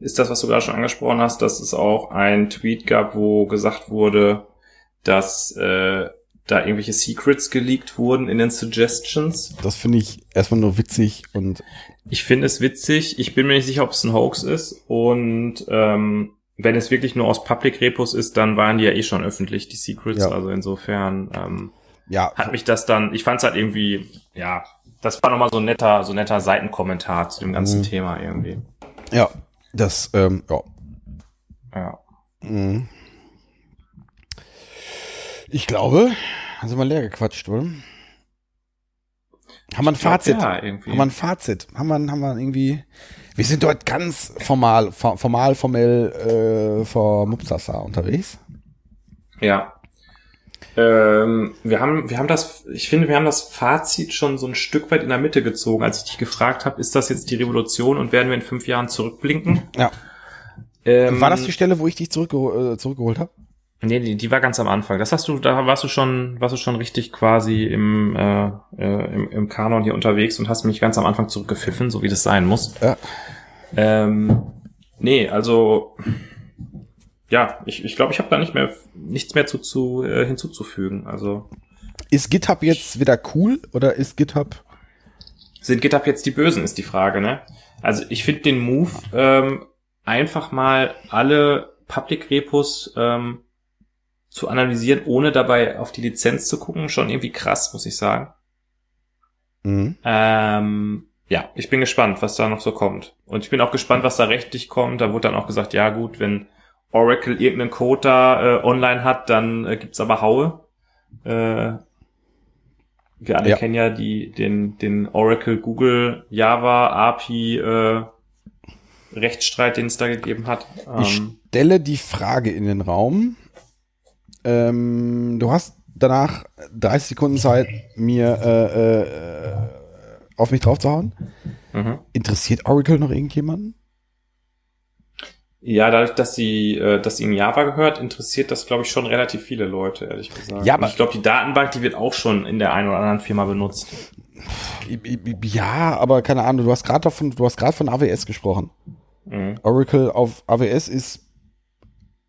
Speaker 2: ist das, was du gerade schon angesprochen hast, dass es auch ein Tweet gab, wo gesagt wurde, dass äh, da irgendwelche Secrets geleakt wurden in den Suggestions.
Speaker 3: Das finde ich erstmal nur witzig und
Speaker 2: Ich finde es witzig. Ich bin mir nicht sicher, ob es ein Hoax ist. Und ähm, wenn es wirklich nur aus Public Repos ist, dann waren die ja eh schon öffentlich, die Secrets.
Speaker 3: Ja.
Speaker 2: Also insofern ähm,
Speaker 3: ja,
Speaker 2: hat mich das dann, ich fand es halt irgendwie, ja, das war nochmal so ein netter, so ein netter Seitenkommentar zu dem ganzen
Speaker 3: Mhm.
Speaker 2: Thema irgendwie.
Speaker 3: ja, das, ähm, ja.
Speaker 2: Ja.
Speaker 3: Mhm. Ich glaube, also mal leer gequatscht, oder? Haben wir ein Fazit?
Speaker 2: ja, irgendwie.
Speaker 3: Haben wir ein Fazit? Haben wir, haben wir irgendwie. Wir sind dort ganz formal, for- formal, formell äh, vor Mupsasa unterwegs.
Speaker 2: Ja. Ähm, wir haben, wir haben das, ich finde, wir haben das Fazit schon so ein Stück weit in der Mitte gezogen, als ich dich gefragt habe, ist das jetzt die Revolution und werden wir in fünf Jahren zurückblinken?
Speaker 3: Ja.
Speaker 2: Ähm,
Speaker 3: War das die Stelle, wo ich dich zurückge äh, zurückgeholt habe?
Speaker 2: Nee, die, die war ganz am Anfang. Das hast du, da warst du schon, warst du schon richtig quasi im, äh, äh, im, im Kanon hier unterwegs und hast mich ganz am Anfang zurückgepfiffen, so wie das sein muss.
Speaker 3: Ja.
Speaker 2: Ähm, nee, also ja, ich ich, glaube, ich habe da nicht mehr nichts mehr zu, zu äh, hinzuzufügen. Also
Speaker 3: Ist GitHub jetzt wieder cool oder ist GitHub
Speaker 2: sind GitHub jetzt die Bösen, ist die Frage, ne? Also ich finde den Move, ähm, einfach mal alle Public Repos ähm, zu analysieren, ohne dabei auf die Lizenz zu gucken, schon irgendwie krass, muss ich sagen.
Speaker 3: Mhm.
Speaker 2: Ähm, ja, ich bin gespannt, was da noch so kommt. Und ich bin auch gespannt, was da rechtlich kommt. Da wurde dann auch gesagt, ja gut, wenn Oracle irgendeinen Code da äh, online hat, dann äh, gibt's aber Haue. Äh, wir alle
Speaker 3: Ja.
Speaker 2: kennen ja die, den, den Oracle Google Java API äh, Rechtsstreit, den es da gegeben hat.
Speaker 3: Ich
Speaker 2: Ähm,
Speaker 3: stelle die Frage in den Raum. Ähm, du hast danach 30 Sekunden Zeit, mir äh, äh, auf mich draufzuhauen.
Speaker 2: mhm.
Speaker 3: Interessiert Oracle noch irgendjemanden?
Speaker 2: Ja, dadurch, dass sie, äh, dass ihnen Java gehört, interessiert das, glaube ich, schon relativ viele Leute, ehrlich gesagt.
Speaker 3: Ja,
Speaker 2: Und
Speaker 3: aber-
Speaker 2: ich glaube, die Datenbank, die wird auch schon in der einen oder anderen Firma benutzt.
Speaker 3: Ja, aber keine Ahnung, du hast gerade davon, du hast gerade von AWS gesprochen.
Speaker 2: Mhm.
Speaker 3: Oracle auf AWS ist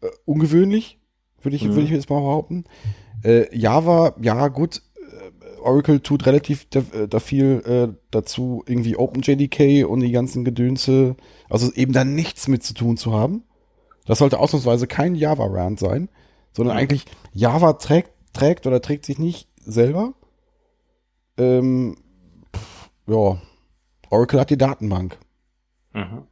Speaker 3: äh, ungewöhnlich, würde ich,
Speaker 2: Mhm.
Speaker 3: würde ich jetzt mal behaupten. Äh, Java, ja gut, Oracle tut relativ da, äh, da viel äh, dazu, irgendwie OpenJDK und die ganzen Gedönse, also eben da nichts mit zu tun zu haben. Das sollte ausnahmsweise kein Java-Rand sein, sondern
Speaker 2: Mhm.
Speaker 3: eigentlich Java trägt, trägt oder trägt sich nicht selber. Ähm, pff, ja, Oracle hat die Datenbank.
Speaker 2: Mhm.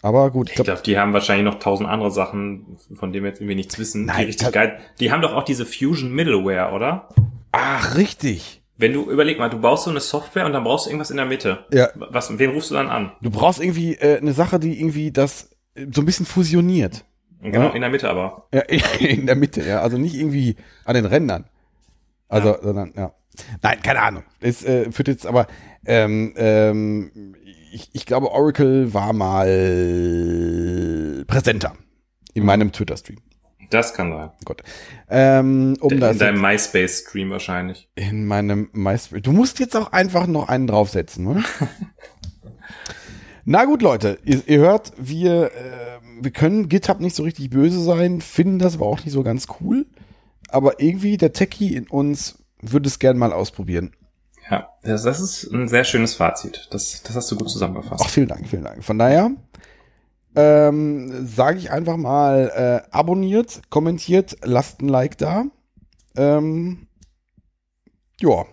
Speaker 3: Aber gut, ich glaube,
Speaker 2: glaube, die haben wahrscheinlich noch tausend andere Sachen, von denen wir jetzt irgendwie nichts wissen.
Speaker 3: Nein,
Speaker 2: die richtig geil. Die haben doch auch diese Fusion Middleware, oder?
Speaker 3: Ach, richtig.
Speaker 2: Wenn du, überleg mal, du baust so eine Software und dann brauchst du irgendwas in der Mitte.
Speaker 3: Ja.
Speaker 2: Was, wen rufst du dann an?
Speaker 3: Du brauchst irgendwie äh, eine Sache, die irgendwie das äh, so ein bisschen fusioniert.
Speaker 2: Genau,
Speaker 3: Ja.
Speaker 2: in der Mitte aber.
Speaker 3: Ja, (laughs) in der Mitte, ja. Also nicht irgendwie an den Rändern. Also,
Speaker 2: Ja.
Speaker 3: sondern, ja. Nein, keine Ahnung. Es äh, führt jetzt aber, ähm, ähm, ich, ich glaube, Oracle war mal präsenter in meinem Twitter-Stream.
Speaker 2: Das kann sein.
Speaker 3: Gott. Ähm, um
Speaker 2: in
Speaker 3: das
Speaker 2: deinem MySpace-Stream wahrscheinlich.
Speaker 3: in meinem MySpace. Du musst jetzt auch einfach noch einen draufsetzen, oder? (laughs) Na gut, Leute, ihr, ihr hört, wir, äh, wir können GitHub nicht so richtig böse sein, finden das aber auch nicht so ganz cool. Aber irgendwie der Techie in uns würde es gern mal ausprobieren.
Speaker 2: Ja, das, das ist ein sehr schönes Fazit. Das, das hast du gut zusammengefasst.
Speaker 3: Ach, vielen Dank, vielen Dank. Von daher ähm, sage ich einfach mal, äh, abonniert, kommentiert, lasst ein Like da. Ähm, ja.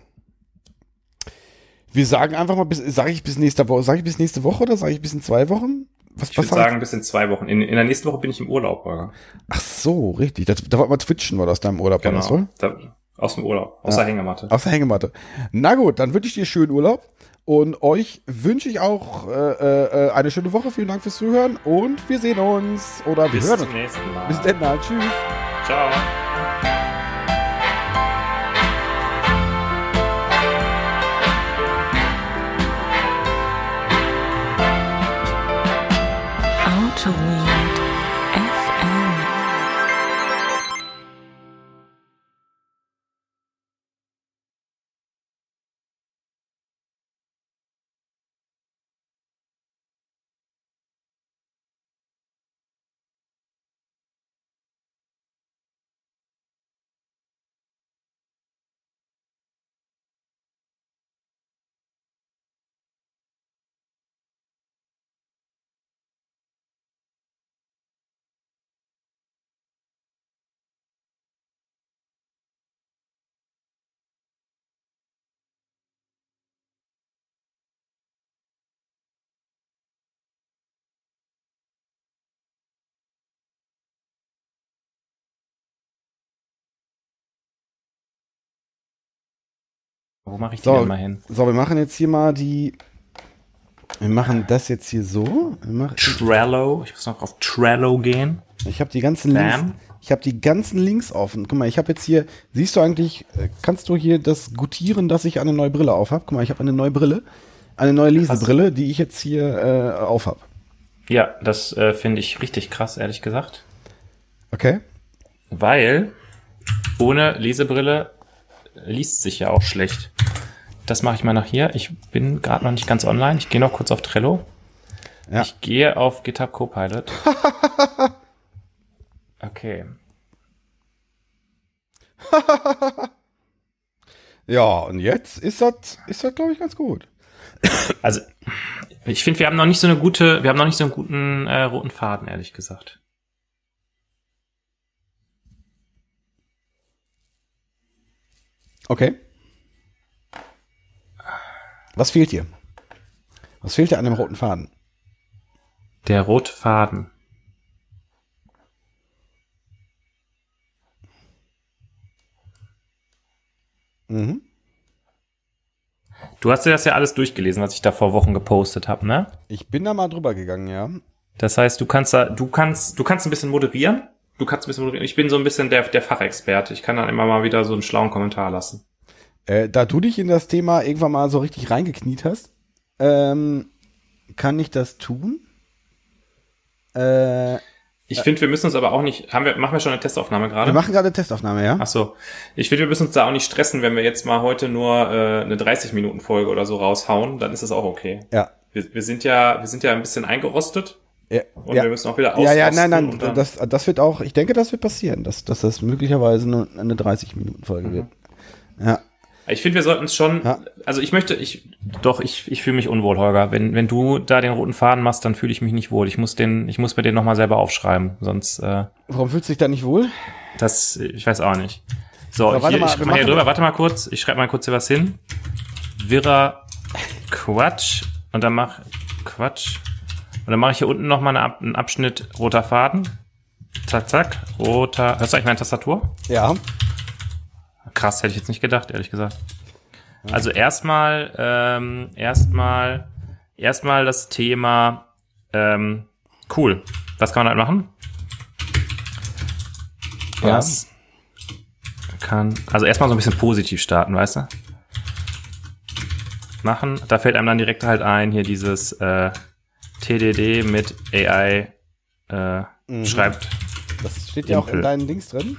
Speaker 3: Wir sagen einfach mal sage ich bis nächste Woche, sage ich bis nächste Woche oder sage ich bis in zwei Wochen? Was,
Speaker 2: ich würde
Speaker 3: sag
Speaker 2: sagen, bis in zwei Wochen. In, in der nächsten Woche bin ich im Urlaub, Holger.
Speaker 3: Ach so, richtig. Da, da wollte mal twitchen, war das da im Urlaub, das,
Speaker 2: Genau.
Speaker 3: oder?
Speaker 2: Da, aus dem Urlaub, aus
Speaker 3: Ja.
Speaker 2: der Hängematte.
Speaker 3: Aus der Hängematte. Na gut, dann wünsche ich dir schönen Urlaub. Und euch wünsche ich auch äh, äh, eine schöne Woche. Vielen Dank fürs Zuhören und wir sehen uns oder wir
Speaker 2: Bis
Speaker 3: hören
Speaker 2: zum
Speaker 3: uns.
Speaker 2: nächsten Mal.
Speaker 3: Bis dann, tschüss.
Speaker 2: Ciao. Wo mache ich die
Speaker 3: So,
Speaker 2: denn mal hin?
Speaker 3: so, wir machen jetzt hier mal die. Wir machen das jetzt hier so.
Speaker 2: Trello. Ich muss noch auf Trello gehen.
Speaker 3: ich habe die ganzen
Speaker 2: Bam.
Speaker 3: Links. Ich habe die ganzen Links offen. Guck mal, ich habe jetzt hier. Siehst du eigentlich? äh, Kannst du hier das gutieren, dass ich eine neue Brille auf habe? Guck mal, ich habe eine neue Brille, eine neue Lesebrille, die ich jetzt hier äh, auf habe.
Speaker 2: Ja, das äh, finde ich richtig krass, ehrlich gesagt.
Speaker 3: Okay.
Speaker 2: Weil ohne Lesebrille liest sich ja auch schlecht. Das mache ich mal nach hier. Ich bin gerade noch nicht ganz online. Ich gehe noch kurz auf Trello.
Speaker 3: Ja.
Speaker 2: Ich gehe auf GitHub Copilot. (laughs) Okay. (laughs)
Speaker 3: Ja, und jetzt ist das, ist das, glaube ich, ganz gut.
Speaker 2: Also ich finde, wir haben noch nicht so eine gute, wir haben noch nicht so einen guten äh, roten Faden, ehrlich gesagt.
Speaker 3: Okay. Was fehlt dir? Was fehlt dir an dem roten Faden?
Speaker 2: Der rote Faden.
Speaker 3: Mhm.
Speaker 2: Du hast dir das ja alles durchgelesen, was ich da vor Wochen gepostet habe, ne?
Speaker 3: Ich bin da mal drüber gegangen, ja.
Speaker 2: Das heißt, du kannst da, du kannst, du kannst ein bisschen moderieren. Du kannst ein bisschen moderieren. Ich bin so ein bisschen der, der Fachexperte. Ich kann dann immer mal wieder so einen schlauen Kommentar lassen.
Speaker 3: Äh, da du dich in das Thema irgendwann mal so richtig reingekniet hast, ähm, kann ich das tun? Äh,
Speaker 2: Ich finde, wir müssen uns aber auch nicht, haben wir, machen wir schon eine Testaufnahme
Speaker 3: wir
Speaker 2: gerade?
Speaker 3: machen gerade eine Testaufnahme, ja?
Speaker 2: Ach so. Ich finde, wir müssen uns da auch nicht stressen, wenn wir jetzt mal heute nur äh, eine 30-Minuten-Folge oder so raushauen, dann ist das auch okay.
Speaker 3: Ja.
Speaker 2: Wir, wir sind ja, wir sind ja ein bisschen eingerostet
Speaker 3: Ja,
Speaker 2: und
Speaker 3: ja.
Speaker 2: wir müssen auch wieder
Speaker 3: ja, ja, nein, nein, das, das wird auch, ich denke, das wird passieren, dass, dass das möglicherweise nur eine 30-Minuten-Folge wird. Ja.
Speaker 2: Ich finde, wir sollten es schon,
Speaker 3: Ja.
Speaker 2: also ich möchte, ich, doch, ich, ich fühle mich unwohl, Holger. Wenn, wenn du da den roten Faden machst, dann fühle ich mich nicht wohl. Ich muss den, ich muss mir den nochmal selber aufschreiben, sonst, äh,
Speaker 3: Warum fühlst du dich da nicht wohl?
Speaker 2: das, ich weiß auch nicht. So,
Speaker 3: Aber
Speaker 2: hier,
Speaker 3: mal,
Speaker 2: ich schreibe mal hier drüber, warte mal kurz, ich schreibe mal kurz hier was hin. Wirrer Quatsch und dann mach Quatsch und dann mache ich hier unten nochmal eine einen Abschnitt roter Faden. Zack, zack, roter, hörst du eigentlich meine Tastatur?
Speaker 3: Ja.
Speaker 2: Krass, hätte ich jetzt nicht gedacht, ehrlich gesagt. Also erstmal, ähm, erstmal, erstmal das Thema, ähm, cool. Was kann man halt machen?
Speaker 3: Ja.
Speaker 2: Was kann, also erstmal so ein bisschen positiv starten, weißt du? Machen. Da fällt einem dann direkt halt ein, hier dieses äh, TDD mit AI äh, schreibt.
Speaker 3: Das steht ja auch in deinen Links drin.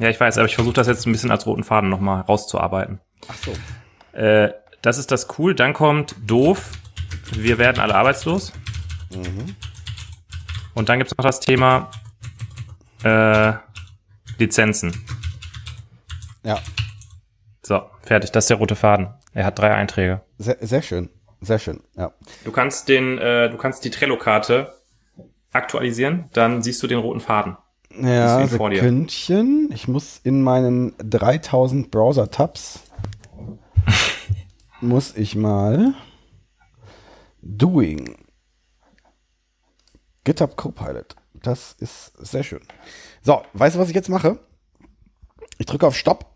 Speaker 2: Ja, ich weiß, aber ich versuche das jetzt ein bisschen als roten Faden nochmal rauszuarbeiten.
Speaker 3: Ach so.
Speaker 2: Äh, das ist das cool. Dann kommt doof. Wir werden alle arbeitslos. Und dann gibt es noch das Thema äh, Lizenzen.
Speaker 3: Ja.
Speaker 2: So, fertig. Das ist der rote Faden. Er hat drei Einträge.
Speaker 3: Sehr, sehr schön. Sehr schön. Ja.
Speaker 2: Du kannst den, äh, du kannst die Trello-Karte aktualisieren, dann siehst du den roten Faden.
Speaker 3: Ja. Sekündchen. Ich muss in meinen 3000 Browser-Tabs (laughs) muss ich mal Doing GitHub Copilot. Das ist sehr schön. So, weißt du, was ich jetzt mache? Ich drücke auf Stopp